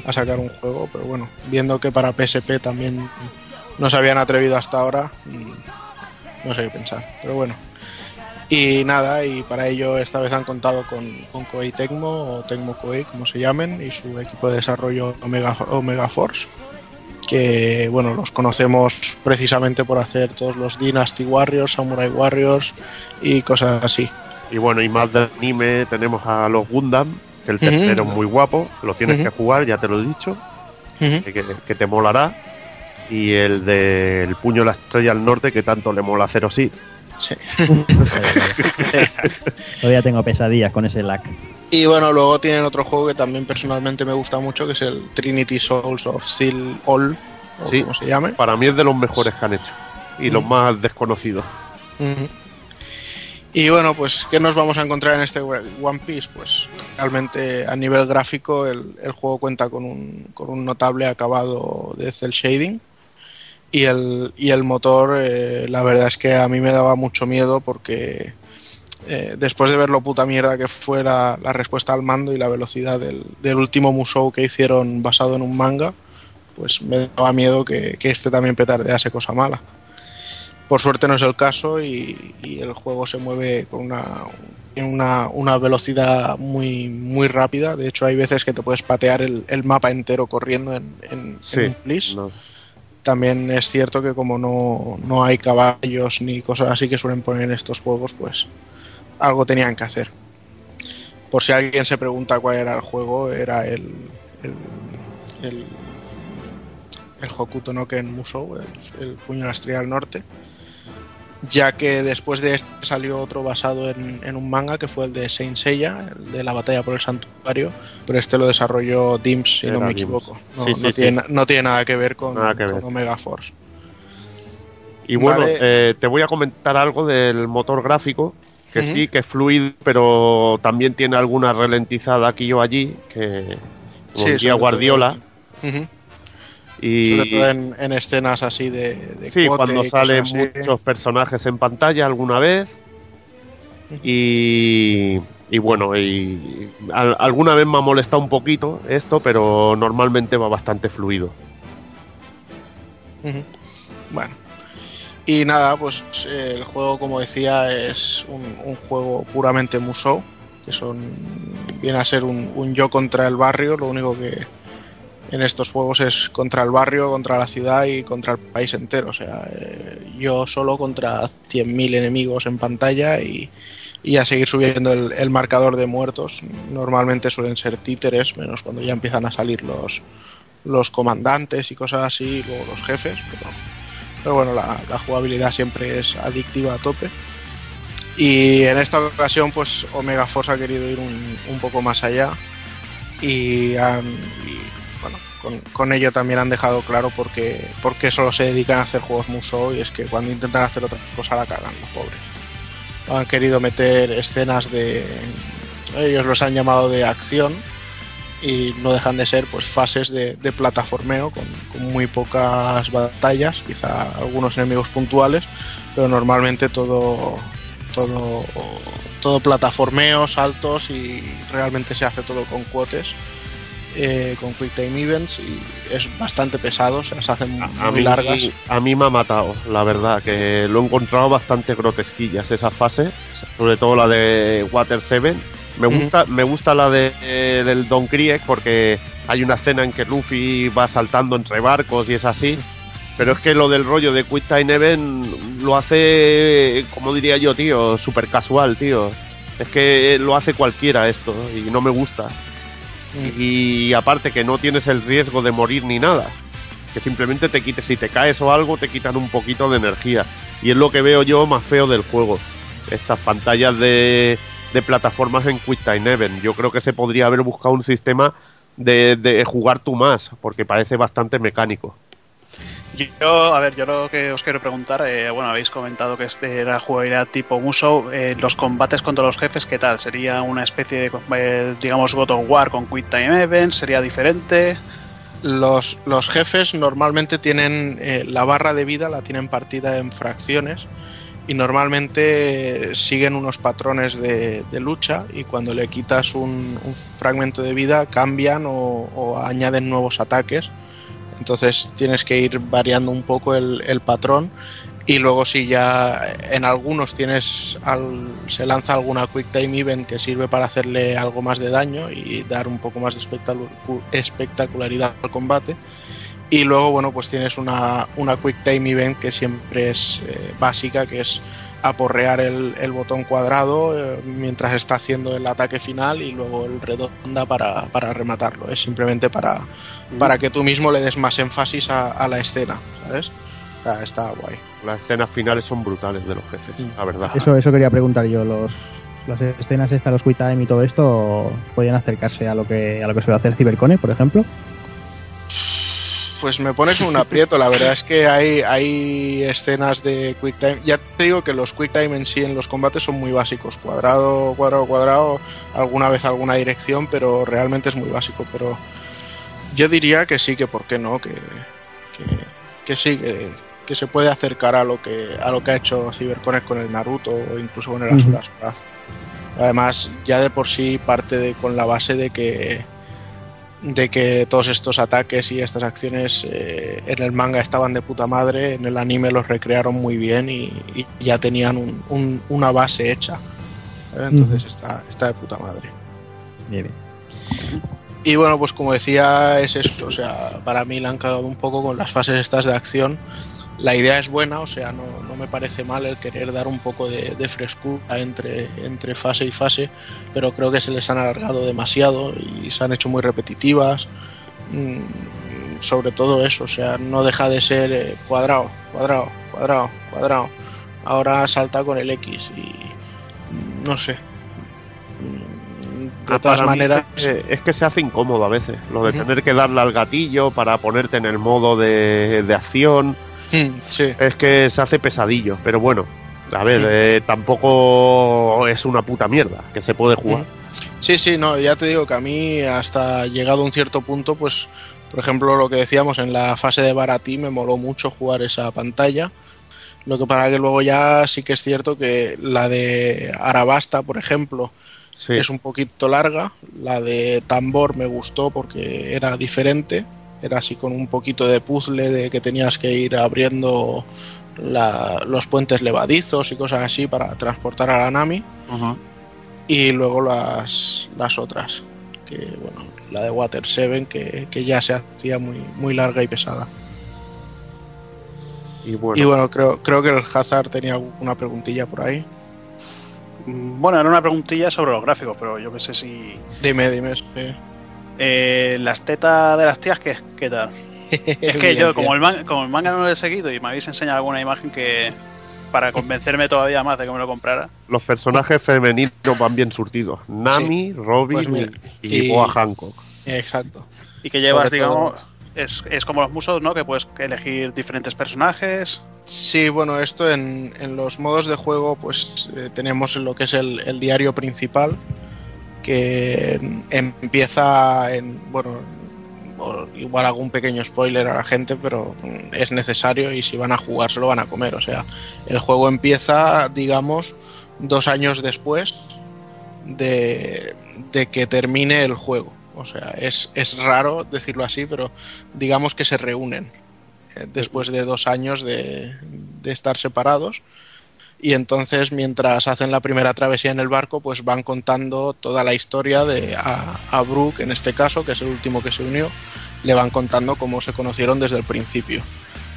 a sacar un juego, pero bueno, viendo que para PSP también no se habían atrevido hasta ahora, mm, no sé qué pensar, pero bueno. Y nada, y para ello esta vez han contado con, con Koei Tecmo o Tecmo Koei, como se llamen, y su equipo de desarrollo Omega, Omega Force, que bueno, los conocemos precisamente por hacer todos los Dynasty Warriors, Samurai Warriors y cosas así. Y bueno, y más del anime tenemos a los Gundam, que el tercero es muy guapo, lo tienes que jugar, ya te lo he dicho, que, que te molará. Y el del puño de la estrella al norte, que tanto le mola hacer sí. Sí. <laughs> Todavía tengo pesadillas con ese lag. Y bueno, luego tienen otro juego que también personalmente me gusta mucho, que es el Trinity Souls of Steel All, o Sí, como se llame. para mí es de los mejores que han hecho. Y los más desconocidos. Y bueno, pues, ¿qué nos vamos a encontrar en este One Piece? Pues realmente a nivel gráfico el, el juego cuenta con un, con un notable acabado de cel shading. Y el, y el motor, eh, la verdad es que a mí me daba mucho miedo porque eh, después de ver lo puta mierda que fue la, la respuesta al mando y la velocidad del, del último Musou que hicieron basado en un manga, pues me daba miedo que, que este también petardease cosa mala. Por suerte no es el caso y, y el juego se mueve con una, una, una velocidad muy, muy rápida. De hecho, hay veces que te puedes patear el, el mapa entero corriendo en, en, un plis. no. También es cierto que como no, no hay caballos ni cosas así que suelen poner en estos juegos, pues algo tenían que hacer. Por si alguien se pregunta cuál era el juego, era el, el, el, el Hokuto no Ken Musou, el, el puño de la estrella del norte. Ya que después de este salió otro basado en, en un manga que fue el de Saint Seiya, el de la batalla por el santuario, pero este lo desarrolló Dims, si no me Dims. equivoco. No, Sí, no sí, tiene, sí. no tiene nada que ver con, que con. Omega Force. Y bueno, Vale. eh, te voy a comentar algo del motor gráfico, que sí, que es fluido, pero también tiene alguna ralentizada aquí o allí, que Sí, Guardiola. Y Sobre todo en, en escenas así de, de sí, cuote cuando salen muchos personajes en pantalla alguna vez. Y, y bueno, y al- alguna vez me ha molestado un poquito esto, pero normalmente va bastante fluido. Bueno. Y nada, pues eh, el juego, como decía, es un, juego puramente Musou, que son viene a ser un, yo contra el barrio, lo único que en estos juegos es contra el barrio, contra la ciudad y contra el país entero. O sea, eh, yo solo contra 100.000 enemigos en pantalla y, y a seguir subiendo el, marcador de muertos. Normalmente suelen ser títeres, menos cuando ya empiezan a salir los, los comandantes y cosas así, luego los jefes, pero, pero bueno, la, jugabilidad siempre es adictiva a tope. Y en esta ocasión, pues Omega Force ha querido ir un, poco más allá y, bueno, con, ello también han dejado claro por qué solo se dedican a hacer juegos Musou y es que cuando intentan hacer otra cosa la cagan los pobres. Han querido meter escenas de... Ellos los han llamado de acción y no dejan de ser pues fases de, de plataformeo con, con, muy pocas batallas, quizá algunos enemigos puntuales, pero normalmente todo todo todo plataformeo, saltos y realmente se hace todo con quotes. Eh, con Quick Time Events y es bastante pesado, o sea, se hacen a, muy a mí, largas. A mí me ha matado, la verdad, que lo he encontrado bastante grotesquillas esa fase, sobre todo la de Water 7. Me gusta, me gusta la de, eh, del Don Krieg porque hay una escena en que Luffy va saltando entre barcos y es así. Pero es que lo del rollo de Quick Time Event lo hace, como diría yo, tío, súper casual, tío. Es que lo hace cualquiera esto y no me gusta. Y aparte que no tienes el riesgo de morir ni nada. Que simplemente te quites, si te caes o algo, te quitan un poquito de energía. Y es lo que veo yo más feo del juego. Estas pantallas de, de plataformas en Quick Time Event. Yo creo que se podría haber buscado un sistema de, de jugar tú más, porque parece bastante mecánico. Yo, a ver, yo lo que os quiero preguntar, eh, bueno, habéis comentado que este era jugabilidad tipo Musou, eh, los combates contra los jefes, ¿qué tal? ¿Sería una especie de, eh, digamos, God of War con Quick Time Event? ¿Sería diferente? Los, los jefes normalmente tienen eh, la barra de vida, la tienen partida en fracciones y normalmente siguen unos patrones de, lucha y cuando le quitas un, fragmento de vida cambian o, añaden nuevos ataques. Entonces tienes que ir variando un poco el, patrón y luego si ya en algunos tienes se lanza alguna quick time event que sirve para hacerle algo más de daño y dar un poco más de espectacularidad al combate y luego bueno pues tienes una, una quick time event que siempre es eh, básica que es aporrear el, el botón cuadrado eh, mientras está haciendo el ataque final y luego el redonda para, para rematarlo. Es simplemente para, para que tú mismo le des más énfasis a, a la escena, ¿sabes? Está, está, guay. Las escenas finales son brutales de los jefes, sí. la verdad. Eso, eso quería preguntar yo. Los, las escenas estas, los quick time y todo esto, ¿podrían acercarse a lo que, a lo que suele hacer Cybercone, por ejemplo? Pues me pones un aprieto. La verdad es que hay, hay escenas de quick time. Ya te digo que los quick time en sí en los combates son muy básicos. Cuadrado, cuadrado, cuadrado. Alguna vez alguna dirección, pero realmente es muy básico. Pero yo diría que sí, que por qué no, que, que, que sí, que, que, se puede acercar a lo que a lo que ha hecho Cyberconnect con el Naruto o incluso con el Asura. Además, ya de por sí parte de, con la base de que de que todos estos ataques y estas acciones eh, en el manga estaban de puta madre, en el anime los recrearon muy bien y, y ya tenían un, un, una base hecha. ¿eh? Entonces mm. está, está, de puta madre. Bien, bien. Y bueno, pues como decía, es esto. O sea, para mí la han cagado un poco con las fases estas de acción. La idea es buena, o sea, no, no me parece mal el querer dar un poco de, de, frescura entre, entre fase y fase, pero creo que se les han alargado demasiado y se han hecho muy repetitivas. Mm, sobre todo eso, o sea, no deja de ser eh, cuadrado, cuadrado, cuadrado, cuadrado. Ahora salta con el X y mm, no sé. De todas maneras. Es que, es que, se hace incómodo a veces. Lo de uh -huh. tener que darle al gatillo para ponerte en el modo de, de acción. <laughs> Sí. Es que se hace pesadillo, pero bueno, a ver, eh, tampoco es una puta mierda que se puede jugar. Sí, sí, no, ya te digo que a mí hasta llegado a un cierto punto, pues, por ejemplo, lo que decíamos en la fase de Baratí me moló mucho jugar esa pantalla. Lo que para que luego ya sí que es cierto que la de Arabasta, por ejemplo, sí. es un poquito larga. La de Tambor me gustó porque era diferente era así con un poquito de puzzle de que tenías que ir abriendo la, los puentes levadizos y cosas así para transportar a la Nami. Uh -huh. Y luego las, las otras, que bueno, la de Water 7 que, que ya se hacía muy, muy larga y pesada. Y bueno, y bueno creo, creo que el Hazard tenía una preguntilla por ahí. Bueno, era una preguntilla sobre los gráficos, pero yo que sé si. Dime, dime. Sí. Eh, las tetas de las tías, ¿qué, qué tal? <laughs> es que yo, como el, man, como el, manga no lo he seguido y me habéis enseñado alguna imagen que. para <laughs> convencerme todavía más de que me lo comprara. Los personajes femeninos van bien surtidos. Nami, Robin Pues y, y- Boa Hancock. Exacto. Y que llevas, Sobre digamos, todo- es, es como los musos, ¿no? Que puedes elegir diferentes personajes. Sí, bueno, esto en, en los modos de juego, pues eh, tenemos lo que es el, el diario principal, que em- empieza en, bueno, igual hago un pequeño spoiler a la gente, pero es necesario y si van a jugar se lo van a comer. O sea, el juego empieza, digamos, dos años después de, de que termine el juego. O sea, es, es raro decirlo así, pero digamos que se reúnen eh, después de dos años de, de estar separados. Y entonces, mientras hacen la primera travesía en el barco, pues van contando toda la historia de a, a Brooke, en este caso, que es el último que se unió, le van contando cómo se conocieron desde el principio.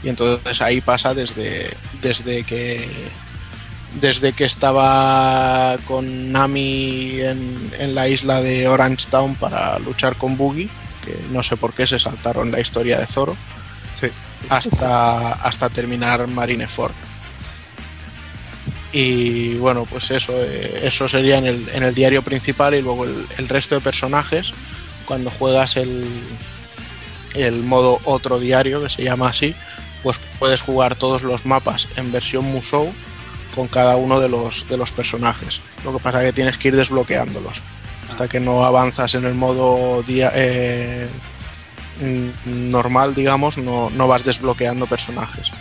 Y entonces ahí pasa desde, desde que desde que estaba con Nami en, en la isla de Orange Town para luchar con Boogie, que no sé por qué se saltaron la historia de Zoro, Sí. hasta, hasta terminar Marineford. Y bueno, pues eso, eh, eso sería en el, en el diario principal y luego el, resto de personajes, cuando juegas el, el modo otro diario, que se llama así, pues puedes jugar todos los mapas en versión Musou con cada uno de los, de los personajes. Lo que pasa es que tienes que ir desbloqueándolos. Hasta que no avanzas en el modo dia- eh, normal, digamos, no, no vas desbloqueando personajes.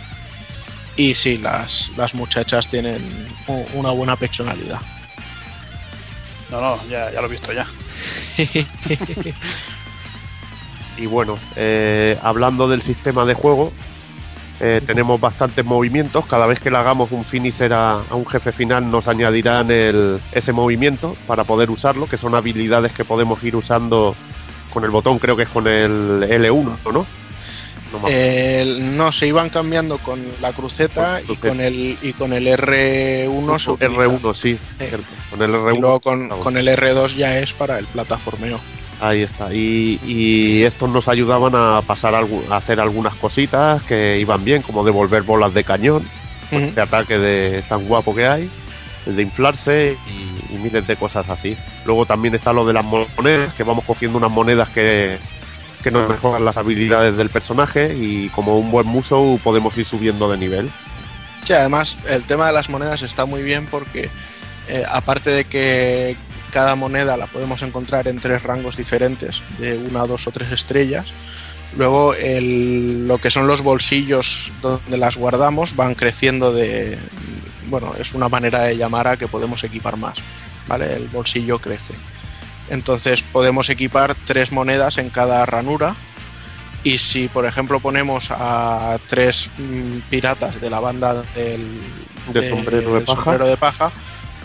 Y sí, las, las muchachas tienen una buena personalidad. No, no, ya, ya lo he visto ya. <laughs> Y bueno, eh, hablando del sistema de juego, eh, tenemos bastantes movimientos. Cada vez que le hagamos un finisher a, a un jefe final, nos añadirán el- ese movimiento para poder usarlo, que son habilidades que podemos ir usando con el botón, creo que es con el L1, ¿no? No se iban cambiando con la cruceta y con el, y con el R1 se utiliza. R1, sí, Eh. Con el R1. Y luego con, con el R2 ya es para el plataformeo. Ahí está. Y, y estos nos ayudaban a pasar a hacer algunas cositas que iban bien, como devolver bolas de cañón, este ataque de tan guapo que hay, el de inflarse y, y miles de cosas así. Luego también está lo de las monedas, que vamos cogiendo unas monedas que, que nos mejoran las habilidades del personaje y como un buen muso podemos ir subiendo de nivel. Sí, además el tema de las monedas está muy bien porque eh, aparte de que cada moneda la podemos encontrar en tres rangos diferentes, de una, dos o tres estrellas, luego el- lo que son los bolsillos donde las guardamos van creciendo de... Bueno, es una manera de llamar a que podemos equipar más, ¿vale? El bolsillo crece. Entonces podemos equipar tres monedas en cada ranura y si, por ejemplo, ponemos a tres mm, piratas de la banda del, De del sombrero de paja. sombrero de paja,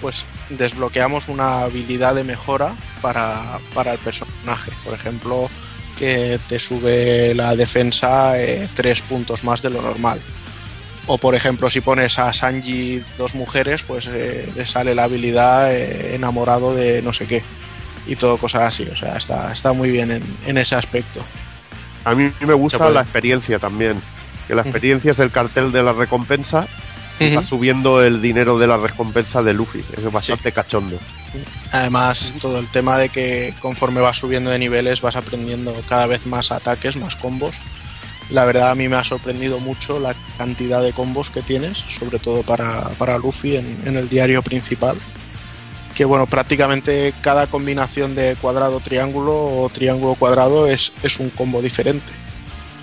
pues desbloqueamos una habilidad de mejora para, para el personaje. Por ejemplo, que te sube la defensa eh, tres puntos más de lo normal. O por ejemplo, si pones a Sanji dos mujeres, pues eh, le sale la habilidad eh, enamorado de no sé qué. Y todo cosas así. O sea, está, está muy bien en, en ese aspecto. A mí me gusta la experiencia también, que la experiencia es el cartel de la recompensa y va Ujú. subiendo el dinero de la recompensa de Luffy. Es bastante cachondo. Además, todo el tema de que conforme vas subiendo de niveles vas aprendiendo cada vez más ataques, más combos. La verdad a mí me ha sorprendido mucho la cantidad de combos que tienes, sobre todo para, para Luffy en, en el diario principal. Que bueno, prácticamente cada combinación de cuadrado-triángulo o triángulo-cuadrado es, es un combo diferente.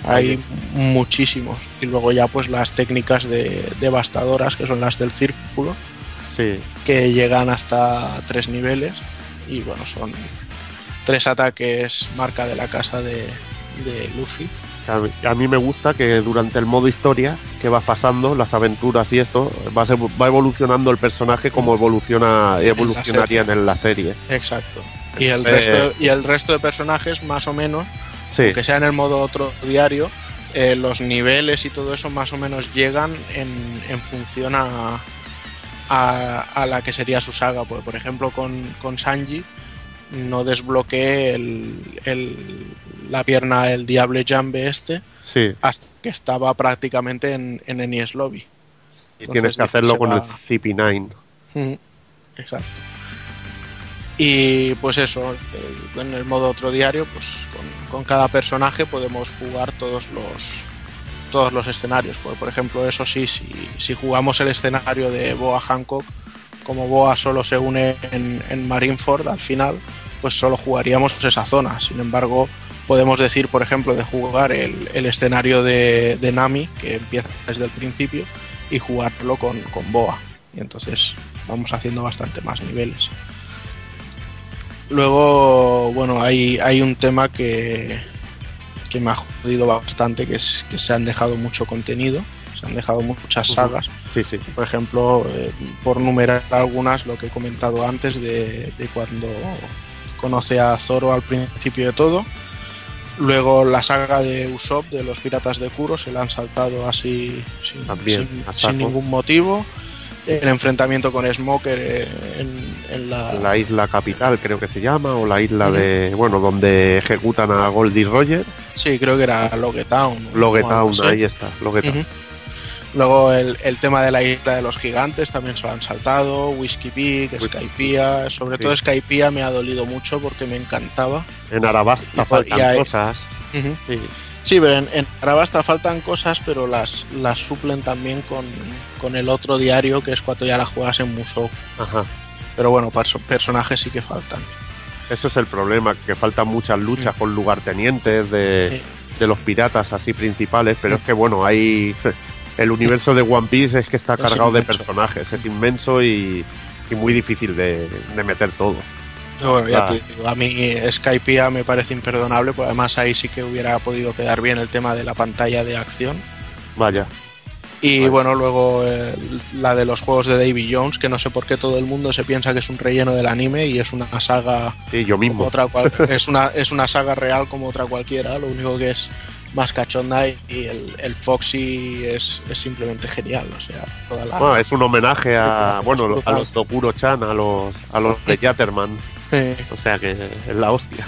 Hay muchísimos. Y luego ya pues las técnicas de devastadoras, que son las del círculo, Sí. que llegan hasta tres niveles y bueno, son tres ataques marca de la casa de, de Luffy. A mí, me gusta que durante el modo historia que va pasando, las aventuras y esto, va, evolucionando el personaje como evoluciona evolucionarían en la serie. Exacto. Y el, Eh, resto, y el resto de personajes, más o menos, Sí. aunque sea en el modo otro diario, eh, los niveles y todo eso más o menos llegan en, en función a, a, a la que sería su saga. Pues, por ejemplo, con, con Sanji no desbloqueé el, el- la pierna, el Diable Jambe este, Sí. hasta que estaba prácticamente en, en Enies Lobby. Y tienes que hacerlo con el CP9. Exacto. Y pues eso, eh, en el modo otro diario, pues con, con, cada personaje podemos jugar todos los todos los escenarios. Por, por ejemplo, eso sí, si, si, jugamos el escenario de Boa Hancock, como Boa solo se une en, en Marineford al final, pues solo jugaríamos esa zona. Sin embargo, podemos decir, por ejemplo, de jugar el, el escenario de, de, Nami, que empieza desde el principio, y jugarlo con, con Boa. Y entonces vamos haciendo bastante más niveles. Luego, bueno, hay, hay un tema que, que me ha jodido bastante, que es que se han dejado mucho contenido, se han dejado muchas sagas. Sí, sí. Por ejemplo, eh, por numerar algunas, lo que he comentado antes de, de, cuando conoce a Zoro al principio de todo. Luego la saga de Usopp de los piratas de Kuro se la han saltado así sin, También, sin, sin ningún motivo el enfrentamiento con Smoker en, en la... la... isla capital, creo que se llama, o la isla de. Bueno, donde ejecutan a Goldie Roger. Sí, creo que era Logetown. Logetown, ahí está, Logetown. Uh -huh. Luego el, el, tema de la isla de los gigantes también se lo han saltado, Whiskey Peak, Skypiea, sobre sí. todo Skypiea me ha dolido mucho porque me encantaba. En Arabasta y, faltan y hay... cosas. Uh -huh. sí. Sí, pero en, en, Arabasta faltan cosas, pero las, las suplen también con, con, el otro diario, que es cuando ya la juegas en Musou. Ajá. Pero bueno, perso personajes sí que faltan. Eso es el problema, que faltan muchas luchas sí. con lugartenientes de, de, los piratas así principales, pero es que bueno, hay... El universo de One Piece es que está cargado de personajes, es inmenso y, y muy difícil de, de meter todo. Bueno, ya ah. te digo, a mí Skypiea me parece imperdonable, pues además ahí sí que hubiera podido quedar bien el tema de la pantalla de acción. Vaya. Y Vaya. bueno, luego eh, la de los juegos de Davy Jones, que no sé por qué todo el mundo se piensa que es un relleno del anime y es una saga. Sí, yo mismo. Otra cual, es, una, es una saga real como otra cualquiera, lo único que es más cachonda y el, el Foxy es, es, simplemente genial. O sea, toda la. Bueno, es un homenaje a, bueno, a los Tokuro Chan, a los, a los de Jatterman. Sí. O sea que es la hostia.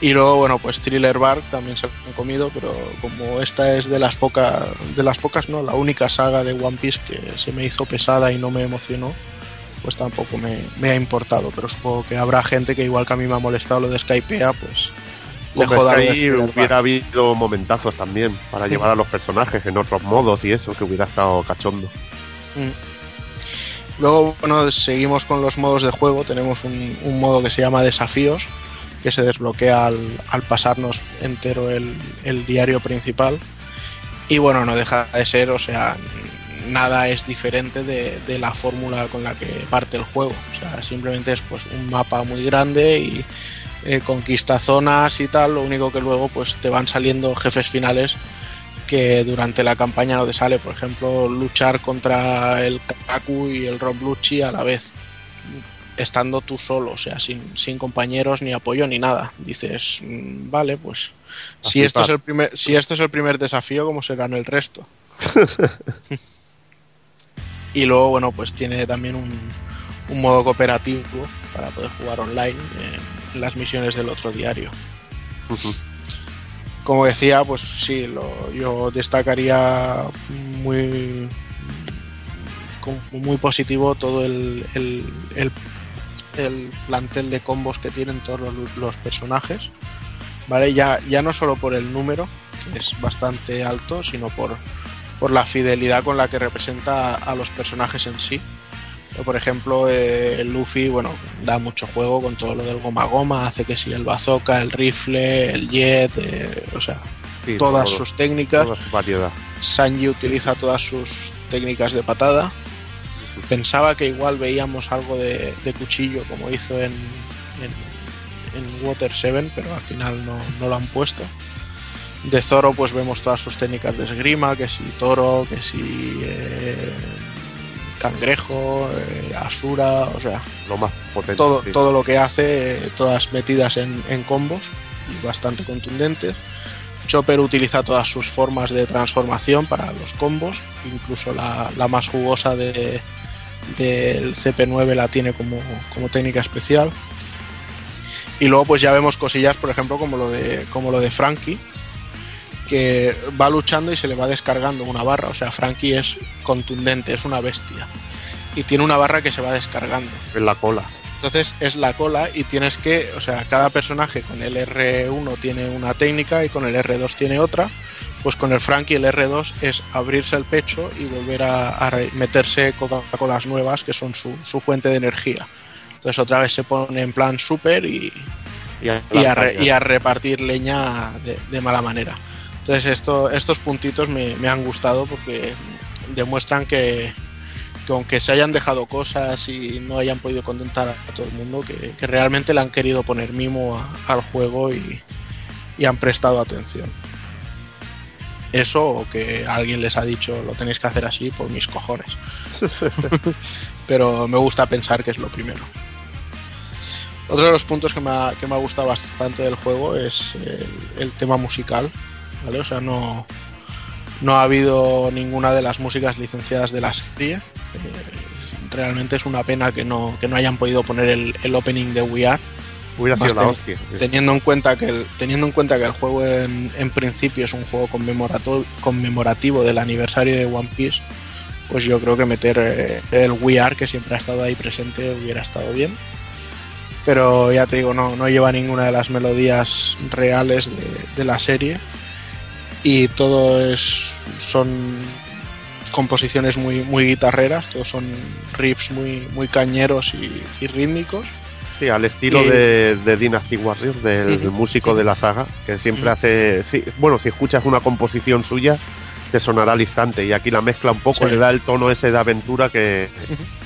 y luego, bueno, pues Thriller Bark también se han comido, pero como esta es de las pocas, de las pocas, no, la única saga de One Piece que se me hizo pesada y no me emocionó, pues tampoco me, me ha importado. Pero supongo que habrá gente que igual que a mí me ha molestado lo de Skypea, pues le jodan ahí hubiera habido momentazos también para sí. llevar a los personajes en otros modos y eso, que hubiera estado cachondo. Mm. Luego, bueno, seguimos con los modos de juego. Tenemos un, un modo que se llama desafíos, que se desbloquea al, al pasarnos entero el, el, diario principal. Y bueno, no deja de ser, o sea, nada es diferente de, de la fórmula con la que parte el juego. O sea, simplemente es pues un mapa muy grande y eh, conquista zonas y tal. Lo único que luego pues te van saliendo jefes finales que durante la campaña no te sale. Por ejemplo, luchar contra el Kaku y el Rob Lucci a la vez, estando tú solo, o sea, sin, sin compañeros ni apoyo ni nada. Dices, mmm, vale, pues si esto, es el primer, si esto es el primer desafío, ¿cómo serán el resto? <laughs> y luego, bueno, pues tiene también un, un modo cooperativo para poder jugar online las misiones del otro diario. Uh -huh como decía, pues sí, lo, yo destacaría muy muy positivo todo el, el, el, el, plantel de combos que tienen todos los, los, personajes. ¿Vale? Ya, ya no solo por el número, que es bastante alto, sino por, por la fidelidad con la que representa a, a los personajes en sí. Por ejemplo, eh, el Luffy, bueno, da mucho juego con todo lo del goma goma, hace que si el bazooka, el rifle, el jet, eh, o sea, sí, todas todo, sus técnicas. Toda su variedad. Sanji utiliza todas sus técnicas de patada. Pensaba que igual veíamos algo de, de cuchillo como hizo en, en, en, Water 7, pero al final no, no lo han puesto. De Zoro pues vemos todas sus técnicas de esgrima, que si toro, que si eh, cangrejo, eh, asura, o sea, lo más potente, todo, sí. todo lo que hace, eh, todas metidas en, en, combos y bastante contundentes. Chopper utiliza todas sus formas de transformación para los combos, incluso la, la más jugosa de, del CP9 la tiene como, como, técnica especial. Y luego pues ya vemos cosillas, por ejemplo, como lo de, como lo de Frankie, que va luchando y se le va descargando una barra. O sea, Frankie es contundente, es una bestia. Y tiene una barra que se va descargando. En la cola. Entonces es la cola y tienes que, o sea, cada personaje con el R1 tiene una técnica y con el R2 tiene otra. Pues con el Frankie el R2 es abrirse el pecho y volver a, meterse Coca-Colas nuevas que son su, su fuente de energía. Entonces otra vez se pone en plan super y, Y a, y a, re- y a repartir leña de, de mala manera. Entonces esto, estos puntitos me, me han gustado porque demuestran que, que aunque se hayan dejado cosas y no hayan podido contentar a todo el mundo, que, que realmente le han querido poner mimo a- al juego y, y han prestado atención. Eso o que alguien les ha dicho lo tenéis que hacer así por mis cojones. <laughs> Pero me gusta pensar que es lo primero. Otro de los puntos que me ha, que me ha gustado bastante del juego es el, el tema musical. ¿Vale? O sea, no, no ha habido ninguna de las músicas licenciadas de la serie. Eh, realmente es una pena que no, que no hayan podido poner el, el opening de We Are. Hubiera sido la ten- hostia. Teniendo en cuenta que el, teniendo en cuenta que el juego en, en principio es un juego conmemorato- conmemorativo del aniversario de One Piece, pues yo creo que meter eh, el We Are, que siempre ha estado ahí presente, hubiera estado bien. Pero ya te digo, no, no lleva ninguna de las melodías reales de, de la serie. Y todo es. son composiciones muy, muy guitarreras, todos son riffs muy, muy cañeros y, y rítmicos. Sí, al estilo Y- de, de Dynasty Warriors, del Sí, músico sí. de la saga, que siempre Ujú. hace. bueno, si escuchas una composición suya, te sonará al instante. Y aquí la mezcla un poco, le da el tono ese de aventura que,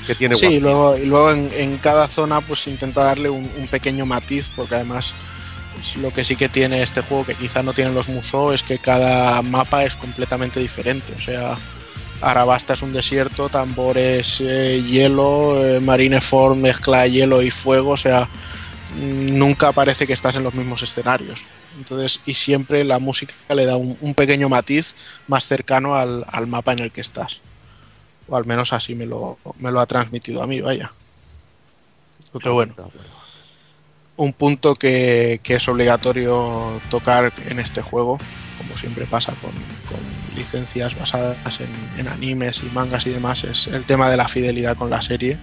que tiene Sí, y luego, y luego en, en cada zona pues intenta darle un, un pequeño matiz, porque además pues, lo que sí que tiene este juego, que quizá no tienen los Musou, es que cada mapa es completamente diferente. O sea, Arabasta es un desierto, Tambor es eh, hielo, eh, Marineford mezcla hielo y fuego, o sea, mm, nunca parece que estás en los mismos escenarios. Entonces, y siempre la música le da un, un pequeño matiz más cercano al, al mapa en el que estás. O al menos así me lo, me lo ha transmitido a mí, vaya. Pero bueno, un punto que, es obligatorio tocar en este juego, como siempre pasa con, con licencias basadas en, animes y mangas y demás, es el tema de la fidelidad con la serie.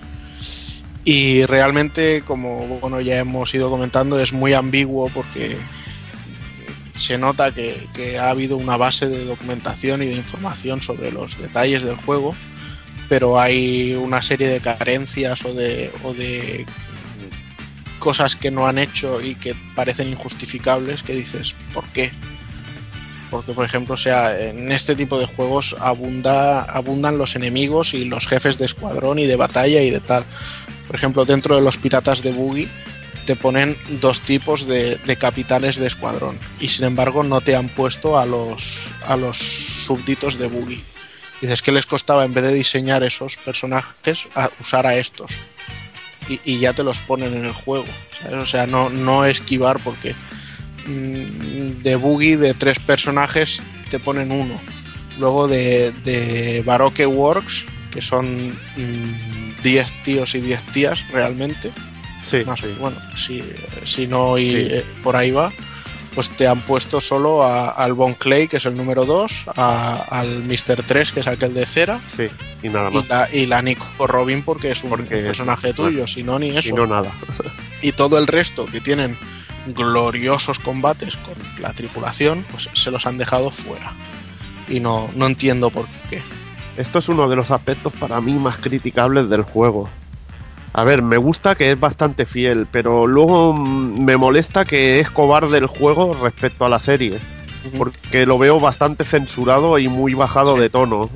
Y realmente, como bueno, ya hemos ido comentando, es muy ambiguo porque se nota que, ha habido una base de documentación y de información sobre los detalles del juego, pero hay una serie de carencias o de cosas que no han hecho y que parecen injustificables que dices, ¿por qué? Porque, por ejemplo, o sea, en este tipo de juegos abunda, abundan los enemigos y los jefes de escuadrón y de batalla y de tal. Por ejemplo, dentro de los piratas de Boogie te ponen dos tipos de, de capitanes de escuadrón y sin embargo no te han puesto a los, a los súbditos de Boogie. Dices que les costaba en vez de diseñar esos personajes usar a estos y, y ya te los ponen en el juego. ¿sabes? O sea, no, no esquivar porque mm, de Boogie de tres personajes te ponen uno. Luego de, de Baroque Works, que son mm, 10 tíos y 10 tías realmente. Sí, Más, sí. Bueno, si, si no, y Sí. eh, por ahí va. Pues te han puesto solo a- al Bon Clay, que es el número 2, al Mr. 3, que es aquel de cera, Sí, y nada y más. la, y la Nico Robin porque es un, Porque- un personaje tuyo, si no ni eso. Y no nada. Y todo el resto que tienen gloriosos combates con la tripulación, pues se los han dejado fuera. Y no, no entiendo por qué. Esto es uno de los aspectos para mí más criticables del juego. A ver, me gusta que es bastante fiel, pero luego mm, me molesta que es cobarde el juego respecto a la serie. Porque lo veo bastante censurado y muy bajado de tono.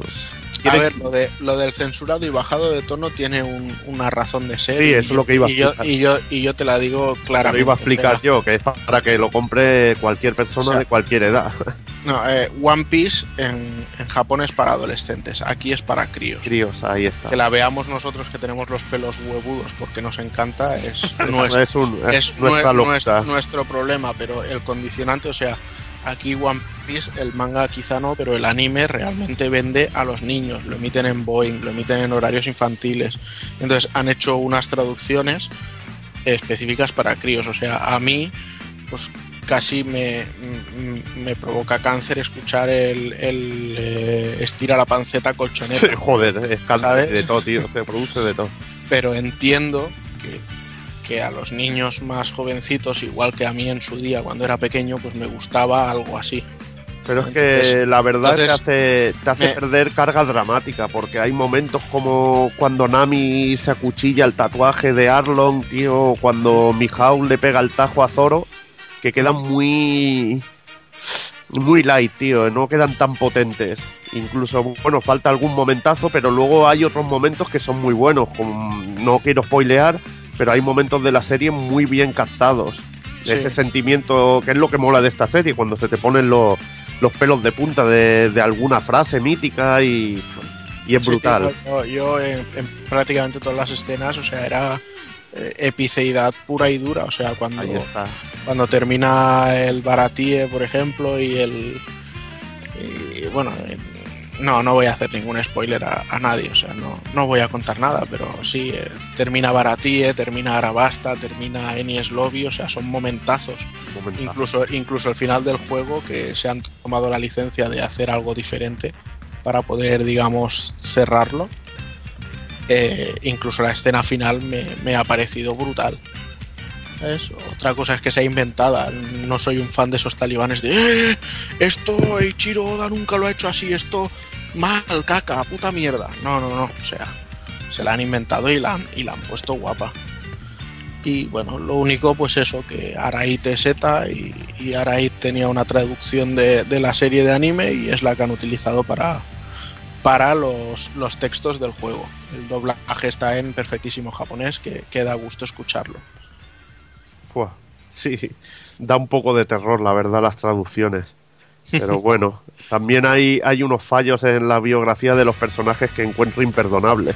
A ver, lo, de, lo del censurado y bajado de tono tiene un- una razón de ser. Sí, y- eso es lo que iba a y yo, explicar. y, yo, y yo te la digo Te claramente. lo iba a o explicar sea, yo, que es para que lo compre cualquier persona O sea, de cualquier edad. no, eh, One Piece en, en Japón es para adolescentes, aquí es para críos. Críos, ahí está. Que la veamos nosotros que tenemos los pelos huevudos porque nos encanta es, <laughs> nuestro, es, un, es es nuestra nuestro problema, pero el condicionante, o sea, aquí One Piece, el manga quizá no, pero el anime realmente vende a los niños, lo emiten en Boeing, lo emiten en horarios infantiles. Entonces han hecho unas traducciones específicas para críos, o sea, a mí, pues casi me, mm, me provoca cáncer escuchar el, el, eh, estira la panceta colchoneta. <laughs> Joder, es cáncer de todo, tío. Se produce de todo. Pero entiendo que, que a los niños más jovencitos, igual que a mí en su día cuando era pequeño, pues me gustaba algo así. Pero es que la verdad entonces, te hace, te hace me- perder carga dramática, porque hay momentos como cuando Nami se acuchilla el tatuaje de Arlong, tío, o cuando Mihawk le pega el tajo a Zoro, que quedan muy muy light, tío, no quedan tan potentes. Incluso, bueno, falta algún momentazo, pero luego hay otros momentos que son muy buenos. como- no quiero spoilear, pero hay momentos de la serie muy bien captados. Sí. Ese sentimiento, que es lo que mola de esta serie, cuando se te ponen los, los pelos de punta de, de alguna frase mítica y, y es Sí, brutal. yo, yo en, en prácticamente todas las escenas, o sea, era eh, epiceidad pura y dura. O sea, cuando, cuando termina el Baratie, por ejemplo, y el. Y, bueno, no, no voy a hacer ningún spoiler a, a nadie, o sea, no, no voy a contar nada, pero sí, eh, termina Baratie, termina Arabasta, termina Enies Lobby, o sea, son momentazos. Momentazo. Incluso, incluso el final del juego, que se han tomado la licencia de hacer algo diferente para poder, digamos, cerrarlo. Eh, incluso la escena final me, me ha parecido brutal. Otra cosa es que sea inventada. No soy un fan de esos talibanes de "Eh, esto Ichiro Oda nunca lo ha hecho así, esto mal, caca, puta mierda. No, no, no. O sea, se la han inventado y la han, y la han puesto guapa. Y bueno, lo único, pues eso, que Araid es Z y, y tenía una traducción de, de la serie de anime y es la que han utilizado para, para los, los textos del juego. El doblaje está en perfectísimo japonés, que, que da gusto escucharlo. Fua, Sí, da un poco de terror, la verdad, las traducciones. Pero <laughs> bueno, también hay, hay unos fallos en la biografía de los personajes que encuentro imperdonables.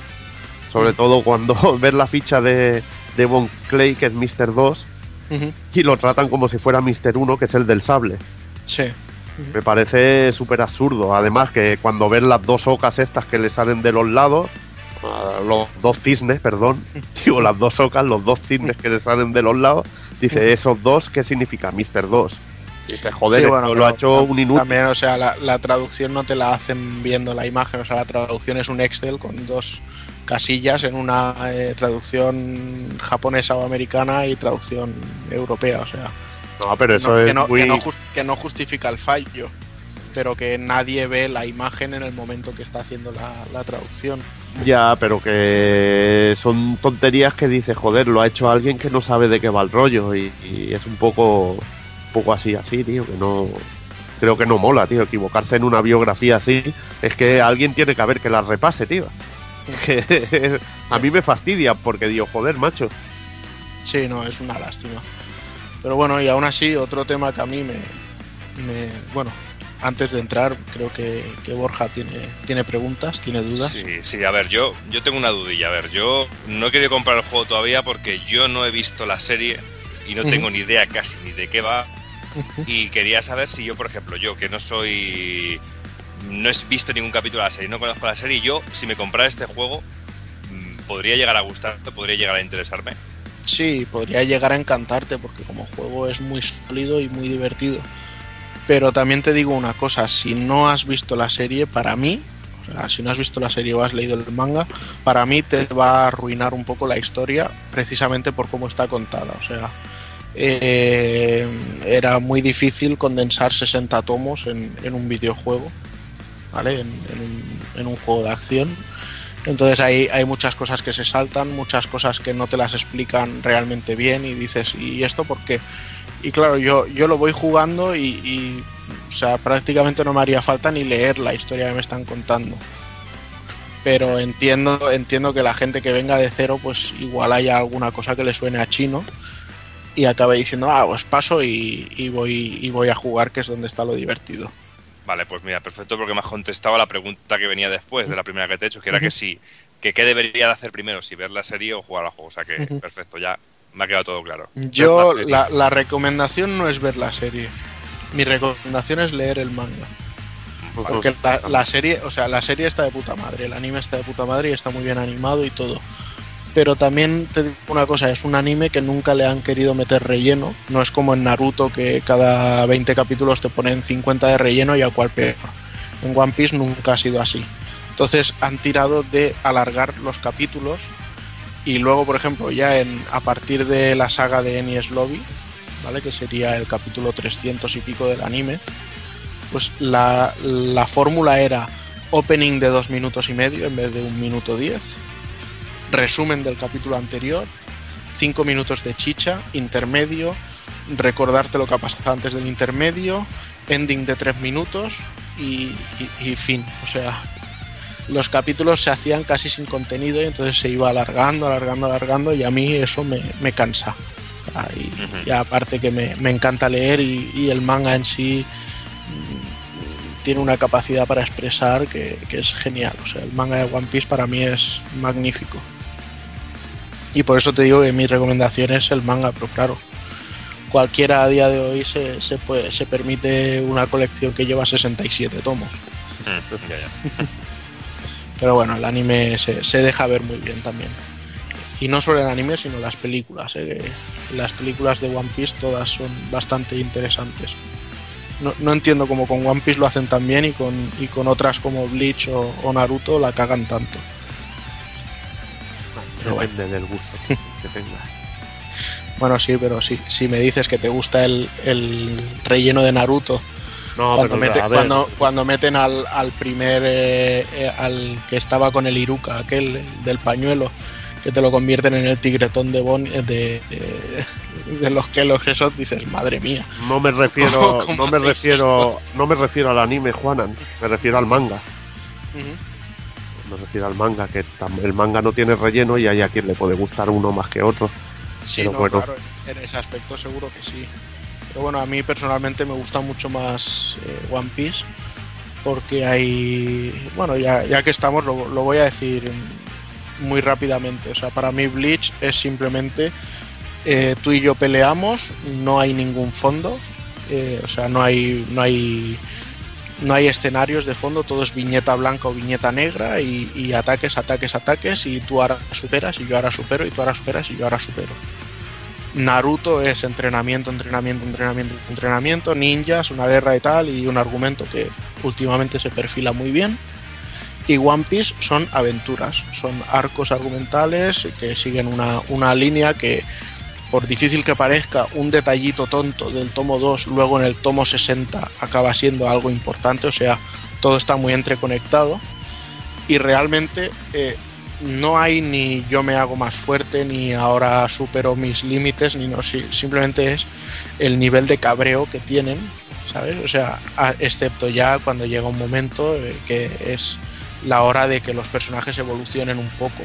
Sobre todo cuando <laughs> ves la ficha de, de Von Clay, que es Mr. 2, Ujú. y lo tratan como si fuera Mr. 1, que es el del sable. Sí. Me parece súper absurdo. Además que cuando ves las dos ocas estas que le salen de los lados, ah, los dos cisnes, perdón, <laughs> digo las dos ocas, los dos cisnes que le salen de los lados, dice, esos dos, ¿qué significa Mr. 2? Dice, joder, Sí, bueno, lo ha hecho un inútil. También, o sea, la, la traducción no te la hacen viendo la imagen, o sea, la traducción es un Excel con dos casillas en una eh, traducción japonesa o americana y traducción europea, o sea. No, pero eso no- es que, no, muy... que, no jus- que no justifica el fallo, pero que nadie ve la imagen en el momento que está haciendo la, la traducción. Ya, pero que son tonterías que dice, joder, lo ha hecho alguien que no sabe de qué va el rollo y, es un poco, un poco así, así, tío, que no... Creo que no mola, tío, equivocarse en una biografía así. Es que alguien tiene que haber que la repase, tío. <laughs> A mí me fastidia porque digo, joder, macho. Sí, no, es una lástima. Pero bueno, y aún así, otro tema que a mí me- bueno, antes de entrar, creo que, que Borja tiene, tiene preguntas, tiene dudas. Sí, sí, a ver, yo, yo tengo una dudilla. A ver, yo no he querido comprar el juego todavía porque yo no he visto la serie y no tengo ni idea casi ni de qué va. Y quería saber si yo, por ejemplo, yo que no soy. No he visto ningún capítulo de la serie, no conozco la serie, yo, si me comprara este juego, mm, podría llegar a gustarme, podría llegar a interesarme. Sí, podría llegar a encantarte porque como juego es muy sólido y muy divertido. Pero también te digo una cosa, si no has visto la serie, para mí, o sea, si no has visto la serie o has leído el manga, para mí te va a arruinar un poco la historia precisamente por cómo está contada. O sea, eh, era muy difícil condensar 60 tomos en, un videojuego, ¿vale? En, en un juego de acción. Entonces hay, hay muchas cosas que se saltan, muchas cosas que no te las explican realmente bien y dices, ¿y esto por qué? Y claro, yo, yo lo voy jugando y, y, o sea, prácticamente no me haría falta ni leer la historia que me están contando. Pero entiendo, entiendo que la gente que venga de cero, pues igual haya alguna cosa que le suene a chino y acabe diciendo, ah, pues paso y, y voy, y voy a jugar, que es donde está lo divertido. Vale, pues mira, perfecto, porque me has contestado a la pregunta que venía después de la primera que te he hecho, que era que sí, que qué debería de hacer primero, si ver la serie o jugar al juego. O sea que, perfecto, ya me ha quedado todo claro. Yo, la recomendación no es ver la serie. Mi recomendación es leer el manga. Porque la, la serie, o sea, la serie está de puta madre, el anime está de puta madre y está muy bien animado y todo. pero también te digo una cosa, es un anime que nunca le han querido meter relleno, no es como en Naruto que cada 20 capítulos te ponen 50 de relleno y al cual peor. En One Piece nunca ha sido así. Entonces han tirado de alargar los capítulos y luego, por ejemplo, ya en, a partir de la saga de Enies Lobby, ¿vale? que sería el capítulo 300 y pico del anime, pues la, la fórmula era opening de dos minutos y medio en vez de un minuto diez, resumen del capítulo anterior, cinco minutos de chicha, intermedio, recordarte lo que ha pasado antes del intermedio, ending de tres minutos y, y- y fin. O sea, los capítulos se hacían casi sin contenido y entonces se iba alargando, alargando, alargando y a mí eso me, me cansa. Y, y aparte que me, me encanta leer y, y el manga en sí mm, tiene una capacidad para expresar que, que es genial. O sea, el manga de One Piece para mí es magnífico. Y por eso te digo que mi recomendación es el manga, pero claro, cualquiera a día de hoy se, se, puede, se permite una colección que lleva 67 tomos. Mm, ya, ya. <laughs> Pero bueno, el anime se, se deja ver muy bien también. Y no solo el anime, sino las películas. ¿eh? Las películas de One Piece todas son bastante interesantes. No, no entiendo cómo con One Piece lo hacen tan bien y con, y con otras como Bleach o, o Naruto la cagan tanto. Pero bueno. Depende del gusto <laughs> que tengas. Bueno, sí, pero sí, si me dices que te gusta el, el relleno de Naruto, No, cuando, pero mete- a ver, cuando, cuando meten al, al primer, eh, eh, al que estaba con el Iruka, aquel el del pañuelo, que te lo convierten en el tigretón de, Bon, de, de, de los que los esos, dices, madre mía. no me refiero, <laughs> ¿Cómo no me refiero, no me refiero al anime, Juanan, me refiero al manga. Ujú. Me refiero al manga, que el manga no tiene relleno y hay a quien le puede gustar uno más que otro. Sí, Pero no, bueno. claro, en ese aspecto seguro que sí. Pero bueno, a mí personalmente me gusta mucho más eh, One Piece porque hay, bueno, ya, ya que estamos, lo, lo voy a decir muy rápidamente. O sea, para mí Bleach es simplemente eh, tú y yo peleamos, no hay ningún fondo, eh, o sea, no hay, no hay, no hay escenarios de fondo, todo es viñeta blanca o viñeta negra y, y ataques, ataques, ataques y tú ahora superas y yo ahora supero y tú ahora superas y yo ahora supero. Naruto es entrenamiento, entrenamiento, entrenamiento, entrenamiento, ninjas, una guerra y tal, y un argumento que últimamente se perfila muy bien. Y One Piece son aventuras, son arcos argumentales que siguen una, una línea que, por difícil que parezca, un detallito tonto del tomo 2, luego en el tomo 60 acaba siendo algo importante, o sea, todo está muy entreconectado. Y realmente eh, no hay ni yo me hago más fuerte, ni ahora supero mis límites, ni no, si- simplemente es el nivel de cabreo que tienen, ¿sabes? O sea, excepto ya cuando llega un momento eh, que es la hora de que los personajes evolucionen un poco.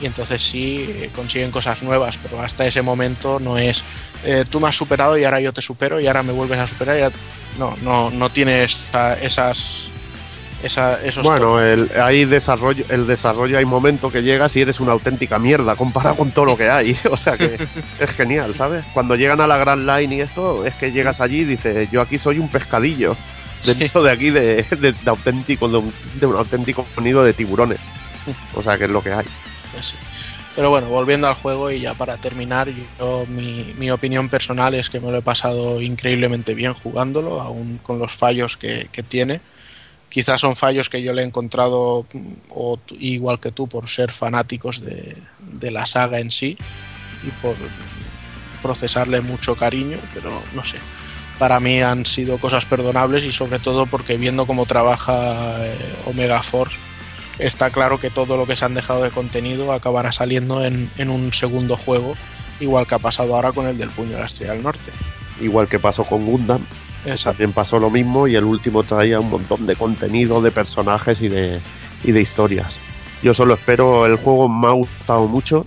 Y entonces sí eh, consiguen cosas nuevas, pero hasta ese momento no es eh, tú me has superado y ahora yo te supero y ahora me vuelves a superar. y No, no, no tiene esa- esas, esa- esos Bueno, el, hay desarrollo, el desarrollo hay momentos que llegas y eres una auténtica mierda comparado con todo lo que hay. <laughs> O sea que <laughs> es genial, ¿sabes? Cuando llegan a la Grand Line y esto, es que llegas allí y dices, yo aquí soy un pescadillo. Dentro de aquí de, de- de auténtico, de un, de un auténtico nido de tiburones. O sea que es lo que hay. Pues sí. Pero bueno, volviendo al juego y ya para terminar, yo mi, mi opinión personal es que me lo he pasado increíblemente bien jugándolo, aún con los fallos que, que tiene. Quizás son fallos que yo le he encontrado, mm, igual que tú, por ser fanáticos de, la saga en sí y por procesarle mucho cariño, pero no sé. Para mí han sido cosas perdonables y sobre todo porque viendo cómo trabaja eh, Omega Force, está claro que todo lo que se han dejado de contenido acabará saliendo en, en un segundo juego, igual que ha pasado ahora con el del Puño de la Estrella del Norte. Igual que pasó con Gundam. También pasó lo mismo y el último traía un montón de contenido, de personajes y de, y de historias. Yo solo espero, el juego me ha gustado mucho.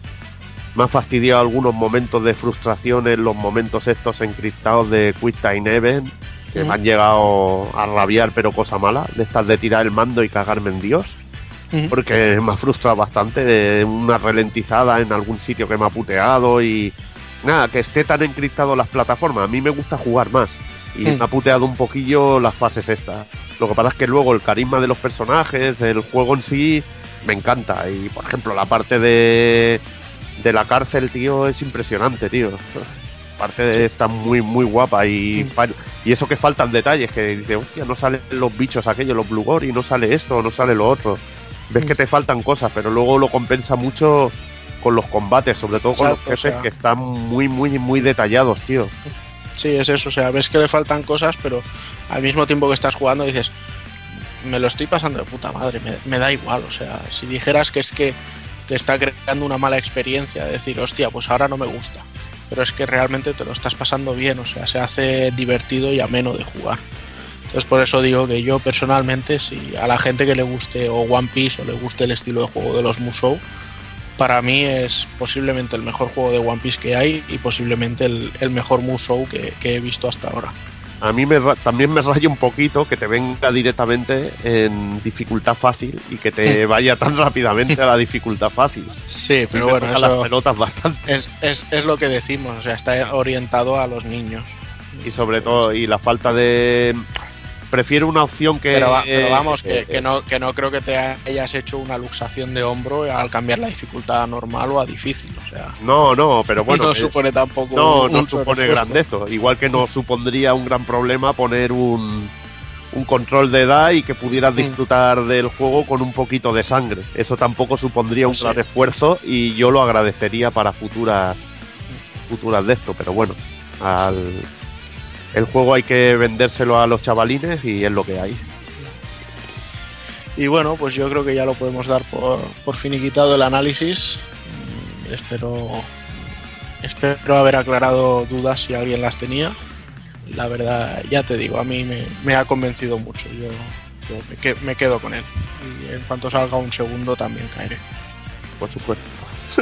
Me ha fastidiado algunos momentos de frustración en los momentos estos encriptados de Quick Time Event, que me han llegado a rabiar, pero cosa mala, de estas de tirar el mando y cagarme en Dios. Porque me ha frustrado bastante de una ralentizada en algún sitio que me ha puteado y nada, que esté tan encriptado las plataformas. A mí me gusta jugar más y me ha puteado un poquillo las fases estas. Lo que pasa es que luego el carisma de los personajes, el juego en sí, me encanta. Y por ejemplo, la parte de, de la cárcel, tío, es impresionante, tío. Parte de está muy, muy guapa y, y eso que faltan detalles, que dice, hostia, no salen los bichos aquellos, los Blue y no sale esto, no sale lo otro. Ves que te faltan cosas, pero luego lo compensa mucho con los combates, sobre todo con los jefes o sea. que están muy, muy, muy detallados, tío. Es eso, o sea, ves que le faltan cosas, pero al mismo tiempo que estás jugando dices, me lo estoy pasando de puta madre, me, me da igual, o sea, si dijeras que es que te está creando una mala experiencia, decir, hostia, pues ahora no me gusta, pero es que realmente te lo estás pasando bien, o sea, se hace divertido y ameno de jugar. Entonces por eso digo que yo personalmente, si a la gente que le guste o One Piece o le guste el estilo de juego de los Musou, para mí es posiblemente el mejor juego de One Piece que hay y posiblemente el, el mejor Musou que, que he visto hasta ahora. A mí me, también me raya un poquito que te venga directamente en dificultad fácil y que te <laughs> vaya tan rápidamente a la dificultad fácil. Sí, pero bueno, las pelotas bastante. es, es, es lo que decimos, o sea, está orientado a los niños. Y sobre todo, y la falta de... Prefiero una opción que... Pero, va- pero vamos, que, eh, que no, que no creo que te hayas hecho una luxación de hombro al cambiar la dificultad a normal o a difícil. O sea, No, no, pero <laughs> bueno. no eh, supone tampoco. No, un- no un supone grandezo. Igual que no <laughs> supondría un gran problema poner un, un control de edad y que pudieras Mm. disfrutar del juego con un poquito de sangre. Eso tampoco supondría un Sí. gran esfuerzo y yo lo agradecería para futuras futuras de esto. Pero bueno, al, el juego hay que vendérselo a los chavalines y es lo que hay. Y bueno, pues yo creo que ya lo podemos dar por, por finiquitado el análisis. Espero, espero haber aclarado dudas si alguien las tenía. La verdad, ya te digo, a mí me, me ha convencido mucho. Yo, yo me, que- me quedo con él. Y en cuanto salga un segundo también caeré. Por supuesto. <laughs>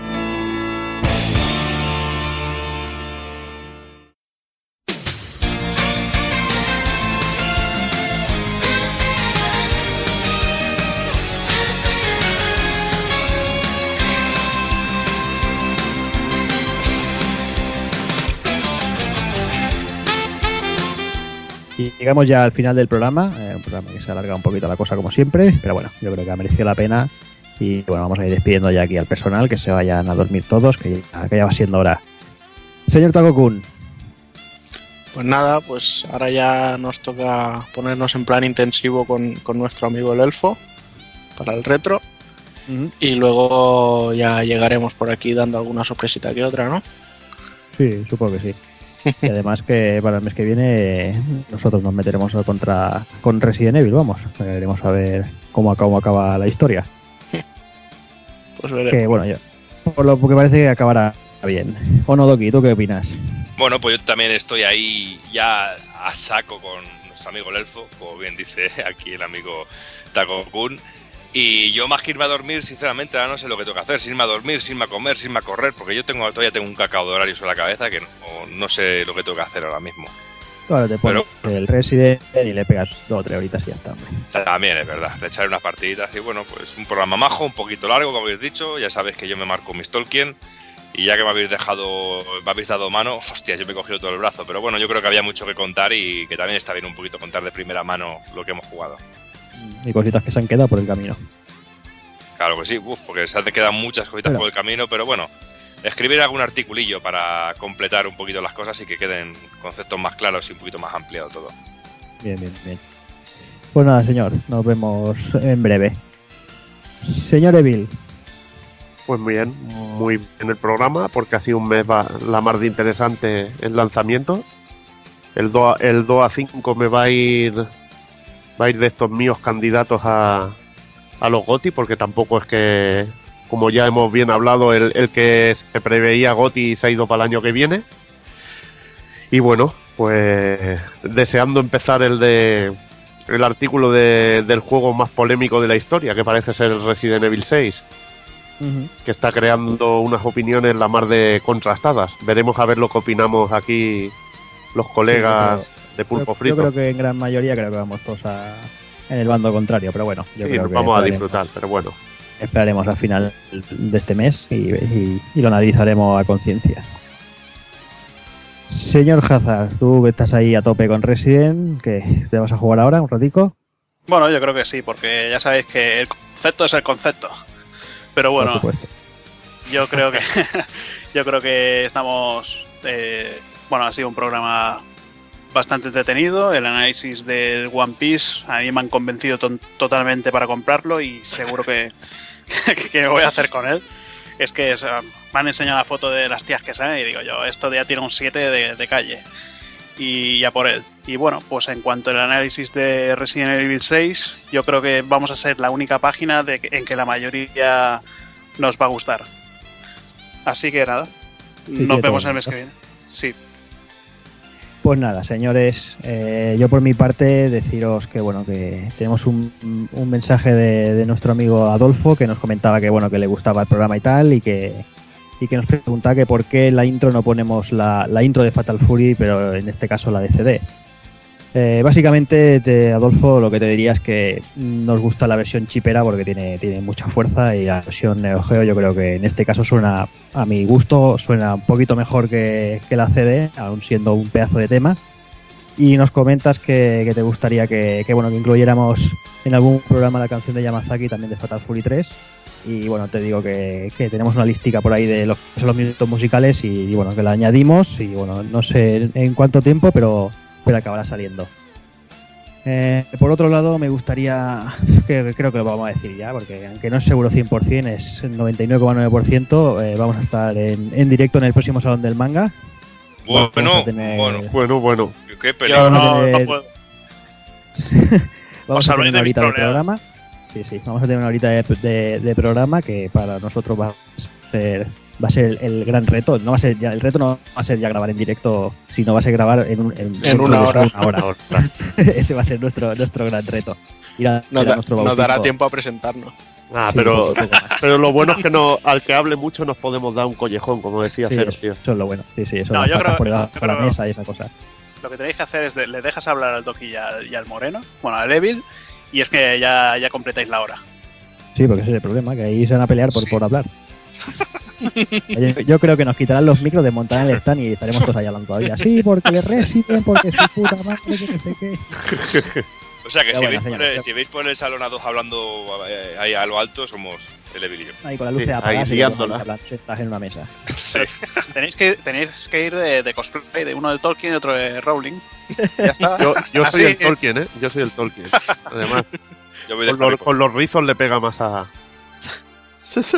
Llegamos ya al final del programa, eh, un programa que se alarga un poquito la cosa como siempre, pero bueno, yo creo que ha merecido la pena. Y bueno, vamos a ir despidiendo ya aquí al personal, que se vayan a dormir todos, que ya, que ya va siendo hora. Señor Takokun, Pues nada, pues ahora ya nos toca ponernos en plan intensivo con, con nuestro amigo el elfo para el retro. Y luego ya llegaremos por aquí dando alguna sorpresita que otra, ¿no? sí, supongo que sí. Y además que para el mes que viene nosotros nos meteremos a contra con Resident Evil, vamos. Veremos a ver cómo, cómo acaba la historia. <laughs> Pues veremos. Que bueno, yo, por lo que parece que acabará bien. ¿O no, Doki? ¿Tú qué opinas? Bueno, pues yo también estoy ahí ya a saco con nuestro amigo el elfo, como bien dice <laughs> aquí el amigo Takokun. Y yo más que irme a dormir, sinceramente, ahora no sé lo que tengo que hacer, sin irme a dormir, sin irme a comer, sin irme a correr, porque yo tengo todavía tengo un cacao de horarios en la cabeza que no, no sé lo que tengo que hacer ahora mismo. Ahora te pones el Resident y le pegas dos o tres horitas y ya está. hombre. También es verdad, le echaré unas partiditas y bueno, pues un programa majo, un poquito largo, como habéis dicho. Ya sabéis que yo me marco mis Tolkien y ya que me habéis dejado, me habéis dado mano, <laughs> hostia, yo me he cogido todo el brazo. Pero bueno, yo creo que había mucho que contar y que también está bien un poquito contar de primera mano lo que hemos jugado. Y cositas que se han quedado por el camino. Claro que sí, uf, porque se te quedan muchas cositas Pero- por el camino, pero bueno, escribir algún articulillo para completar un poquito las cosas y que queden conceptos más claros y un poquito más ampliado todo. Bien, bien, bien. Pues nada, señor, nos vemos en breve. Señor Evil, Pues muy bien, muy bien el programa, porque ha sido un mes va- la más de interesante en lanzamiento. El 2, a, el 2 a 5 me va a ir va a ir de estos míos candidatos a, a los GOTI, porque tampoco es que, como ya hemos bien hablado, el, el que se preveía GOTI se ha ido para el año que viene. Y bueno, pues deseando empezar el de el artículo de- del juego más polémico de la historia, que parece ser Resident Evil 6 que está creando unas opiniones la más de contrastadas. Veremos a ver lo que opinamos aquí los colegas de Pulpo yo, Frito. yo creo que en gran mayoría creo que vamos todos a, en el bando contrario, pero bueno, yo Sí, creo nos que vamos a disfrutar, pero bueno. Esperaremos al final de este mes y, y- y lo analizaremos a conciencia. Señor Hazard, tú que estás ahí a tope con Resident, que te vas a jugar ahora un ratico. Bueno, yo creo que sí, porque ya sabéis que el concepto es el concepto. Pero bueno, yo creo que <laughs> yo creo que estamos eh, bueno ha sido un programa bastante entretenido el análisis del One Piece a mí me han convencido totalmente para comprarlo y seguro <laughs> que, que me voy a hacer con él es que me han enseñado la foto de las tías que salen y digo yo esto ya tiene un 7 de, de calle y ya por él. Y bueno, pues en cuanto al análisis de Resident Evil 6, yo creo que vamos a ser la única página de, en que la mayoría nos va a gustar. Así que nada, nos vemos el mes que viene. Sí, Pues nada, señores, eh, yo por mi parte deciros que bueno que tenemos un, mensaje de, nuestro amigo Adolfo que nos comentaba que bueno que le gustaba el programa y tal y que y que nos preguntaba que por qué la intro no ponemos la, la intro de Fatal Fury, pero en este caso la de CD. Eh, básicamente, te- Adolfo, lo que te diría es que nos gusta la versión chipera porque tiene, tiene mucha fuerza y la versión Neo Geo yo creo que en este caso suena, a mi gusto, suena un poquito mejor que, que la CD, aún siendo un pedazo de tema. Y nos comentas que, te gustaría que, bueno, que incluyéramos en algún programa la canción de Yamazaki también de Fatal Fury 3. Y bueno, te digo que, que tenemos una listica por ahí de lo que son los minutos musicales y, y, bueno, que la añadimos y bueno, no sé en cuánto tiempo, pero, pero acabará saliendo. Eh, por otro lado, me gustaría, <laughs> que creo que lo vamos a decir ya, porque aunque no es seguro 100%, es el 99,9%, eh, vamos a estar en, en directo en el próximo Salón del Manga. Bueno, tener- bueno, Bueno, bueno. qué peligro. <laughs> Vamos a tener- puedo. Vamos Os a tener una de horita de programa. Sí, sí, vamos a tener una horita de, de- de programa que para nosotros va a ser, va a ser el, el gran reto. No va a ser ya, el reto no va a ser ya grabar en directo, sino va a ser grabar en, un, en, En una hora. <laughs> una hora. Ese va a ser nuestro, nuestro gran reto. Ir a- Nos, ir a da- nuestro nos bautizo. dará tiempo a presentarnos. Ah, Sí, pero, <laughs> pero lo bueno es que no, al que hable mucho nos podemos dar un collejón, como decía Sí, Cero, eso, tío. eso es lo bueno. Sí, sí, eso No, yo creo- por yo la creo- mesa y esa cosa. Lo que tenéis que hacer es de- le dejas hablar al Toki y al, y al Moreno, bueno, al Evil, y es que ya, ya completáis la hora. Sí, porque ese es el problema, que ahí se van a pelear por, Sí. por hablar. Yo, yo creo que nos quitarán los micros, desmontarán el stand y estaremos todos ahí hablando todavía. Sí, porque le Resident, porque su puta madre, que no sé qué. O sea que si, bueno, veis por señores, el, si veis por el salón a dos hablando eh, ahí a lo alto, somos el Evil. Ahí con la luz Sí, apagada, ahí sentados en una mesa. Sí. <laughs> Tenéis que, tenéis que ir de, de cosplay, de uno de Tolkien y otro de Rowling. Ya está. Yo, yo soy el Tolkien, ¿eh? Yo soy el Tolkien. Además, <laughs> Yo voy de con los, con los rizos le pega más a...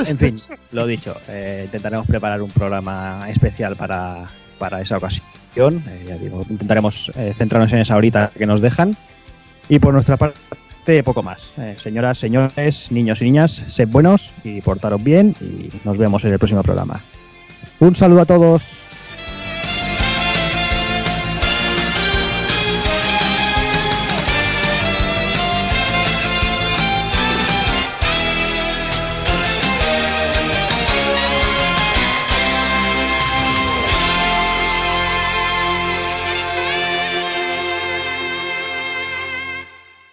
En fin, lo dicho, eh, intentaremos preparar un programa especial para, para esa ocasión. Eh, ya digo, intentaremos eh, centrarnos en esa horita que nos dejan. Y por nuestra parte, poco más. Eh, señoras, señores, niños y niñas, sed buenos y portaros bien y nos vemos en el próximo programa. Un saludo a todos.